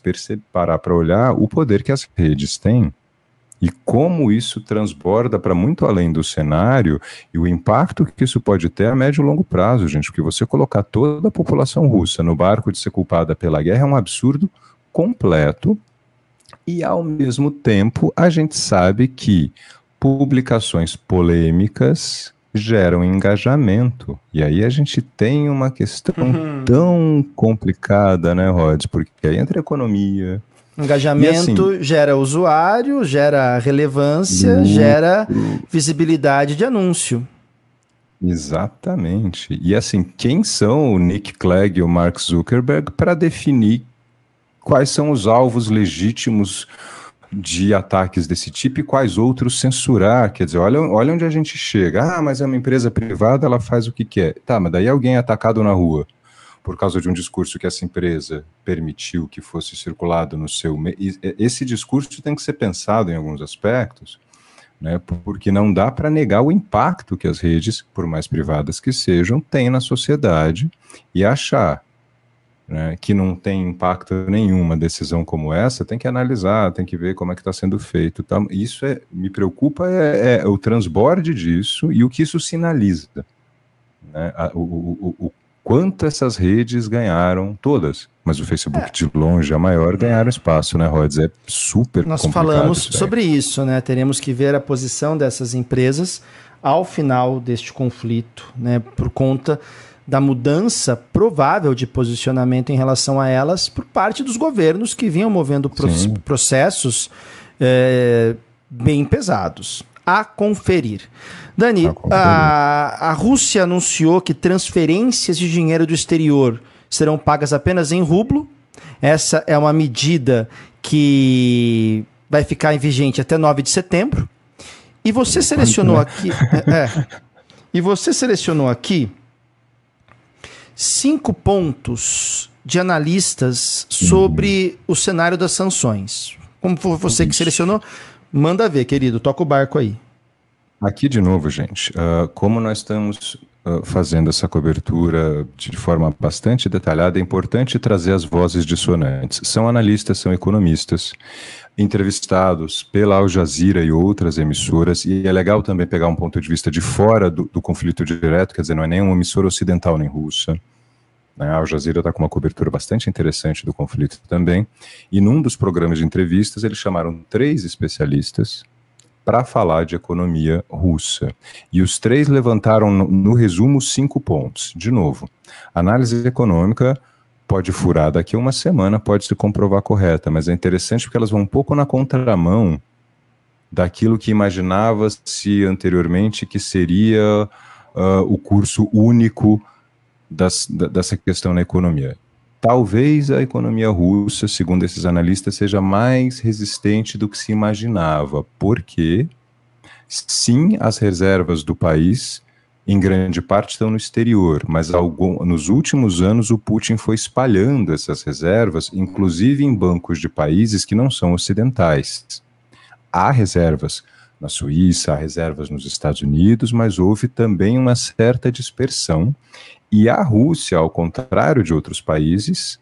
parar para olhar o poder que as redes têm e como isso transborda para muito além do cenário e o impacto que isso pode ter a médio e longo prazo, gente. Porque você colocar toda a população russa no barco de ser culpada pela guerra é um absurdo completo. E, ao mesmo tempo, a gente sabe que publicações polêmicas geram engajamento. E aí a gente tem uma questão uhum. tão complicada, né, Rods? Porque aí entra economia. Engajamento assim, gera usuário, gera relevância, lucro. gera visibilidade de anúncio. Exatamente. E assim, quem são o Nick Clegg e o Mark Zuckerberg para definir quais são os alvos legítimos de ataques desse tipo e quais outros censurar. Quer dizer, olha, olha onde a gente chega. Ah, mas é uma empresa privada, ela faz o que quer. Tá, mas daí alguém é atacado na rua por causa de um discurso que essa empresa permitiu que fosse circulado no seu. Esse discurso tem que ser pensado em alguns aspectos, né, porque não dá para negar o impacto que as redes, por mais privadas que sejam, têm na sociedade e achar né, que não tem impacto nenhum uma decisão como essa, tem que analisar, tem que ver como é que está sendo feito. Tá? Isso é, me preocupa é, é, o transborde disso e o que isso sinaliza. Né? o, o, o, quanto essas redes ganharam, todas, mas o Facebook é. de longe, a maior, ganharam espaço, né, Rods? É super Nós falamos isso sobre isso, né? Teremos que ver a posição dessas empresas ao final deste conflito, né? Por conta da mudança provável de posicionamento em relação a elas por parte dos governos que vinham movendo processos é, bem pesados. A conferir. Dani, a, conferir. a, a Rússia anunciou que transferências de dinheiro do exterior serão pagas apenas em rublo. Essa é uma medida que vai ficar em vigente até 9 de setembro. E você selecionou aqui. É, é, e você selecionou aqui cinco pontos de analistas sobre o cenário das sanções. Como foi você que selecionou, manda ver, querido, toca o barco aí. Aqui de novo, gente, uh, como nós estamos uh, fazendo essa cobertura de forma bastante detalhada, é importante trazer as vozes dissonantes. São analistas, são economistas, entrevistados pela Al Jazeera e outras emissoras, e é legal também pegar um ponto de vista de fora do, do conflito direto, quer dizer, não é nem uma emissora ocidental nem russa. Né? A Al Jazeera está com uma cobertura bastante interessante do conflito também, e num dos programas de entrevistas eles chamaram três especialistas para falar de economia russa. E os três levantaram, no, no resumo, cinco pontos. De novo, análise econômica pode furar daqui a uma semana, pode se comprovar correta, mas é interessante porque elas vão um pouco na contramão daquilo que imaginava-se anteriormente que seria uh, o curso único das, da, dessa questão na economia. Talvez a economia russa, segundo esses analistas, seja mais resistente do que se imaginava, porque sim, as reservas do país em grande parte estão no exterior, mas algum, nos últimos anos o Putin foi espalhando essas reservas, inclusive em bancos de países que não são ocidentais. Há reservas na Suíça, há reservas nos Estados Unidos, mas houve também uma certa dispersão. E a Rússia, ao contrário de outros países,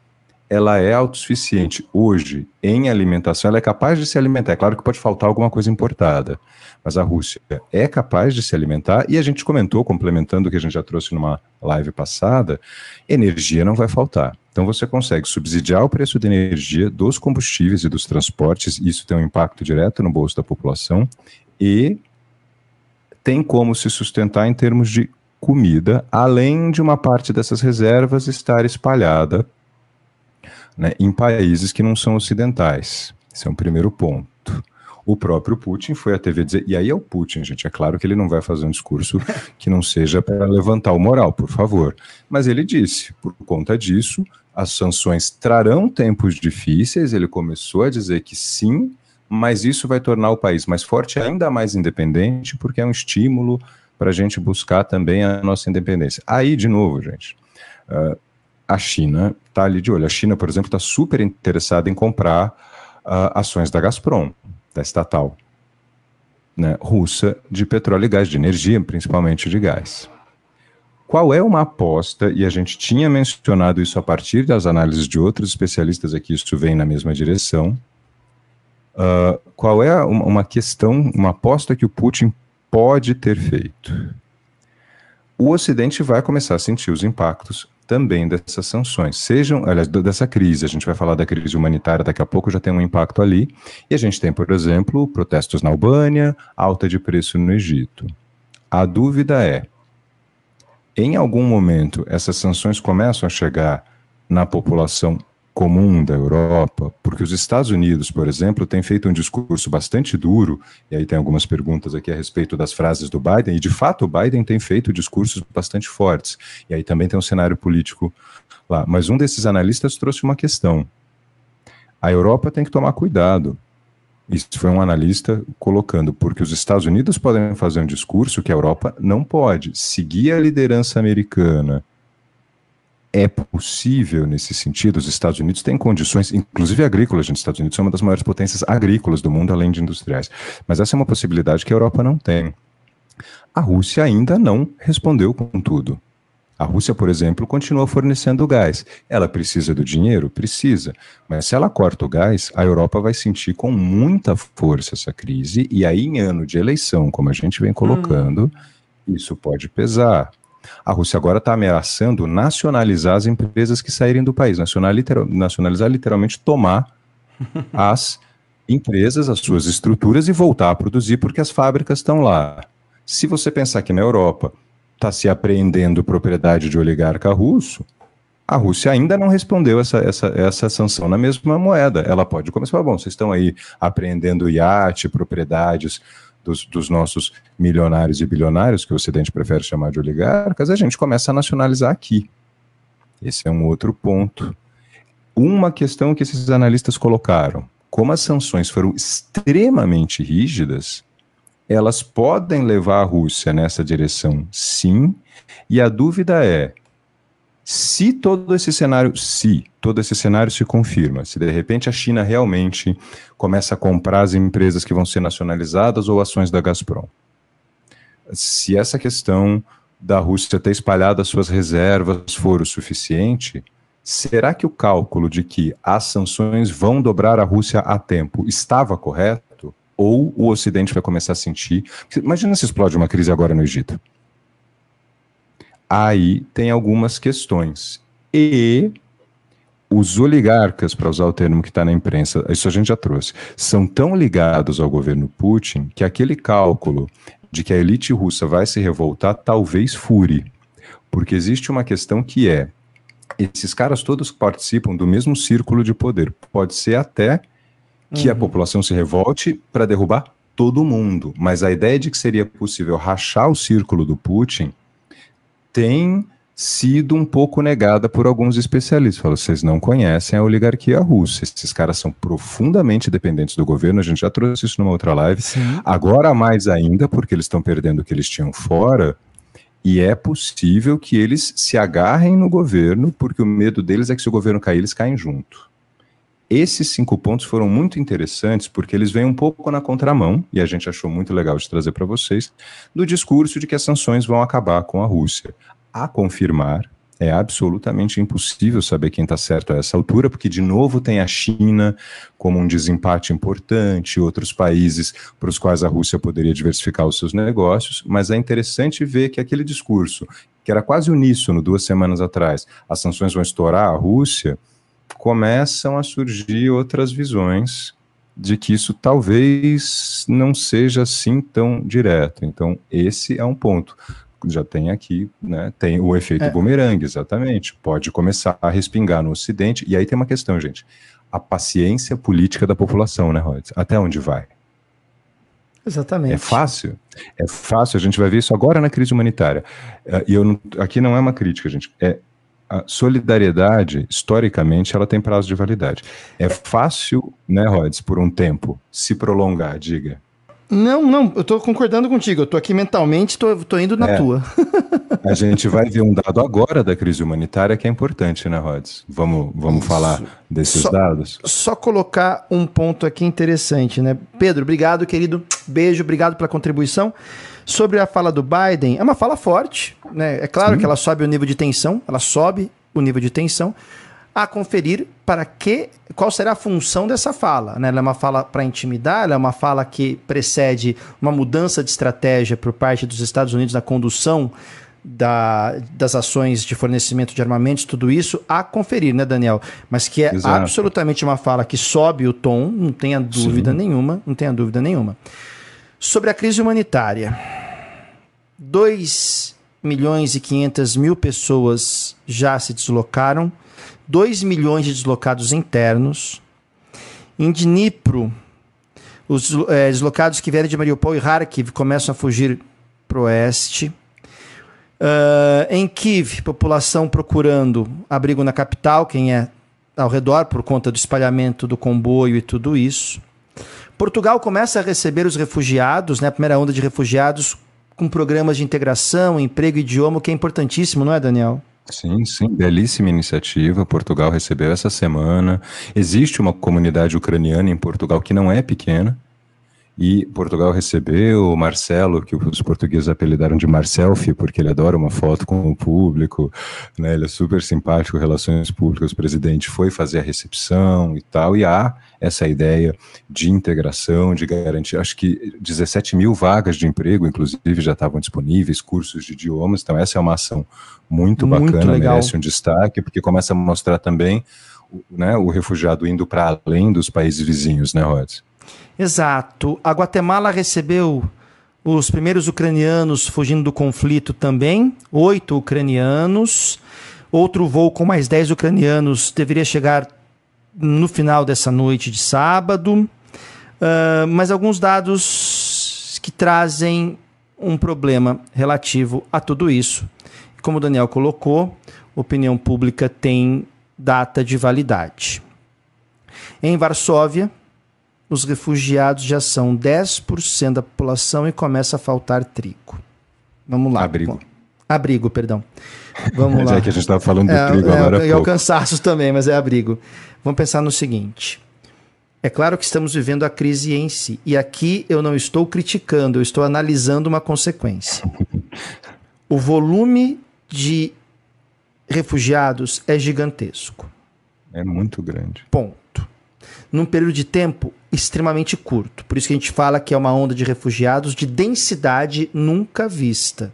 ela é autossuficiente hoje em alimentação, ela é capaz de se alimentar. É claro que pode faltar alguma coisa importada, mas a Rússia é capaz de se alimentar e a gente comentou, complementando o que a gente já trouxe numa live passada, energia não vai faltar. Então você consegue subsidiar o preço da energia, dos combustíveis e dos transportes, isso tem um impacto direto no bolso da população e tem como se sustentar em termos de comida, além de uma parte dessas reservas estar espalhada né, em países que não são ocidentais. Esse é um primeiro ponto. O próprio Putin foi à TV dizer, e aí é o Putin, gente, é claro que ele não vai fazer um discurso *laughs* que não seja para levantar o moral, por favor. Mas ele disse, por conta disso, as sanções trarão tempos difíceis, ele começou a dizer que sim, mas isso vai tornar o país mais forte, ainda mais independente, porque é um estímulo para a gente buscar também a nossa independência. Aí, de novo, gente, uh, a China está ali de olho. A China, por exemplo, está super interessada em comprar uh, ações da Gazprom, da estatal né, russa de petróleo e gás, de energia, principalmente de gás. Qual é uma aposta, e a gente tinha mencionado isso a partir das análises de outros especialistas aqui, isso vem na mesma direção. Uh, qual é uma, uma questão, uma aposta que o Putin pode ter feito? O Ocidente vai começar a sentir os impactos também dessas sanções, sejam, aliás, dessa crise, a gente vai falar da crise humanitária daqui a pouco, já tem um impacto ali, e a gente tem, por exemplo, protestos na Albânia, alta de preço no Egito. A dúvida é, em algum momento essas sanções começam a chegar na população comum da Europa, porque os Estados Unidos, por exemplo, têm feito um discurso bastante duro, e aí tem algumas perguntas aqui a respeito das frases do Biden, e de fato o Biden tem feito discursos bastante fortes, e aí também tem um cenário político lá. Mas um desses analistas trouxe uma questão. A Europa tem que tomar cuidado. Isso foi um analista colocando, porque os Estados Unidos podem fazer um discurso que a Europa não pode. Seguir a liderança americana é possível nesse sentido. Os Estados Unidos têm condições, inclusive agrícolas, gente. Os Estados Unidos são uma das maiores potências agrícolas do mundo, além de industriais. Mas essa é uma possibilidade que a Europa não tem. A Rússia ainda não respondeu com tudo. A Rússia, por exemplo, continua fornecendo gás. Ela precisa do dinheiro? Precisa. Mas se ela corta o gás, a Europa vai sentir com muita força essa crise, e aí, em ano de eleição, como a gente vem colocando, hum. isso pode pesar. A Rússia agora está ameaçando nacionalizar as empresas que saírem do país, nacionalizar, nacionalizar literalmente tomar *laughs* as empresas, as suas estruturas e voltar a produzir porque as fábricas estão lá. Se você pensar que na Europa está se apreendendo propriedade de oligarca russo, a Rússia ainda não respondeu essa, essa, essa sanção na mesma moeda. Ela pode começar, bom, vocês estão aí apreendendo iate, propriedades dos, dos, nossos milionários e bilionários, que o Ocidente prefere chamar de oligarcas, a gente começa a nacionalizar aqui. Esse é um outro ponto. Uma questão que esses analistas colocaram: como as sanções foram extremamente rígidas, elas podem levar a Rússia nessa direção, sim, e a dúvida é: se todo esse cenário, se todo esse cenário se confirma, se de repente a China realmente começa a comprar as empresas que vão ser nacionalizadas ou ações da Gazprom, se essa questão da Rússia ter espalhado as suas reservas for o suficiente, será que o cálculo de que as sanções vão dobrar a Rússia a tempo estava correto? Ou o Ocidente vai começar a sentir. Imagina se explode uma crise agora no Egito aí tem algumas questões. E os oligarcas, para usar o termo que está na imprensa, isso a gente já trouxe, são tão ligados ao governo Putin que aquele cálculo de que a elite russa vai se revoltar talvez fure. Porque existe uma questão que é: esses caras todos participam do mesmo círculo de poder. Pode ser até que uhum. a população se revolte para derrubar todo mundo, mas a ideia de que seria possível rachar o círculo do Putin tem sido um pouco negada por alguns especialistas. Falam, vocês não conhecem a oligarquia russa. Esses caras são profundamente dependentes do governo. A gente já trouxe isso numa outra live. Sim. Agora mais ainda, porque eles estão perdendo o que eles tinham fora. E é possível que eles se agarrem no governo, porque o medo deles é que se o governo cair, eles caem junto. Esses cinco pontos foram muito interessantes porque eles vêm um pouco na contramão, e a gente achou muito legal de trazer para vocês, do discurso de que as sanções vão acabar com a Rússia. A confirmar é absolutamente impossível saber quem está certo a essa altura, porque, de novo, tem a China como um desempate importante, outros países para os quais a Rússia poderia diversificar os seus negócios, mas é interessante ver que aquele discurso, que era quase uníssono duas semanas atrás, as sanções vão estourar a Rússia, começam a surgir outras visões de que isso talvez não seja assim tão direto. Então, esse é um ponto já tem aqui, né, tem o efeito é. bumerangue, exatamente. Pode começar a respingar no Ocidente. E aí tem uma questão, gente. A paciência política da população, né, Rod? Até onde vai? Exatamente. É fácil? É fácil, a gente vai ver isso agora na crise humanitária. É, e eu não, aqui não é uma crítica, gente. É a solidariedade, historicamente, ela tem prazo de validade. É fácil, né, Rods, por um tempo, se prolongar, diga. Não, não, eu tô concordando contigo. Eu tô aqui mentalmente, tô indo na é. tua. *laughs* A gente vai ver um dado agora da crise humanitária que é importante, né, Rods? Vamos, vamos falar desses só, dados? Só colocar um ponto aqui interessante, né? Pedro, obrigado, querido. Beijo, obrigado pela contribuição. Sobre a fala do Biden, é uma fala forte, né? É claro Sim. que ela sobe o nível de tensão, ela sobe o nível de tensão, a conferir para que qual será a função dessa fala. Né? Ela é uma fala para intimidar, ela é uma fala que precede uma mudança de estratégia por parte dos Estados Unidos na condução da, das ações de fornecimento de armamentos, tudo isso a conferir, né, Daniel? Mas que é Exato. absolutamente uma fala que sobe o tom, não tenha dúvida Sim. nenhuma, não tenha dúvida nenhuma. Sobre a crise humanitária. 2 milhões e 500 mil pessoas já se deslocaram 2 milhões de deslocados internos. Em Dnipro, os é, deslocados que vieram de Mariupol e Kharkiv começam a fugir para o oeste. Uh, em Kiev, população procurando abrigo na capital, quem é ao redor por conta do espalhamento do comboio e tudo isso. Portugal começa a receber os refugiados, né, a primeira onda de refugiados, com programas de integração, emprego e idioma, que é importantíssimo, não é, Daniel? Sim, sim, belíssima iniciativa. Portugal recebeu essa semana. Existe uma comunidade ucraniana em Portugal que não é pequena. E Portugal recebeu o Marcelo, que os portugueses apelidaram de Marcelfi, porque ele adora uma foto com o público, né? ele é super simpático, relações públicas, o presidente foi fazer a recepção e tal, e há essa ideia de integração, de garantir, acho que 17 mil vagas de emprego, inclusive, já estavam disponíveis, cursos de idiomas, então essa é uma ação muito, muito bacana, legal. merece um destaque, porque começa a mostrar também né, o refugiado indo para além dos países vizinhos, né, Rod? Exato. A Guatemala recebeu os primeiros ucranianos fugindo do conflito também, oito ucranianos. Outro voo com mais dez ucranianos deveria chegar no final dessa noite de sábado. Uh, mas alguns dados que trazem um problema relativo a tudo isso. Como o Daniel colocou, opinião pública tem data de validade. Em Varsóvia, os refugiados já são 10% da população e começa a faltar trigo. Vamos lá. Abrigo. Abrigo, perdão. Vamos *laughs* lá. Já que a gente estava falando do é, trigo é, agora. E alcançaços também, mas é abrigo. Vamos pensar no seguinte. É claro que estamos vivendo a crise em si. E aqui eu não estou criticando, eu estou analisando uma consequência. *laughs* o volume de refugiados é gigantesco. É muito grande. Ponto num período de tempo extremamente curto. Por isso que a gente fala que é uma onda de refugiados de densidade nunca vista,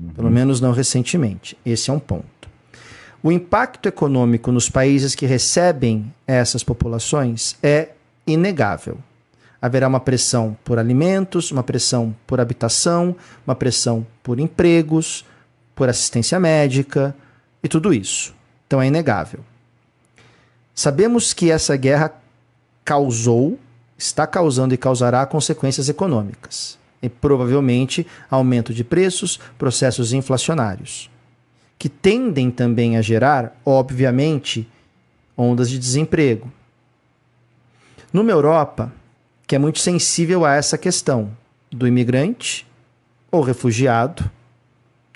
uhum. pelo menos não recentemente. Esse é um ponto. O impacto econômico nos países que recebem essas populações é inegável. Haverá uma pressão por alimentos, uma pressão por habitação, uma pressão por empregos, por assistência médica e tudo isso. Então é inegável. Sabemos que essa guerra causou, está causando e causará consequências econômicas. E provavelmente aumento de preços, processos inflacionários, que tendem também a gerar, obviamente, ondas de desemprego. Numa Europa que é muito sensível a essa questão do imigrante ou refugiado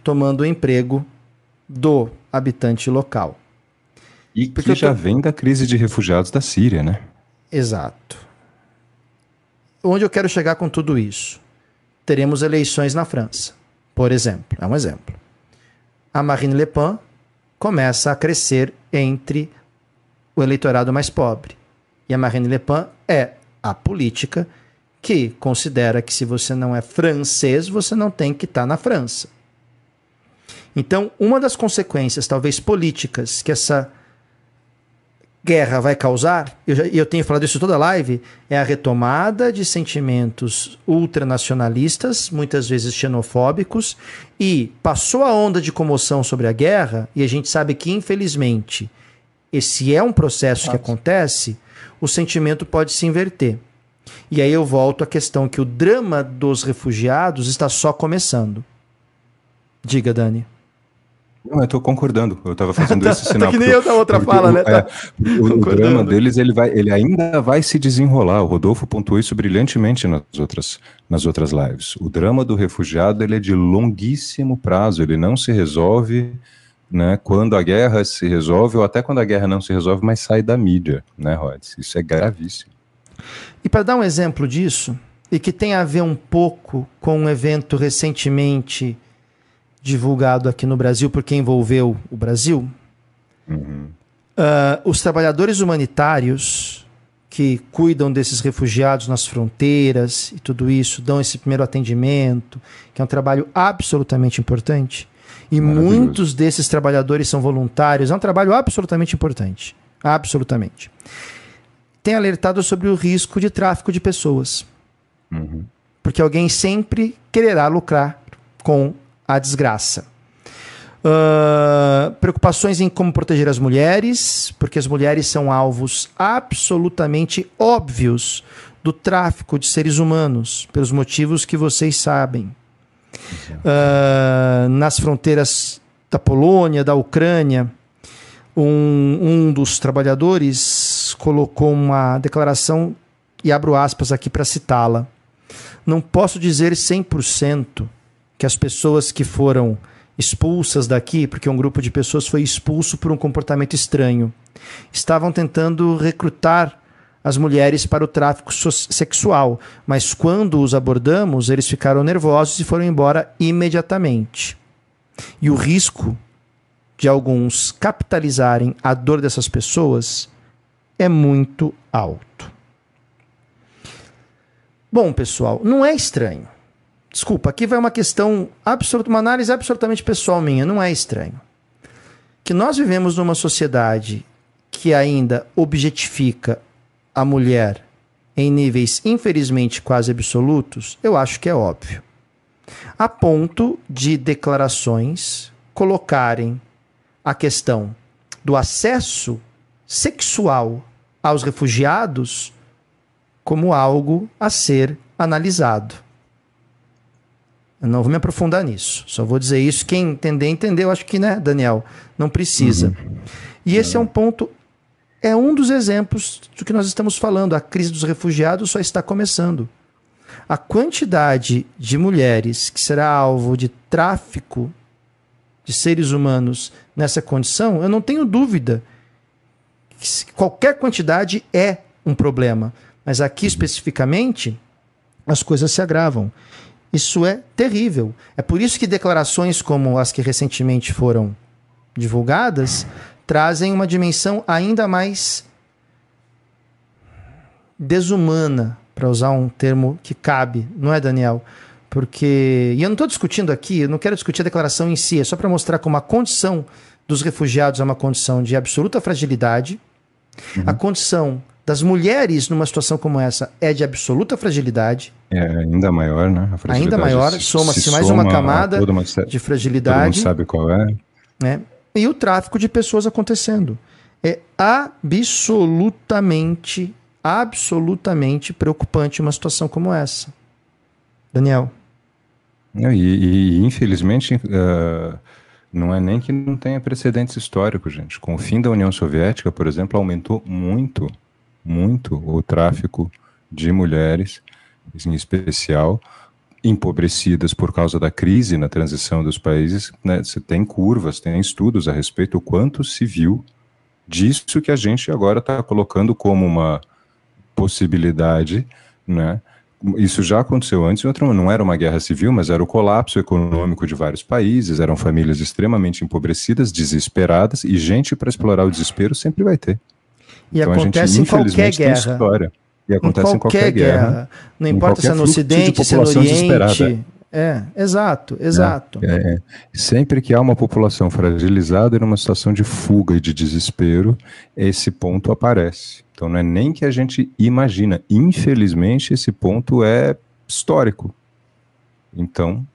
tomando o emprego do habitante local. E Porque que já tô... vem da crise de refugiados da Síria, né? Exato. Onde eu quero chegar com tudo isso? Teremos eleições na França, por exemplo. É um exemplo. A Marine Le Pen começa a crescer entre o eleitorado mais pobre. E a Marine Le Pen é a política que considera que se você não é francês, você não tem que estar tá na França. Então, uma das consequências, talvez políticas, que essa guerra vai causar, e eu, eu, tenho falado isso toda live, é a retomada de sentimentos ultranacionalistas, muitas vezes xenofóbicos, e passou a onda de comoção sobre a guerra, e a gente sabe que, infelizmente, esse é um processo que acontece, o sentimento pode se inverter. E aí eu volto à questão que o drama dos refugiados está só começando. Diga, Dani. Não, eu estou concordando. Eu estava fazendo *laughs* tá, esse sinal. Tá que nem eu da outra fala, né? Tá é, o, drama deles, ele, vai, ele ainda vai se desenrolar. O Rodolfo pontuou isso brilhantemente nas outras, nas outras lives. O drama do refugiado, ele é de longuíssimo prazo. Ele não se resolve né, quando a guerra se resolve, ou até quando a guerra não se resolve, mas sai da mídia, né, Rods? Isso é gravíssimo. E para dar um exemplo disso, e que tem a ver um pouco com um evento recentemente divulgado aqui no Brasil, porque envolveu o Brasil, uhum. uh, os trabalhadores humanitários que cuidam desses refugiados nas fronteiras e tudo isso, dão esse primeiro atendimento, que é um trabalho absolutamente importante. E muitos desses trabalhadores são voluntários, é um trabalho absolutamente importante. Absolutamente tem alertado sobre o risco de tráfico de pessoas. Uhum. Porque alguém sempre quererá lucrar com a desgraça. Uh, preocupações em como proteger as mulheres, porque as mulheres são alvos absolutamente óbvios do tráfico de seres humanos, pelos motivos que vocês sabem. Uh, nas fronteiras da Polônia, da Ucrânia, um, um dos trabalhadores colocou uma declaração, e abro aspas aqui para citá-la. Não posso dizer 100% que as pessoas que foram expulsas daqui, porque um grupo de pessoas foi expulso por um comportamento estranho, estavam tentando recrutar as mulheres para o tráfico sexual, mas quando os abordamos, eles ficaram nervosos e foram embora imediatamente. E o risco de alguns capitalizarem a dor dessas pessoas é muito alto. Bom, pessoal, não é estranho. Desculpa, aqui vai uma questão absoluta, uma análise absolutamente pessoal minha, não é estranho. Que nós vivemos numa sociedade que ainda objetifica a mulher em níveis infelizmente quase absolutos, eu acho que é óbvio. A ponto de declarações colocarem a questão do acesso sexual aos refugiados como algo a ser analisado. Eu não vou me aprofundar nisso, só vou dizer isso. Quem entender, entendeu. Acho que, né, Daniel? Não precisa. Uhum. E esse é um ponto, é um dos exemplos do que nós estamos falando. A crise dos refugiados só está começando. A quantidade de mulheres que será alvo de tráfico de seres humanos nessa condição, eu não tenho dúvida que qualquer quantidade é um problema. Mas aqui especificamente, as coisas se agravam. Isso é terrível. É por isso que declarações como as que recentemente foram divulgadas trazem uma dimensão ainda mais desumana, para usar um termo que cabe, não é, Daniel? Porque. E eu não estou discutindo aqui, eu não quero discutir a declaração em si, é só para mostrar como a condição dos refugiados é uma condição de absoluta fragilidade, uhum. a condição das mulheres numa situação como essa é de absoluta fragilidade. É ainda maior, né? ainda maior, soma-se mais uma camada uma, de fragilidade. Todo mundo sabe qual é. Né? E o tráfico de pessoas acontecendo. É absolutamente, absolutamente preocupante uma situação como essa. Daniel. E, e infelizmente, uh, não é nem que não tenha precedentes históricos, gente. Com o fim da União Soviética, por exemplo, aumentou muito, muito o tráfico de mulheres, em especial empobrecidas por causa da crise na transição dos países. Né? Você tem curvas, tem estudos a respeito do quanto se viu disso que a gente agora está colocando como uma possibilidade, né? isso já aconteceu antes, não era uma guerra civil, mas era o colapso econômico de vários países, eram famílias extremamente empobrecidas, desesperadas, e gente para explorar o desespero sempre vai ter. E então, acontece gente, em qualquer guerra. E acontece em qualquer, em qualquer guerra. guerra. Não importa se é no Ocidente, se é no Oriente. É, exato, exato. É, é. Sempre que há uma população fragilizada e numa situação de fuga e de desespero, esse ponto aparece. Então não é nem que a gente imagina. Infelizmente, esse ponto é histórico. Então,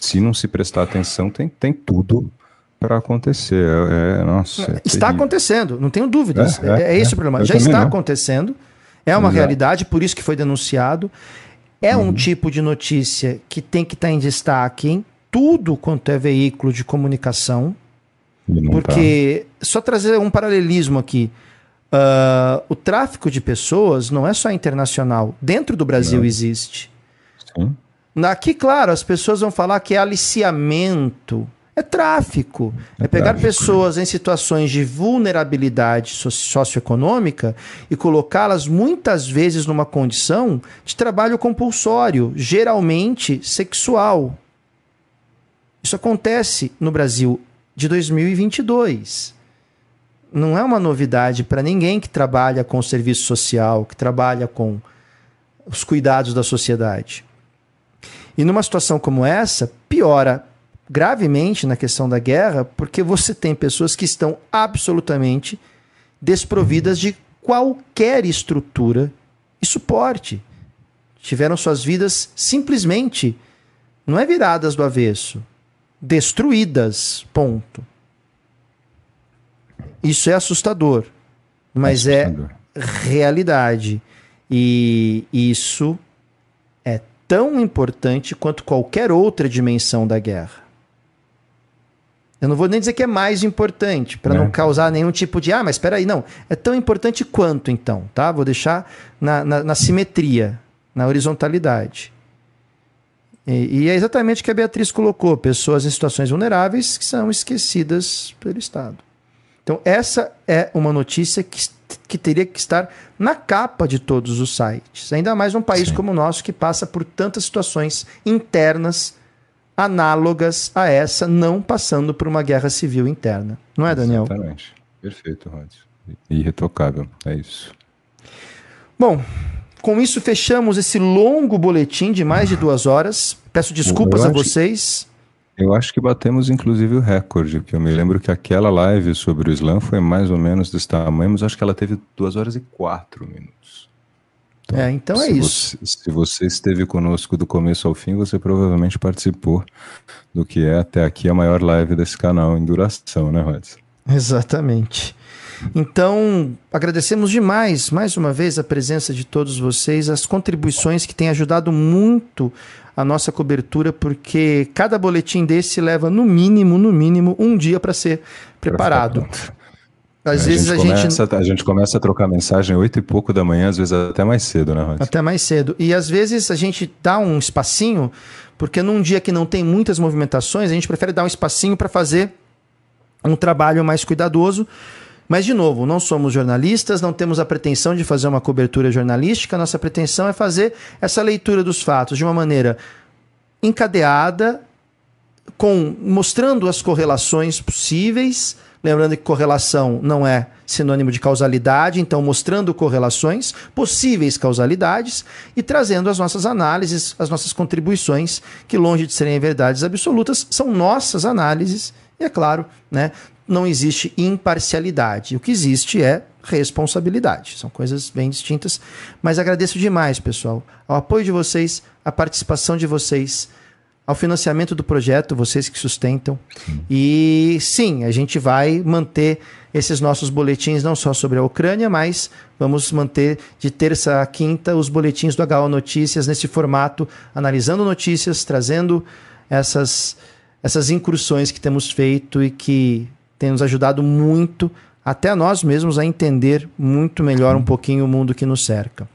se não se prestar atenção, tem, tem tudo para acontecer. É, é nossa, é está acontecendo, não tenho dúvidas. É, é, é esse o problema. Já está não. acontecendo, é uma Exato. realidade, por isso que foi denunciado. É uhum. um tipo de notícia que tem que estar tá em destaque em tudo quanto é veículo de comunicação. Porque, tá. só trazer um paralelismo aqui. Uh, o tráfico de pessoas não é só internacional. Dentro do Brasil não. existe. Sim. Aqui, claro, as pessoas vão falar que é aliciamento. É tráfico. É, é pegar tráfico. pessoas em situações de vulnerabilidade socioeconômica e colocá-las muitas vezes numa condição de trabalho compulsório, geralmente sexual. Isso acontece no Brasil de 2022. Não é uma novidade para ninguém que trabalha com o serviço social, que trabalha com os cuidados da sociedade. E numa situação como essa, piora gravemente na questão da guerra, porque você tem pessoas que estão absolutamente desprovidas de qualquer estrutura e suporte. Tiveram suas vidas simplesmente, não é viradas do avesso, destruídas. Ponto. Isso é assustador, mas é assustador. é realidade. E isso é tão importante quanto qualquer outra dimensão da guerra. Eu não vou nem dizer que é mais importante, para não né? causar nenhum tipo de. Ah, mas espera aí, não. É tão importante quanto, então, tá? Vou deixar na, na, na simetria, na horizontalidade. E, e, é exatamente o que a Beatriz colocou: pessoas em situações vulneráveis que são esquecidas pelo Estado. Então, essa é uma notícia que, que teria que estar na capa de todos os sites. Ainda mais num país Sim. como o nosso, que passa por tantas situações internas análogas a essa, não passando por uma guerra civil interna. Não é, Daniel? Exatamente. Perfeito, Rod. Irretocável. É isso. Bom, com isso fechamos esse longo boletim de mais de duas horas. Peço desculpas a vocês. Eu acho que batemos inclusive o recorde, que eu me lembro que aquela live sobre o Islã foi mais ou menos desse tamanho, mas acho que ela teve duas horas e quatro minutos. Então, é, então é isso. Você, se você esteve conosco do começo ao fim, você provavelmente participou do que é até aqui a maior live desse canal em duração, né, Rodson? Exatamente. Então, agradecemos demais, mais uma vez, a presença de todos vocês, as contribuições que têm ajudado muito a nossa cobertura, porque cada boletim desse leva, no mínimo, no mínimo, um dia para ser preparado. Às a vezes gente a começa, gente. A gente começa a trocar mensagem oito e pouco da manhã, às vezes até mais cedo, né, Rod? Até mais cedo. E às vezes a gente dá um espacinho, porque num dia que não tem muitas movimentações, a gente prefere dar um espacinho para fazer um trabalho mais cuidadoso. Mas, de novo, não somos jornalistas, não temos a pretensão de fazer uma cobertura jornalística, nossa pretensão é fazer essa leitura dos fatos de uma maneira encadeada, com mostrando as correlações possíveis Lembrando que correlação não é sinônimo de causalidade, então mostrando correlações, possíveis causalidades e trazendo as nossas análises, as nossas contribuições, que longe de serem verdades absolutas, são nossas análises, e é claro, né, não existe imparcialidade. O que existe é responsabilidade. São coisas bem distintas, mas agradeço demais, pessoal, ao apoio de vocês, a participação de vocês ao financiamento do projeto, vocês que sustentam. E sim, a gente vai manter esses nossos boletins não só sobre a Ucrânia, mas vamos manter de terça a quinta os boletins do HO Notícias nesse formato, analisando notícias, trazendo essas, essas incursões que temos feito e que tem nos ajudado muito, até nós mesmos, a entender muito melhor um pouquinho o mundo que nos cerca.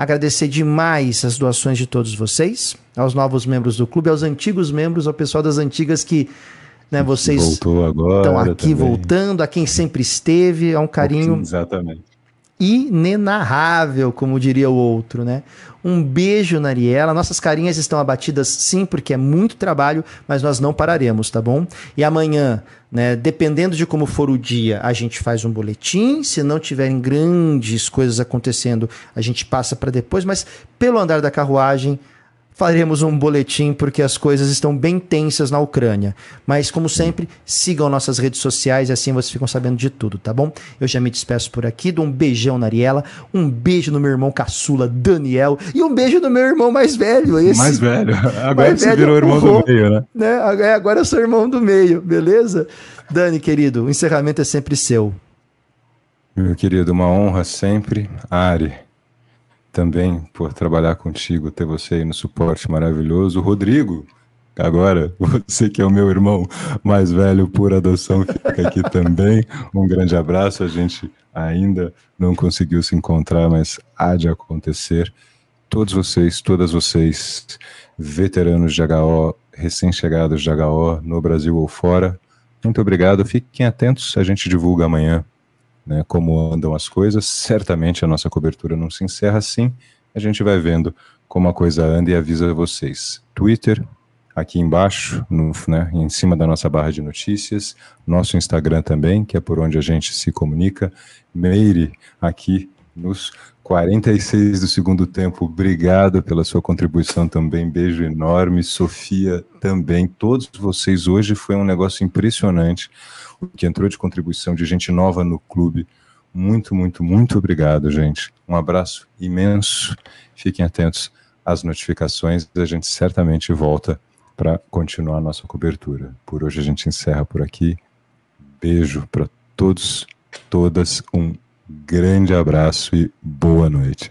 Agradecer demais as doações de todos vocês, aos novos membros do clube, aos antigos membros, ao pessoal das antigas que né, vocês estão aqui também. voltando, a quem sempre esteve, é um carinho. Exatamente. Inenarrável, como diria o outro, né? Um beijo, Nariela. Nossas carinhas estão abatidas sim, porque é muito trabalho, mas nós não pararemos, tá bom? E amanhã, né, dependendo de como for o dia, a gente faz um boletim. Se não tiverem grandes coisas acontecendo, a gente passa para depois, mas pelo andar da carruagem, faremos um boletim porque as coisas estão bem tensas na Ucrânia. Mas, como sempre, sigam nossas redes sociais e assim vocês ficam sabendo de tudo, tá bom? Eu já me despeço por aqui, dou um beijão na Ariela, um beijo no meu irmão caçula, Daniel, e um beijo no meu irmão mais velho. Esse, mais velho. *laughs* Agora mais você velho, virou irmão do meio, né? né? É, agora eu sou irmão do meio, beleza? Dani, querido, o encerramento é sempre seu. Meu querido, uma honra sempre. Ari também por trabalhar contigo, ter você aí no suporte maravilhoso. Rodrigo, agora, *laughs* você que é o meu irmão mais velho por adoção, fica aqui também. Um grande abraço. A gente ainda não conseguiu se encontrar, mas há de acontecer. Todos vocês, todas vocês, veteranos de HO, recém-chegados de HO, no Brasil ou fora, muito obrigado. Fiquem atentos, a gente divulga amanhã né, como andam as coisas. Certamente a nossa cobertura não se encerra assim. A gente vai vendo como a coisa anda e avisa vocês. Twitter, aqui embaixo, no, né, em cima da nossa barra de notícias. Nosso Instagram também, que é por onde a gente se comunica. Meire, aqui nos 46 do segundo tempo. Obrigado pela sua contribuição também. Beijo enorme. Sofia também. Todos vocês hoje foi um negócio impressionante que entrou de contribuição de gente nova no clube. Muito, muito, muito obrigado, gente. Um abraço imenso. Fiquem atentos às notificações. A gente certamente volta para continuar a nossa cobertura. Por hoje a gente encerra por aqui. Beijo para todos, todas. Um grande abraço e boa noite.